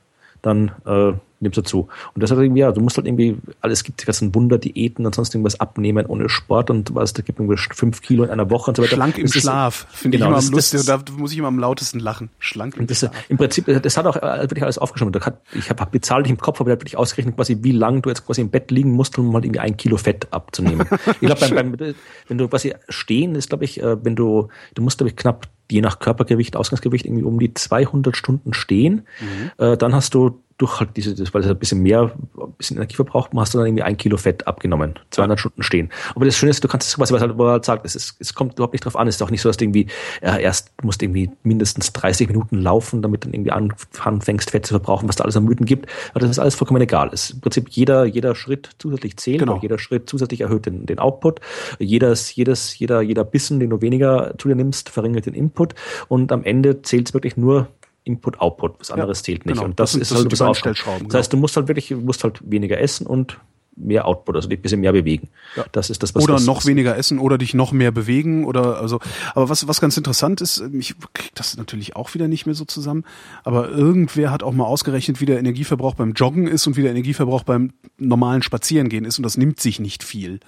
Speaker 3: dann äh, nimmst du zu. Und das hat irgendwie, ja, du musst halt irgendwie, alles gibt die ganzen Wunderdiäten und sonst irgendwas abnehmen ohne Sport und was, da gibt irgendwie fünf Kilo in einer Woche und so weiter.
Speaker 2: Schlank im das Schlaf, finde genau, ich immer am lustigsten, da muss ich immer am lautesten lachen. Schlank im
Speaker 3: das,
Speaker 2: Schlaf.
Speaker 3: Im Prinzip, das hat auch äh, wirklich alles aufgeschrieben. ich habe bezahlt im Kopf, aber wirklich ausgerechnet quasi, wie lang du jetzt quasi im Bett liegen musst, um mal irgendwie ein Kilo Fett abzunehmen. (laughs) ich glaube, wenn du quasi stehen ist, glaube ich, äh, wenn du, du musst, glaube ich, knapp je nach Körpergewicht, Ausgangsgewicht irgendwie um die 200 Stunden stehen, mhm. äh, dann hast du durch halt diese, das, weil es ein bisschen mehr, ein bisschen Energie verbraucht, hast du dann irgendwie ein Kilo Fett abgenommen, 200 ja. Stunden stehen. Aber das Schöne ist, du kannst es, was, was halt, halt sagt, es, ist, es kommt überhaupt nicht drauf an. Es ist auch nicht so, dass du irgendwie äh, erst du musst irgendwie mindestens 30 Minuten laufen, damit du irgendwie anfängst, Fett zu verbrauchen, was da alles am Mythen gibt. Aber das ist alles vollkommen egal. Es ist im Prinzip jeder, jeder Schritt zusätzlich zählt, genau. jeder Schritt zusätzlich erhöht den, den Output. Jedes, jedes, jeder, jeder Bissen, den du weniger zu dir nimmst, verringert den Input. Und am Ende zählt es wirklich nur Input, Output, was anderes ja, zählt nicht.
Speaker 2: Genau.
Speaker 3: Und das, das ist halt das. Das heißt, du musst halt wirklich, musst halt weniger essen und mehr Output, also dich ein bisschen mehr bewegen.
Speaker 2: Ja. Das ist das, was Oder was, noch was weniger essen oder dich noch mehr bewegen oder also. Aber was was ganz interessant ist, ich krieg das natürlich auch wieder nicht mehr so zusammen. Aber irgendwer hat auch mal ausgerechnet, wie der Energieverbrauch beim Joggen ist und wie der Energieverbrauch beim normalen Spazierengehen ist und das nimmt sich nicht viel.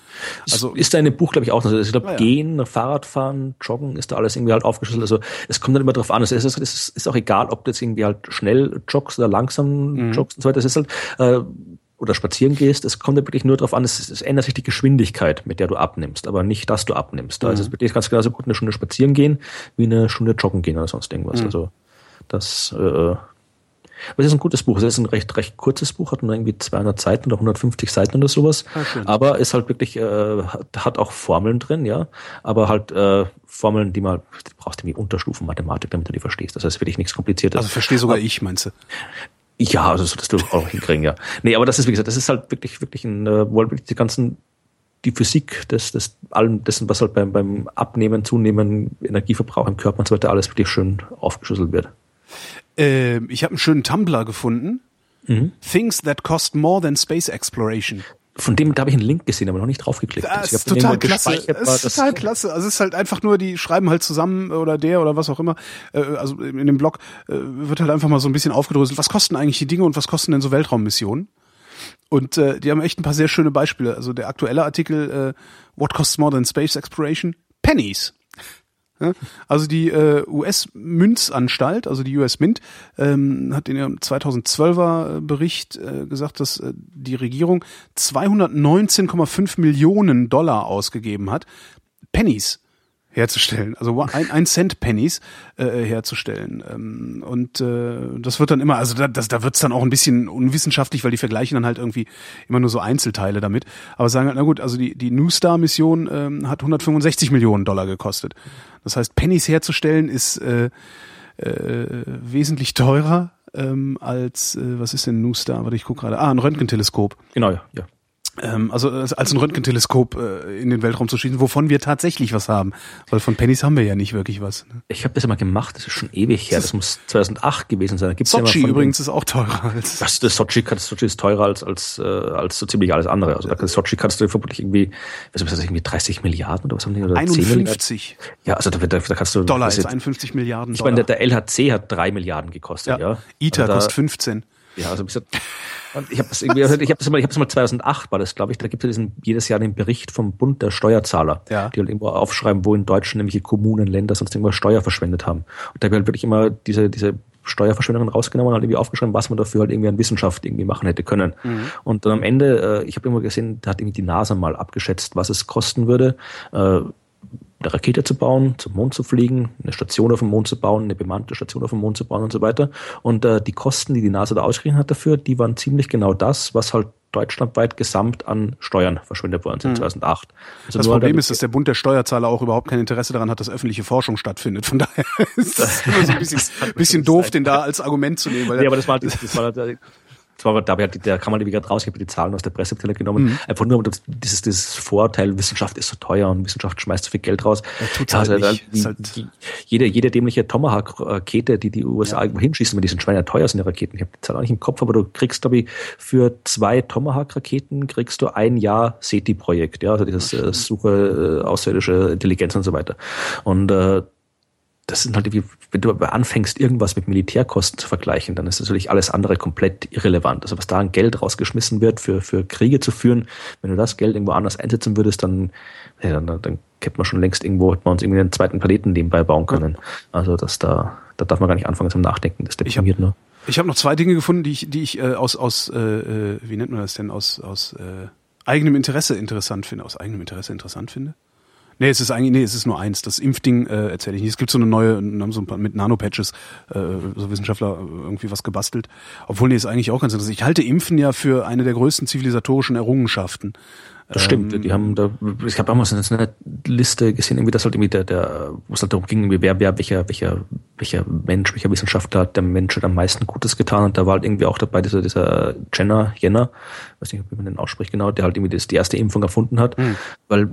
Speaker 3: Also ist da in dem Buch glaube ich auch. Also ich glaube, ja, ja. Gehen, Fahrradfahren, Joggen ist da alles irgendwie halt aufgeschlüsselt. Also es kommt dann immer drauf an. Es ist, es ist auch egal, ob du jetzt irgendwie halt schnell joggst oder langsam mhm. joggst und so weiter. Es ist halt äh, oder spazieren gehst, es kommt ja wirklich nur darauf an, es, es, ändert sich die Geschwindigkeit, mit der du abnimmst, aber nicht, dass du abnimmst. Da mhm. ist es wirklich ganz genauso gut, eine Stunde spazieren gehen, wie eine Stunde joggen gehen oder sonst irgendwas. Mhm. Also das, äh, aber es ist ein gutes Buch. Es ist ein recht, recht kurzes Buch, hat nur irgendwie 200 Seiten oder 150 Seiten oder sowas. Ah, aber ist halt wirklich, äh, hat auch Formeln drin, ja. Aber halt äh, Formeln, die man, du brauchst irgendwie Unterstufen Mathematik, damit du die verstehst. Das heißt wirklich nichts Kompliziertes.
Speaker 2: Also verstehe sogar aber, ich, meinst du?
Speaker 3: Ja, also das solltest du auch hinkriegen, ja. Nee, aber das ist, wie gesagt, das ist halt wirklich, wirklich ein, äh, halt wirklich die ganzen, die Physik des, des allem dessen, was halt beim, beim Abnehmen, Zunehmen, Energieverbrauch im Körper und so weiter alles wirklich schön aufgeschlüsselt wird.
Speaker 2: Äh, ich habe einen schönen Tumblr gefunden. Mhm. Things that cost more than space exploration
Speaker 3: von dem, da habe ich einen Link gesehen, aber noch nicht draufgeklickt.
Speaker 2: Das ist total klasse. Das ist total klasse. Also es ist halt einfach nur, die schreiben halt zusammen oder der oder was auch immer. Äh, also in dem Blog äh, wird halt einfach mal so ein bisschen aufgedröselt. Was kosten eigentlich die Dinge und was kosten denn so Weltraummissionen? Und äh, die haben echt ein paar sehr schöne Beispiele. Also der aktuelle Artikel äh, What costs more than space exploration? Pennies. Also die äh, US-Münzanstalt, also die US Mint, ähm, hat in ihrem 2012er Bericht äh, gesagt, dass äh, die Regierung 219,5 Millionen Dollar ausgegeben hat. Pennies herzustellen, also ein, ein Cent Pennies äh, herzustellen. Ähm, und äh, das wird dann immer, also da, das, da wird's dann auch ein bisschen unwissenschaftlich, weil die vergleichen dann halt irgendwie immer nur so Einzelteile damit. Aber sagen halt, na gut, also die, die New Star-Mission ähm, hat 165 Millionen Dollar gekostet. Das heißt, Pennies herzustellen ist äh, äh, wesentlich teurer ähm, als, äh, was ist denn New Star? Warte, ich gucke gerade. Ah, ein Röntgenteleskop.
Speaker 3: Genau, ja. ja.
Speaker 2: Ähm, also als ein Röntgenteleskop äh, in den Weltraum zu schießen, wovon wir tatsächlich was haben. Weil von Pennies haben wir ja nicht wirklich was. Ne?
Speaker 3: Ich habe das ja mal gemacht, das ist schon ewig her. Das, das muss 2008 gewesen sein.
Speaker 2: Gibt's Sochi ja übrigens ist auch teurer als.
Speaker 3: Das, das Sochi, das Sochi ist teurer als, als, äh, als so ziemlich alles andere. Also da Sochi kannst du vermutlich irgendwie, was ist das, irgendwie 30 Milliarden oder was haben die? Oder
Speaker 2: 51.
Speaker 3: Ja, also da, da, da kannst du.
Speaker 2: Dollar ist 51 Milliarden.
Speaker 3: Ich meine, der, der LHC hat drei Milliarden gekostet, ja. ja.
Speaker 2: ITER also kostet 15.
Speaker 3: Ja, also ich habe das irgendwie, ich habe das mal, ich habe mal 2008 war das, glaube ich. Da gibt es diesen jedes Jahr den Bericht vom Bund der Steuerzahler,
Speaker 2: ja.
Speaker 3: die halt irgendwo aufschreiben, wo in Deutschland nämlich Kommunen, Länder sonst irgendwo Steuer verschwendet haben. Und da wird halt wirklich immer diese diese Steuerverschwendungen rausgenommen und halt irgendwie aufgeschrieben, was man dafür halt irgendwie an Wissenschaft irgendwie machen hätte können. Mhm. Und dann am Ende, äh, ich habe immer gesehen, da hat irgendwie die NASA mal abgeschätzt, was es kosten würde, äh, eine Rakete zu bauen, zum Mond zu fliegen, eine Station auf dem Mond zu bauen, eine bemannte Station auf dem Mond zu bauen und so weiter. Und äh, die Kosten, die die NASA da ausgerechnet hat dafür, die waren ziemlich genau das, was halt deutschlandweit gesamt an Steuern verschwendet worden sind, mhm. 2008.
Speaker 2: Also das Problem ist, dass der Bund der Steuerzahler auch überhaupt kein Interesse daran hat, dass öffentliche Forschung stattfindet. Von daher (laughs) ist das immer so ein bisschen, bisschen doof, den da als Argument zu nehmen.
Speaker 3: Weil ja, aber das war, das, (laughs) das war zwar dabei hat der Kammer wieder raus, ich habe die Zahlen aus der Presseabteilung genommen, mhm. einfach nur das, dieses, dieses Vorurteil, Wissenschaft ist so teuer und Wissenschaft schmeißt so viel Geld raus.
Speaker 2: Ja, tut's halt also, nicht. Die,
Speaker 3: halt die, jede, jede dämliche Tomahawk-Rakete, die die USA ja. irgendwo hinschießen, weil die sind Schweine teuer sind, die Raketen. Ich habe die Zahl auch nicht im Kopf, aber du kriegst, glaube ich, für zwei Tomahawk-Raketen kriegst du ein Jahr SETI-Projekt, ja, also dieses äh, Suche äh, außerirdische Intelligenz und so weiter. Und äh, das sind halt, wie, wenn du anfängst, irgendwas mit Militärkosten zu vergleichen, dann ist natürlich alles andere komplett irrelevant. Also was da an Geld rausgeschmissen wird, für, für Kriege zu führen, wenn du das Geld irgendwo anders einsetzen würdest, dann, ja, dann, dann hätte man schon längst irgendwo, hätte man uns irgendwie einen zweiten Planeten nebenbei bauen können. Also das da, da darf man gar nicht anfangen zum Nachdenken. Das
Speaker 2: deprimiert nur. Ich habe noch zwei Dinge gefunden, die ich, die ich äh, aus, aus äh, äh, wie nennt man das denn, aus, aus äh, eigenem Interesse interessant finde. Aus eigenem Interesse interessant finde. Nee, es ist eigentlich, nee, es ist nur eins. Das Impfding äh, erzähle ich nicht. Es gibt so eine neue, haben so ein paar, mit Nanopatches, äh, so Wissenschaftler irgendwie was gebastelt. Obwohl, nee, ist eigentlich auch ganz interessant. Ich halte Impfen ja für eine der größten zivilisatorischen Errungenschaften.
Speaker 3: Das stimmt. Ähm, die haben da, ich habe damals eine Liste gesehen, irgendwie das halt irgendwie der, der, wo es halt darum ging, wer, wer, welcher, welcher, welcher Mensch, welcher Wissenschaftler hat der Mensch am meisten Gutes getan und da war halt irgendwie auch dabei dieser, dieser Jenner, Jenner, weiß nicht, wie man den ausspricht genau, der halt irgendwie das, die erste Impfung erfunden hat, mhm. weil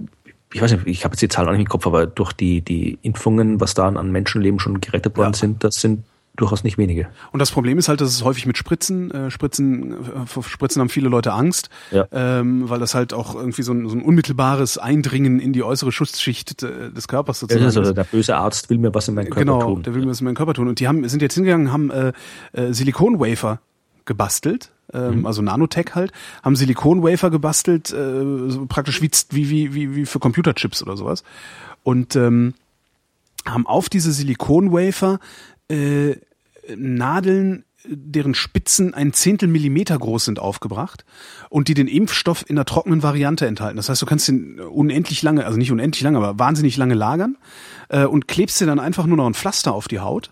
Speaker 3: ich weiß nicht, ich habe jetzt die Zahlen auch nicht im Kopf, aber durch die, die Impfungen, was da an Menschenleben schon gerettet worden ja. sind, das sind durchaus nicht wenige.
Speaker 2: Und das Problem ist halt, dass es häufig mit Spritzen, äh, Spritzen, äh, Spritzen haben viele Leute Angst,
Speaker 3: ja.
Speaker 2: ähm, weil das halt auch irgendwie so ein, so ein unmittelbares Eindringen in die äußere Schutzschicht äh, des Körpers sozusagen
Speaker 3: also Der böse Arzt will mir was in meinen Körper
Speaker 2: genau,
Speaker 3: tun.
Speaker 2: Genau, der will mir was in meinen Körper tun. Und die haben, sind jetzt hingegangen, haben äh, äh, Silikonwafer gebastelt, ähm, mhm. also Nanotech halt, haben Silikonwafer gebastelt, äh, so praktisch wie, wie, wie, wie für Computerchips oder sowas. Und ähm, haben auf diese Silikonwafer äh, Nadeln deren Spitzen ein Zehntel Millimeter groß sind, aufgebracht und die den Impfstoff in der trockenen Variante enthalten. Das heißt, du kannst den unendlich lange, also nicht unendlich lange, aber wahnsinnig lange lagern äh, und klebst dir dann einfach nur noch ein Pflaster auf die Haut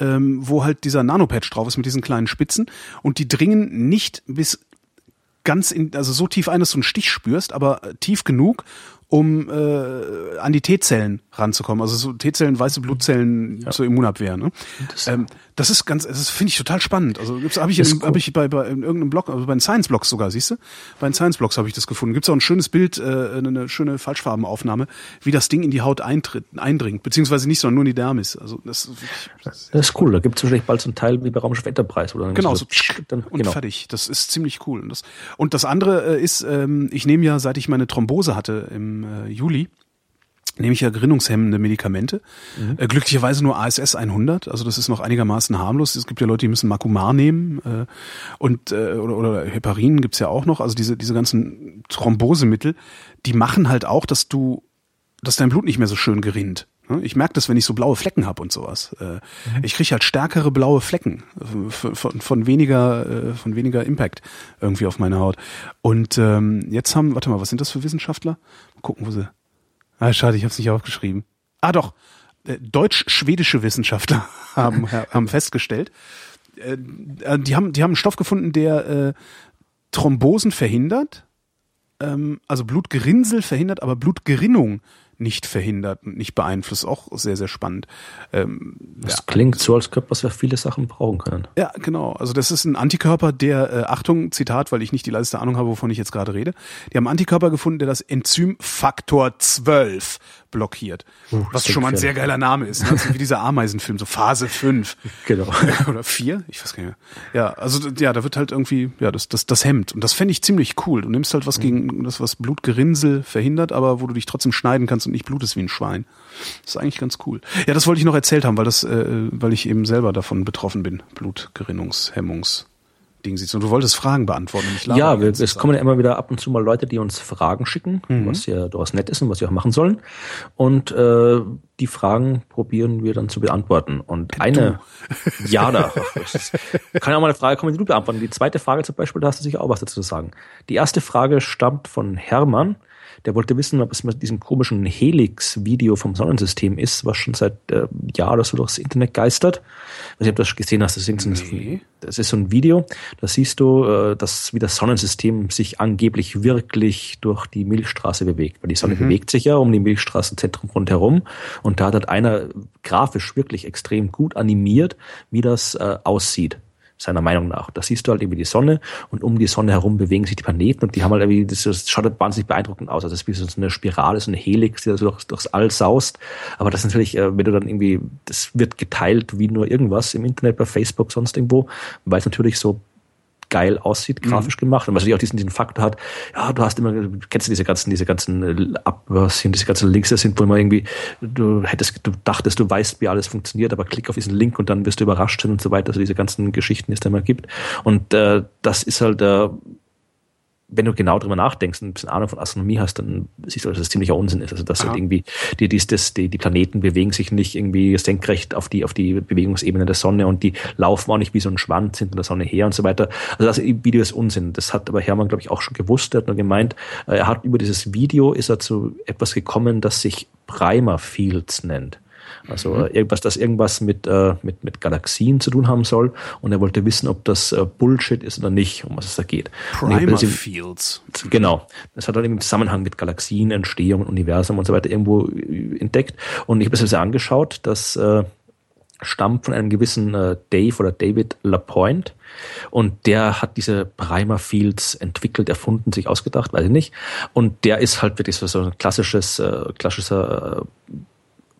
Speaker 2: ähm, wo halt dieser Nanopatch drauf ist mit diesen kleinen Spitzen und die dringen nicht bis ganz in, also so tief ein, dass du einen Stich spürst, aber tief genug, um äh, an die T-Zellen ranzukommen. Also so T-Zellen, weiße Blutzellen ja. zur Immunabwehr. Ne? Das, ähm, das ist ganz, das finde ich total spannend. Also habe ich, in, hab ich bei, bei in irgendeinem Blog, also bei den Science Blogs sogar, siehst du? Bei den Science Blogs habe ich das gefunden. Gibt's auch ein schönes Bild, äh, eine schöne Falschfarbenaufnahme, wie das Ding in die Haut eintritt, eindringt, beziehungsweise nicht, sondern nur in die Dermis. Also das,
Speaker 3: das ist cool. Da gibt's wahrscheinlich bald so einen Teil wie bei Raumschiff Enterprise oder
Speaker 2: genau so, dann, und genau. fertig. Das ist ziemlich cool. Und das, und das andere äh, ist, ähm, ich nehme ja, seit ich meine Thrombose hatte im äh, Juli nehme ich ja gerinnungshemmende Medikamente. Mhm. Äh, glücklicherweise nur ASS 100, also das ist noch einigermaßen harmlos. Es gibt ja Leute, die müssen Makumar nehmen äh, und äh, oder, oder Heparin gibt's ja auch noch. Also diese diese ganzen Thrombosemittel, die machen halt auch, dass du, dass dein Blut nicht mehr so schön gerinnt. Ne? Ich merke das, wenn ich so blaue Flecken habe und sowas. Äh, mhm. Ich kriege halt stärkere blaue Flecken äh, von, von weniger äh, von weniger Impact irgendwie auf meine Haut. Und ähm, jetzt haben, warte mal, was sind das für Wissenschaftler? Mal gucken, wo sie Ah, schade, ich habe es nicht aufgeschrieben. Ah, doch. Äh, deutsch-schwedische Wissenschaftler (laughs) haben, haben festgestellt, äh, äh, die haben, die haben einen Stoff gefunden, der äh, Thrombosen verhindert, ähm, also Blutgerinnsel verhindert, aber Blutgerinnung nicht verhindert und nicht beeinflusst. Auch sehr, sehr spannend. Ähm,
Speaker 3: das ja, klingt so, als könnte was wir viele Sachen brauchen können.
Speaker 2: Ja, genau. Also das ist ein Antikörper, der, äh, Achtung, Zitat, weil ich nicht die leiste Ahnung habe, wovon ich jetzt gerade rede. Die haben einen Antikörper gefunden, der das Enzym Faktor 12 blockiert. Uh, was schon mal ein sehr geiler Name ist. Ne? Also wie dieser Ameisenfilm, so Phase 5. (laughs)
Speaker 3: Genau. (laughs)
Speaker 2: Oder 4? Ich weiß gar nicht mehr. Ja, also ja, da wird halt irgendwie, ja, das, das, das Hemd. Und das fände ich ziemlich cool. Du nimmst halt was mhm. gegen das, was Blutgerinnsel verhindert, aber wo du dich trotzdem schneiden kannst und nicht blutest wie ein Schwein. Das ist eigentlich ganz cool. Ja, das wollte ich noch erzählt haben, weil das, äh, weil ich eben selber davon betroffen bin. Blutgerinnungshemmungs. Ding siehst. Und du wolltest Fragen beantworten.
Speaker 3: ja, wir, es kommen ja immer wieder ab und zu mal Leute, die uns Fragen schicken, mhm. was ja durchaus nett ist und was wir auch machen sollen. Und äh, die Fragen probieren wir dann zu beantworten. Und du. eine, (laughs) ja, da kann ja auch mal eine Frage kommen, die du beantworten. Die zweite Frage zum Beispiel, da hast du sicher auch was dazu zu sagen. Die erste Frage stammt von Hermann. Der wollte wissen, ob es mit diesem komischen Helix-Video vom Sonnensystem ist, was schon seit äh, Jahr oder so durchs Internet geistert. Ich weiß nicht, ob du das gesehen hast. Das ist, nee. das ist so ein Video. Da siehst du, äh, dass wie das Sonnensystem sich angeblich wirklich durch die Milchstraße bewegt. Weil die Sonne mhm. bewegt sich ja um die Milchstraßenzentrum rundherum. Und da hat halt einer grafisch wirklich extrem gut animiert, wie das äh, aussieht seiner Meinung nach. Da siehst du halt irgendwie die Sonne und um die Sonne herum bewegen sich die Planeten und die haben halt irgendwie, das, das schaut halt wahnsinnig beeindruckend aus. Also das ist wie so eine Spirale, so eine Helix, die da so durchs, durchs All saust. Aber das ist natürlich, äh, wenn du dann irgendwie, das wird geteilt wie nur irgendwas im Internet, bei Facebook, sonst irgendwo, weil es natürlich so geil aussieht, mhm. grafisch mhm. gemacht und was natürlich auch diesen, diesen Faktor hat, ja, du hast immer, kennst du diese ganzen, diese ganzen Abbörschen, diese ganzen Links, das sind, wo immer irgendwie, du hättest, du dachtest, du weißt, wie alles funktioniert, aber klick auf diesen Link und dann wirst du überrascht sein und so weiter, also diese ganzen Geschichten, die es da immer gibt. Und äh, das ist halt äh, wenn du genau drüber nachdenkst und ein bisschen Ahnung von Astronomie hast, dann siehst du, dass das ziemlicher Unsinn ist. Also dass halt irgendwie die, die, das, die, die Planeten bewegen sich nicht irgendwie senkrecht auf die, auf die Bewegungsebene der Sonne und die laufen auch nicht wie so ein Schwanz hinter der Sonne her und so weiter. Also das Video ist Unsinn. Das hat aber Hermann, glaube ich, auch schon gewusst. Er hat nur gemeint, äh, er hat über dieses Video ist er zu etwas gekommen, das sich Primer Fields nennt. Also mhm. irgendwas, das irgendwas mit, äh, mit, mit Galaxien zu tun haben soll. Und er wollte wissen, ob das äh, Bullshit ist oder nicht, um was es da geht.
Speaker 2: Primer Fields.
Speaker 3: Genau. Das hat dann im Zusammenhang mit Galaxien, Entstehung, Universum und so weiter irgendwo äh, entdeckt. Und ich habe es mir angeschaut, das äh, stammt von einem gewissen äh, Dave oder David Lapointe. Und der hat diese Primer Fields entwickelt, erfunden, sich ausgedacht, weiß ich nicht. Und der ist halt wirklich so, so ein klassisches, äh, klassischer äh,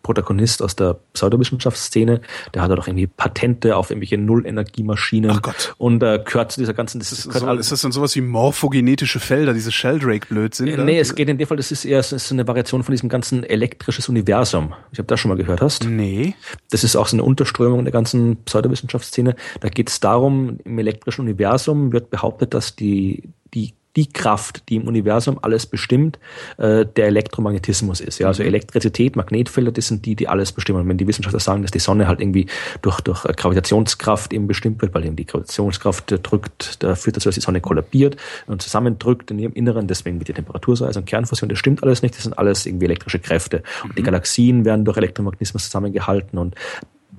Speaker 3: Protagonist aus der Pseudowissenschaftsszene, der hat auch irgendwie Patente auf irgendwelche Nullenergiemaschinen
Speaker 2: Ach Gott.
Speaker 3: und äh, gehört zu dieser ganzen.
Speaker 2: Das ist, so, alles, ist das dann sowas wie morphogenetische Felder, diese Sheldrake-Blödsinn?
Speaker 3: Äh, nee, es geht in dem Fall, das ist eher ist eine Variation von diesem ganzen elektrisches Universum. Ich habe das schon mal gehört, hast?
Speaker 2: Nee.
Speaker 3: Das ist auch so eine Unterströmung der ganzen Pseudowissenschaftsszene. Da geht es darum, im elektrischen Universum wird behauptet, dass die die die Kraft, die im Universum alles bestimmt, äh, der Elektromagnetismus ist. Ja, also mhm. Elektrizität, Magnetfelder, das sind die, die alles bestimmen. Und wenn die Wissenschaftler sagen, dass die Sonne halt irgendwie durch, durch Gravitationskraft eben bestimmt wird, weil eben die Gravitationskraft drückt, da führt dazu, dass die Sonne kollabiert und zusammendrückt in ihrem Inneren, deswegen mit der Temperatur so, also Kernfusion, das stimmt alles nicht, das sind alles irgendwie elektrische Kräfte. Und die mhm. Galaxien werden durch Elektromagnetismus zusammengehalten und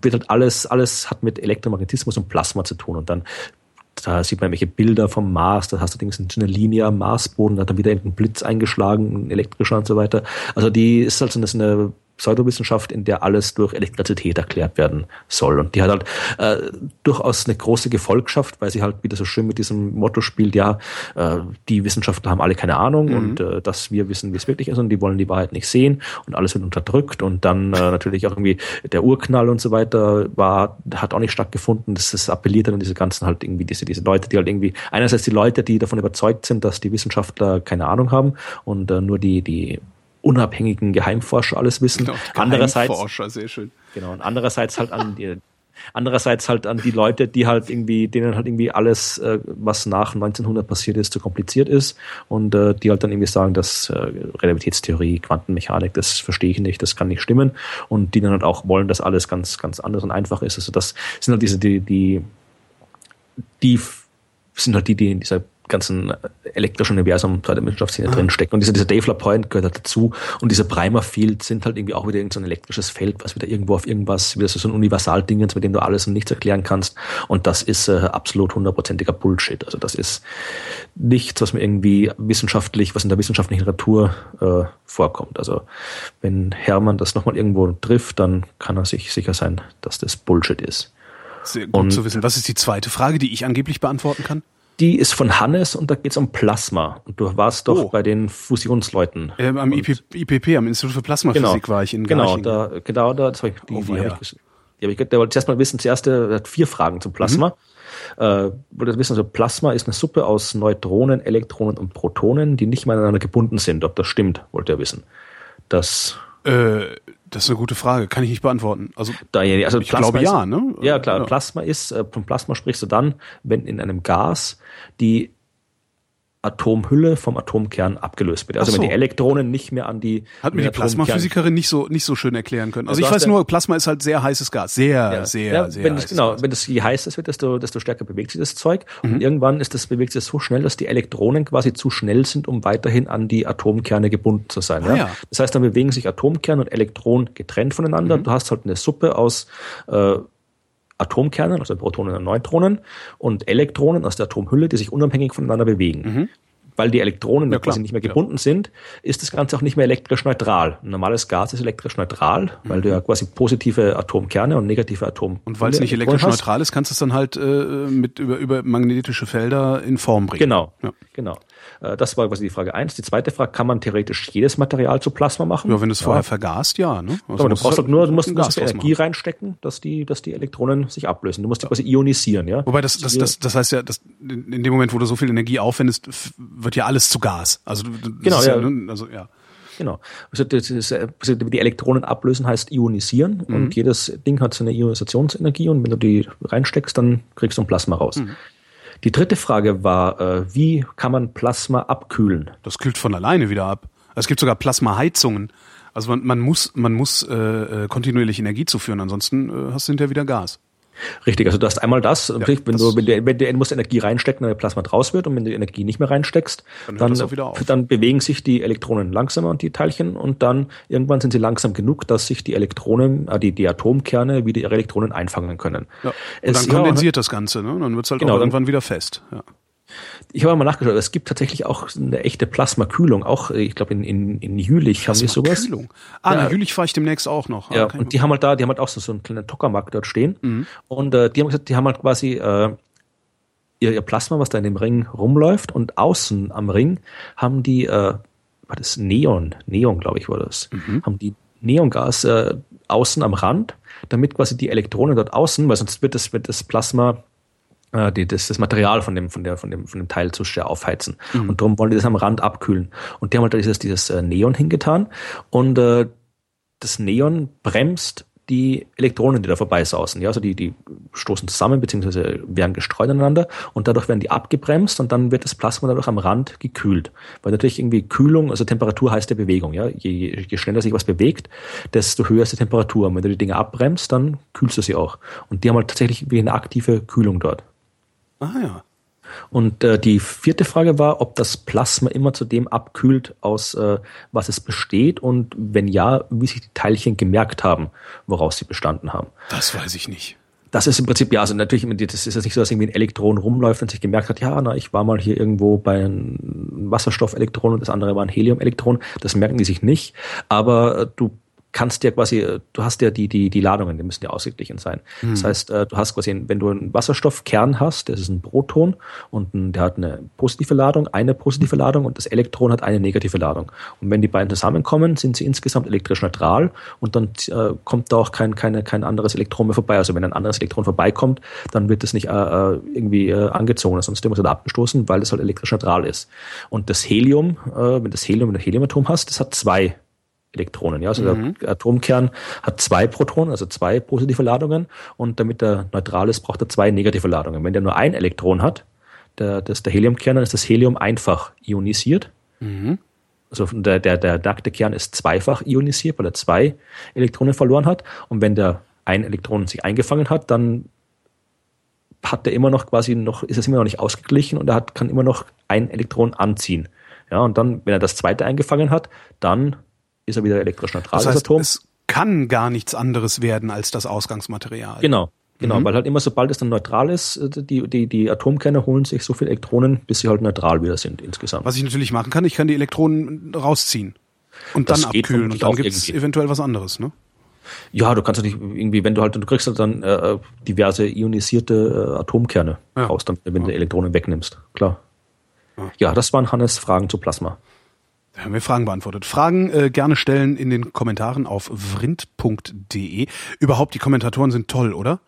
Speaker 3: wird halt alles, alles hat mit Elektromagnetismus und Plasma zu tun. Und dann da sieht man welche Bilder vom Mars, da hast du Dings eine Linie am Marsboden, da hat dann wieder irgendein Blitz eingeschlagen, ein elektrischer und so weiter. Also die ist halt so eine Pseudowissenschaft, in der alles durch Elektrizität erklärt werden soll. Und die hat halt äh, durchaus eine große Gefolgschaft, weil sie halt wieder so schön mit diesem Motto spielt, ja, äh, die Wissenschaftler haben alle keine Ahnung mhm. und äh, dass wir wissen, wie es wirklich ist und die wollen die Wahrheit nicht sehen und alles wird unterdrückt und dann äh, natürlich auch irgendwie der Urknall und so weiter war, hat auch nicht stattgefunden. Das, das appelliert dann an diese ganzen halt irgendwie diese, diese Leute, die halt irgendwie, einerseits die Leute, die davon überzeugt sind, dass die Wissenschaftler keine Ahnung haben und äh, nur die, die unabhängigen Geheimforscher alles wissen. Genau, andererseits,
Speaker 2: Geheimforscher, sehr schön.
Speaker 3: Genau, und andererseits halt an die, andererseits halt an die Leute, die halt irgendwie, denen halt irgendwie alles, äh, was nach 1900 passiert ist, zu kompliziert ist und äh, die halt dann irgendwie sagen, dass äh, Relativitätstheorie, Quantenmechanik, das verstehe ich nicht, das kann nicht stimmen und die dann halt auch wollen, dass alles ganz, ganz anders und einfach ist. Also das sind halt diese, die, die, die sind halt die, die in dieser ganzen elektrischen Universum der Wissenschaftsszene ah. drin steckt. Und dieser, dieser Dave LaPointe gehört halt dazu. Und dieser Primer Field sind halt irgendwie auch wieder irgendein so elektrisches Feld, was wieder irgendwo auf irgendwas, wieder so ein Universaldingens, mit dem du alles und nichts erklären kannst. Und das ist äh, absolut hundertprozentiger Bullshit. Also das ist nichts, was mir irgendwie wissenschaftlich, was in der wissenschaftlichen Literatur äh, vorkommt. Also wenn Hermann das nochmal irgendwo trifft, dann kann er sich sicher sein, dass das Bullshit ist.
Speaker 2: Sehr gut und, zu wissen. Was ist die zweite Frage, die ich angeblich beantworten kann?
Speaker 3: Die ist von Hannes und da geht es um Plasma. Und du warst doch oh. bei den Fusionsleuten.
Speaker 2: Ähm, am IP, IPP, am Institut für Plasmaphysik
Speaker 3: genau,
Speaker 2: war ich in
Speaker 3: Genau, da, genau da, das war ich, die, oh, die ja. ich, die ich, der wollte zuerst mal wissen, zuerst der hat vier Fragen zum Plasma. Mhm. Äh, wollte wissen, also Plasma ist eine Suppe aus Neutronen, Elektronen und Protonen, die nicht miteinander gebunden sind. Ob das stimmt, wollte er wissen. Das
Speaker 2: äh, das ist eine gute Frage, kann ich nicht beantworten. Also,
Speaker 3: da, also
Speaker 2: ich Plasma glaube ja, ne?
Speaker 3: Ja, klar. Ja. Plasma ist, äh, von Plasma sprichst du dann, wenn in einem Gas die Atomhülle vom Atomkern abgelöst wird. Also so. wenn die Elektronen nicht mehr an die
Speaker 2: hat mir die Plasmaphysikerin nicht so nicht so schön erklären können. Also, also ich weiß nur, Plasma ist halt sehr heißes Gas, sehr ja. sehr ja, sehr
Speaker 3: wenn das, genau, Gas. wenn das je heißer es wird, desto desto stärker bewegt sich das Zeug mhm. und irgendwann ist das bewegt sich so schnell, dass die Elektronen quasi zu schnell sind, um weiterhin an die Atomkerne gebunden zu sein. Ah, ja? Das heißt, dann bewegen sich Atomkern und Elektron getrennt voneinander. Mhm. Du hast halt eine Suppe aus äh, Atomkernen, also Protonen und Neutronen, und Elektronen aus der Atomhülle, die sich unabhängig voneinander bewegen. Mhm. Weil die Elektronen ja, quasi nicht mehr gebunden ja. sind, ist das Ganze auch nicht mehr elektrisch neutral. Ein normales Gas ist elektrisch neutral, mhm. weil du ja quasi positive Atomkerne und negative Atom.
Speaker 2: Und weil es nicht elektrisch neutral ist, kannst du es dann halt äh, mit über, über magnetische Felder in Form bringen.
Speaker 3: Genau, ja. genau. Äh, das war quasi die Frage eins. Die zweite Frage, kann man theoretisch jedes Material zu Plasma machen?
Speaker 2: Ja, wenn du es vorher vergast, ja. Ne?
Speaker 3: Also aber du brauchst halt nur, du musst, Energie reinstecken, dass die, dass die Elektronen sich ablösen. Du musst die quasi ionisieren, ja.
Speaker 2: Wobei das, das, das, das heißt ja, dass in dem Moment, wo du so viel Energie aufwendest, wird ja alles zu Gas. Also
Speaker 3: genau, ja. ja also ja. Genau. Also, ist, also die Elektronen ablösen heißt ionisieren mhm. und jedes Ding hat so eine Ionisationsenergie und wenn du die reinsteckst, dann kriegst du ein Plasma raus. Mhm. Die dritte Frage war, äh, wie kann man Plasma abkühlen?
Speaker 2: Das kühlt von alleine wieder ab. Es gibt sogar Plasmaheizungen. Also man, man muss, man muss äh, äh kontinuierlich Energie zuführen, ansonsten äh, hast du hinterher wieder Gas.
Speaker 3: Richtig, also du hast einmal das, ja, wenn, das du, wenn, du, wenn du musst Energie reinstecken, damit Plasma draus wird und wenn du Energie nicht mehr reinsteckst, dann, dann, dann, bewegen sich die Elektronen langsamer und die Teilchen und dann irgendwann sind sie langsam genug, dass sich die Elektronen, äh, die, die Atomkerne wieder ihre Elektronen einfangen können.
Speaker 2: Ja. Und es, dann kondensiert ja, das Ganze, ne? Dann wird es halt genau, auch irgendwann wieder fest. Ja.
Speaker 3: Ich habe mal nachgeschaut, es gibt tatsächlich auch eine echte Plasmakühlung. Auch, ich glaube, in, in, in Jülich haben die sowas.
Speaker 2: Ah, ja. in Jülich fahre ich demnächst auch noch.
Speaker 3: Ja, ah, und die haben halt da, die haben halt auch so, so einen kleinen Tokamak dort stehen. Mhm. Und äh, die haben gesagt, die haben halt quasi äh, ihr, ihr Plasma, was da in dem Ring rumläuft. Und außen am Ring haben die, äh, war das Neon, Neon, glaube ich, war das, mhm. haben die Neongas äh, außen am Rand, damit quasi die Elektronen dort außen, weil sonst wird das, wird das Plasma äh, die, das, das Material von dem, von der, von dem, von dem Teil zu sehr aufheizen. Mhm. Und darum wollen die das am Rand abkühlen. Und die haben halt dieses, dieses äh, Neon hingetan. Und äh, das Neon bremst die Elektronen, die da vorbeisausen. Ja, also die, die stoßen zusammen beziehungsweise werden gestreut aneinander und dadurch werden die abgebremst und dann wird das Plasma dadurch am Rand gekühlt. Weil natürlich irgendwie Kühlung, also Temperatur heißt ja Bewegung. Ja, je, je schneller sich was bewegt, desto höher ist die Temperatur. Und wenn du die Dinge abbremst, dann kühlst du sie auch. Und die haben halt tatsächlich wie eine aktive Kühlung dort.
Speaker 2: Ah ja.
Speaker 3: Und äh, die vierte Frage war, ob das Plasma immer zu dem abkühlt, aus äh, was es besteht und wenn ja, wie sich die Teilchen gemerkt haben, woraus sie bestanden haben.
Speaker 2: Das weiß ich nicht.
Speaker 3: Das ist im Prinzip, ja, also natürlich, das ist jetzt nicht so, dass irgendwie ein Elektron rumläuft und sich gemerkt hat, ja, na, ich war mal hier irgendwo bei einem Wasserstoffelektron und das andere war ein Heliumelektron. Das merken die sich nicht. Aber äh, du kannst ja quasi, äh, du hast ja die, die, die Ladungen, die müssen ja ausgeglichen sein. Mhm. Das heißt, äh, du hast quasi, wenn du einen Wasserstoffkern hast, das ist ein Proton und ein, der hat eine positive Ladung, eine positive Ladung und das Elektron hat eine negative Ladung. Und wenn die beiden zusammenkommen, sind sie insgesamt elektrisch neutral und dann äh, kommt da auch kein, keine, kein anderes Elektron mehr vorbei. Also wenn ein anderes Elektron vorbeikommt, dann wird das nicht äh, äh irgendwie äh, angezogen, sonst wird es halt abgestoßen, weil das halt elektrisch neutral ist. Und das Helium, wenn das Helium, wenn du Heliumatom hast, das hat zwei Elektronen. Ja? Also mhm. der Atomkern hat zwei Protonen, also zwei positive Ladungen und damit er neutral ist, braucht er zwei negative Ladungen. Wenn der nur ein Elektron hat, der, das der Heliumkern, dann ist das Helium einfach ionisiert. Mhm. Also der, der, der nackte Kern ist zweifach ionisiert, weil er zwei Elektronen verloren hat. Und wenn der ein Elektron sich eingefangen hat, dann hat er immer noch quasi noch, ist es immer noch nicht ausgeglichen und er hat, kann immer noch ein Elektron anziehen. Ja, und dann, wenn er das zweite eingefangen hat, dann ist er wieder elektrisch neutral,
Speaker 2: das, heißt, das Atom. Es kann gar nichts anderes werden als das Ausgangsmaterial.
Speaker 3: Genau. Genau, mhm. weil halt immer sobald es dann neutral ist, äh, die, die, die Atomkerne holen sich so viele Elektronen, bis sie halt neutral wieder sind insgesamt.
Speaker 2: Was ich natürlich machen kann, ich kann die Elektronen rausziehen und das dann abkühlen und dann gibt es eventuell was anderes, ne?
Speaker 3: Ja, du kannst natürlich irgendwie, wenn du halt, du kriegst halt dann äh, diverse ionisierte äh, Atomkerne ja. raus, dann, wenn ja. du Elektronen wegnimmst, klar. Ja. ja, das waren Hannes Fragen zu Plasma.
Speaker 2: Da haben wir Fragen beantwortet. Fragen äh, gerne stellen in den Kommentaren auf vrind.de. Überhaupt, die Kommentatoren sind toll, oder?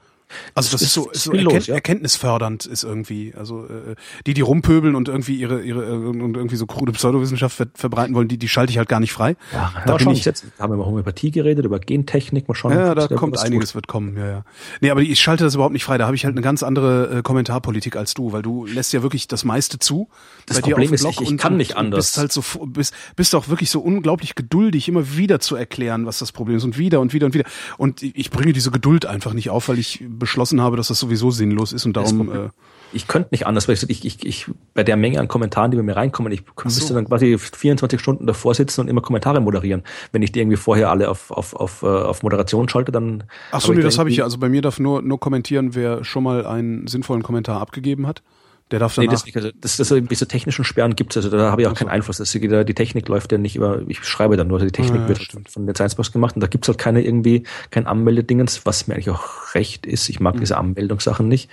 Speaker 2: Also das, das ist so, ist so erkennt, ja. erkenntnisfördernd ist irgendwie. Also äh, die, die rumpöbeln und irgendwie ihre ihre äh, und irgendwie so krude Pseudowissenschaft ver verbreiten wollen, die die schalte ich halt gar nicht frei.
Speaker 3: Ja, da bin ich jetzt haben wir über Homöopathie geredet, über Gentechnik, mal schauen.
Speaker 2: Ja, da kommt einiges tut. wird kommen. Ja, ja. Nee, aber ich schalte das überhaupt nicht frei. Da habe ich halt eine ganz andere äh, Kommentarpolitik als du, weil du lässt ja wirklich das meiste zu.
Speaker 3: Das Problem ist, ich, ich kann nicht anders.
Speaker 2: Bist halt so bist bist auch wirklich so unglaublich geduldig, immer wieder zu erklären, was das Problem ist und wieder und wieder und wieder. Und ich bringe diese Geduld einfach nicht auf, weil ich beschlossen habe, dass das sowieso sinnlos ist und darum. Äh,
Speaker 3: ich könnte nicht anders, weil ich, ich, ich bei der Menge an Kommentaren, die bei mir reinkommen, ich so. müsste dann quasi 24 Stunden davor sitzen und immer Kommentare moderieren. Wenn ich die irgendwie vorher alle auf, auf, auf, äh, auf Moderation schalte, dann.
Speaker 2: Ach so, nee, das habe ich ja. Also bei mir darf nur, nur kommentieren, wer schon mal einen sinnvollen Kommentar abgegeben hat. Der darf danach. Nee,
Speaker 3: das, also das, das, diese technischen Sperren gibt es, also da habe ich auch keinen Einfluss. Das, die Technik läuft ja nicht über, ich schreibe dann nur, also die Technik ja, wird stimmt. von der Sciencebox gemacht und da gibt es halt keine irgendwie, kein Anmeldedingens, was mir eigentlich auch recht ist. Ich mag mhm. diese Anmeldungssachen nicht.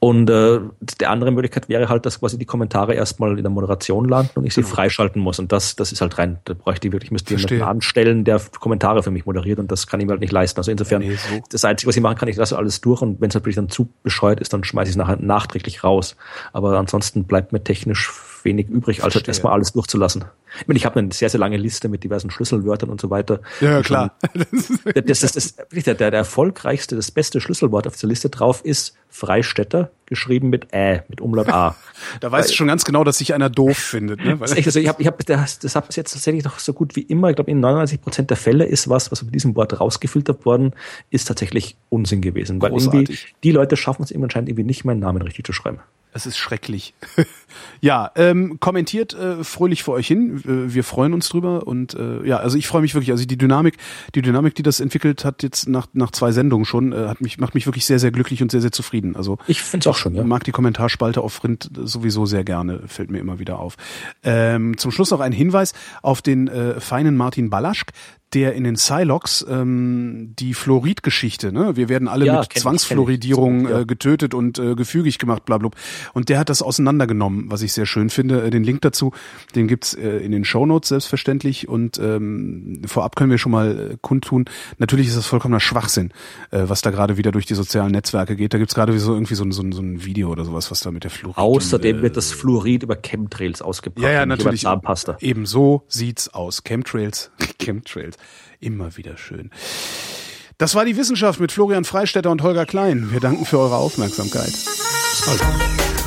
Speaker 3: Und äh, der andere Möglichkeit wäre halt, dass quasi die Kommentare erstmal in der Moderation landen und ich sie genau. freischalten muss. Und das, das ist halt rein, da bräuchte ich wirklich, müsste jemanden anstellen, der Kommentare für mich moderiert und das kann ich mir halt nicht leisten. Also insofern, nee, so. das Einzige, was ich machen kann, ich lasse alles durch und wenn es natürlich dann zu bescheuert ist, dann schmeiße ich es nachher nachträglich raus. Aber ansonsten bleibt mir technisch wenig übrig, als halt erstmal alles durchzulassen. Ich meine, ich habe eine sehr, sehr lange Liste mit diversen Schlüsselwörtern und so weiter.
Speaker 2: Ja, klar. (laughs)
Speaker 3: das, das, das, das, der, der erfolgreichste, das beste Schlüsselwort auf der Liste drauf ist Freistädter, geschrieben mit Ä, mit Umlaut A. (laughs)
Speaker 2: da weißt du schon ganz genau, dass sich einer doof findet. Ne? (laughs)
Speaker 3: Das, also ich hab, ich hab, das, das hat bis jetzt tatsächlich noch so gut wie immer, ich glaube in 99 Prozent der Fälle ist was, was mit diesem Wort rausgefiltert worden, ist tatsächlich Unsinn gewesen. Weil irgendwie die Leute schaffen es eben anscheinend irgendwie nicht, meinen Namen richtig zu schreiben.
Speaker 2: Es ist schrecklich. (laughs) ja, ähm, kommentiert äh, fröhlich vor euch hin. Wir freuen uns drüber und äh, ja, also ich freue mich wirklich. Also die Dynamik, die Dynamik, die das entwickelt hat jetzt nach nach zwei Sendungen schon, äh, hat mich macht mich wirklich sehr sehr glücklich und sehr sehr zufrieden. Also
Speaker 3: ich finde es auch schon. Ja.
Speaker 2: Mag die Kommentarspalte auf Rind sowieso sehr gerne. Fällt mir immer wieder auf. Ähm, zum Schluss noch ein Hinweis auf den äh, feinen Martin Balaschk, der in den Silox ähm, die Fluoridgeschichte, ne? Wir werden alle ja, mit Zwangsfluoridierung ich, ich. Äh, getötet und äh, gefügig gemacht, bla, bla. Und der hat das auseinandergenommen, was ich sehr schön finde. Äh, den Link dazu, den gibt's äh, in den Shownotes selbstverständlich. Und ähm, vorab können wir schon mal äh, kundtun, natürlich ist das vollkommener Schwachsinn, äh, was da gerade wieder durch die sozialen Netzwerke geht. Da gibt's gerade so irgendwie so, ein so, ein so ein Video oder sowas, was da mit der Fluorid.
Speaker 3: Außerdem äh, wird das Fluorid über Chemtrails ausgebracht.
Speaker 2: Ja, ja, natürlich. Eben so sieht's aus. Chemtrails. (laughs) Chemtrails. Immer wieder schön. Das war die Wissenschaft mit Florian Freistetter und Holger Klein. Wir danken für eure Aufmerksamkeit. Bis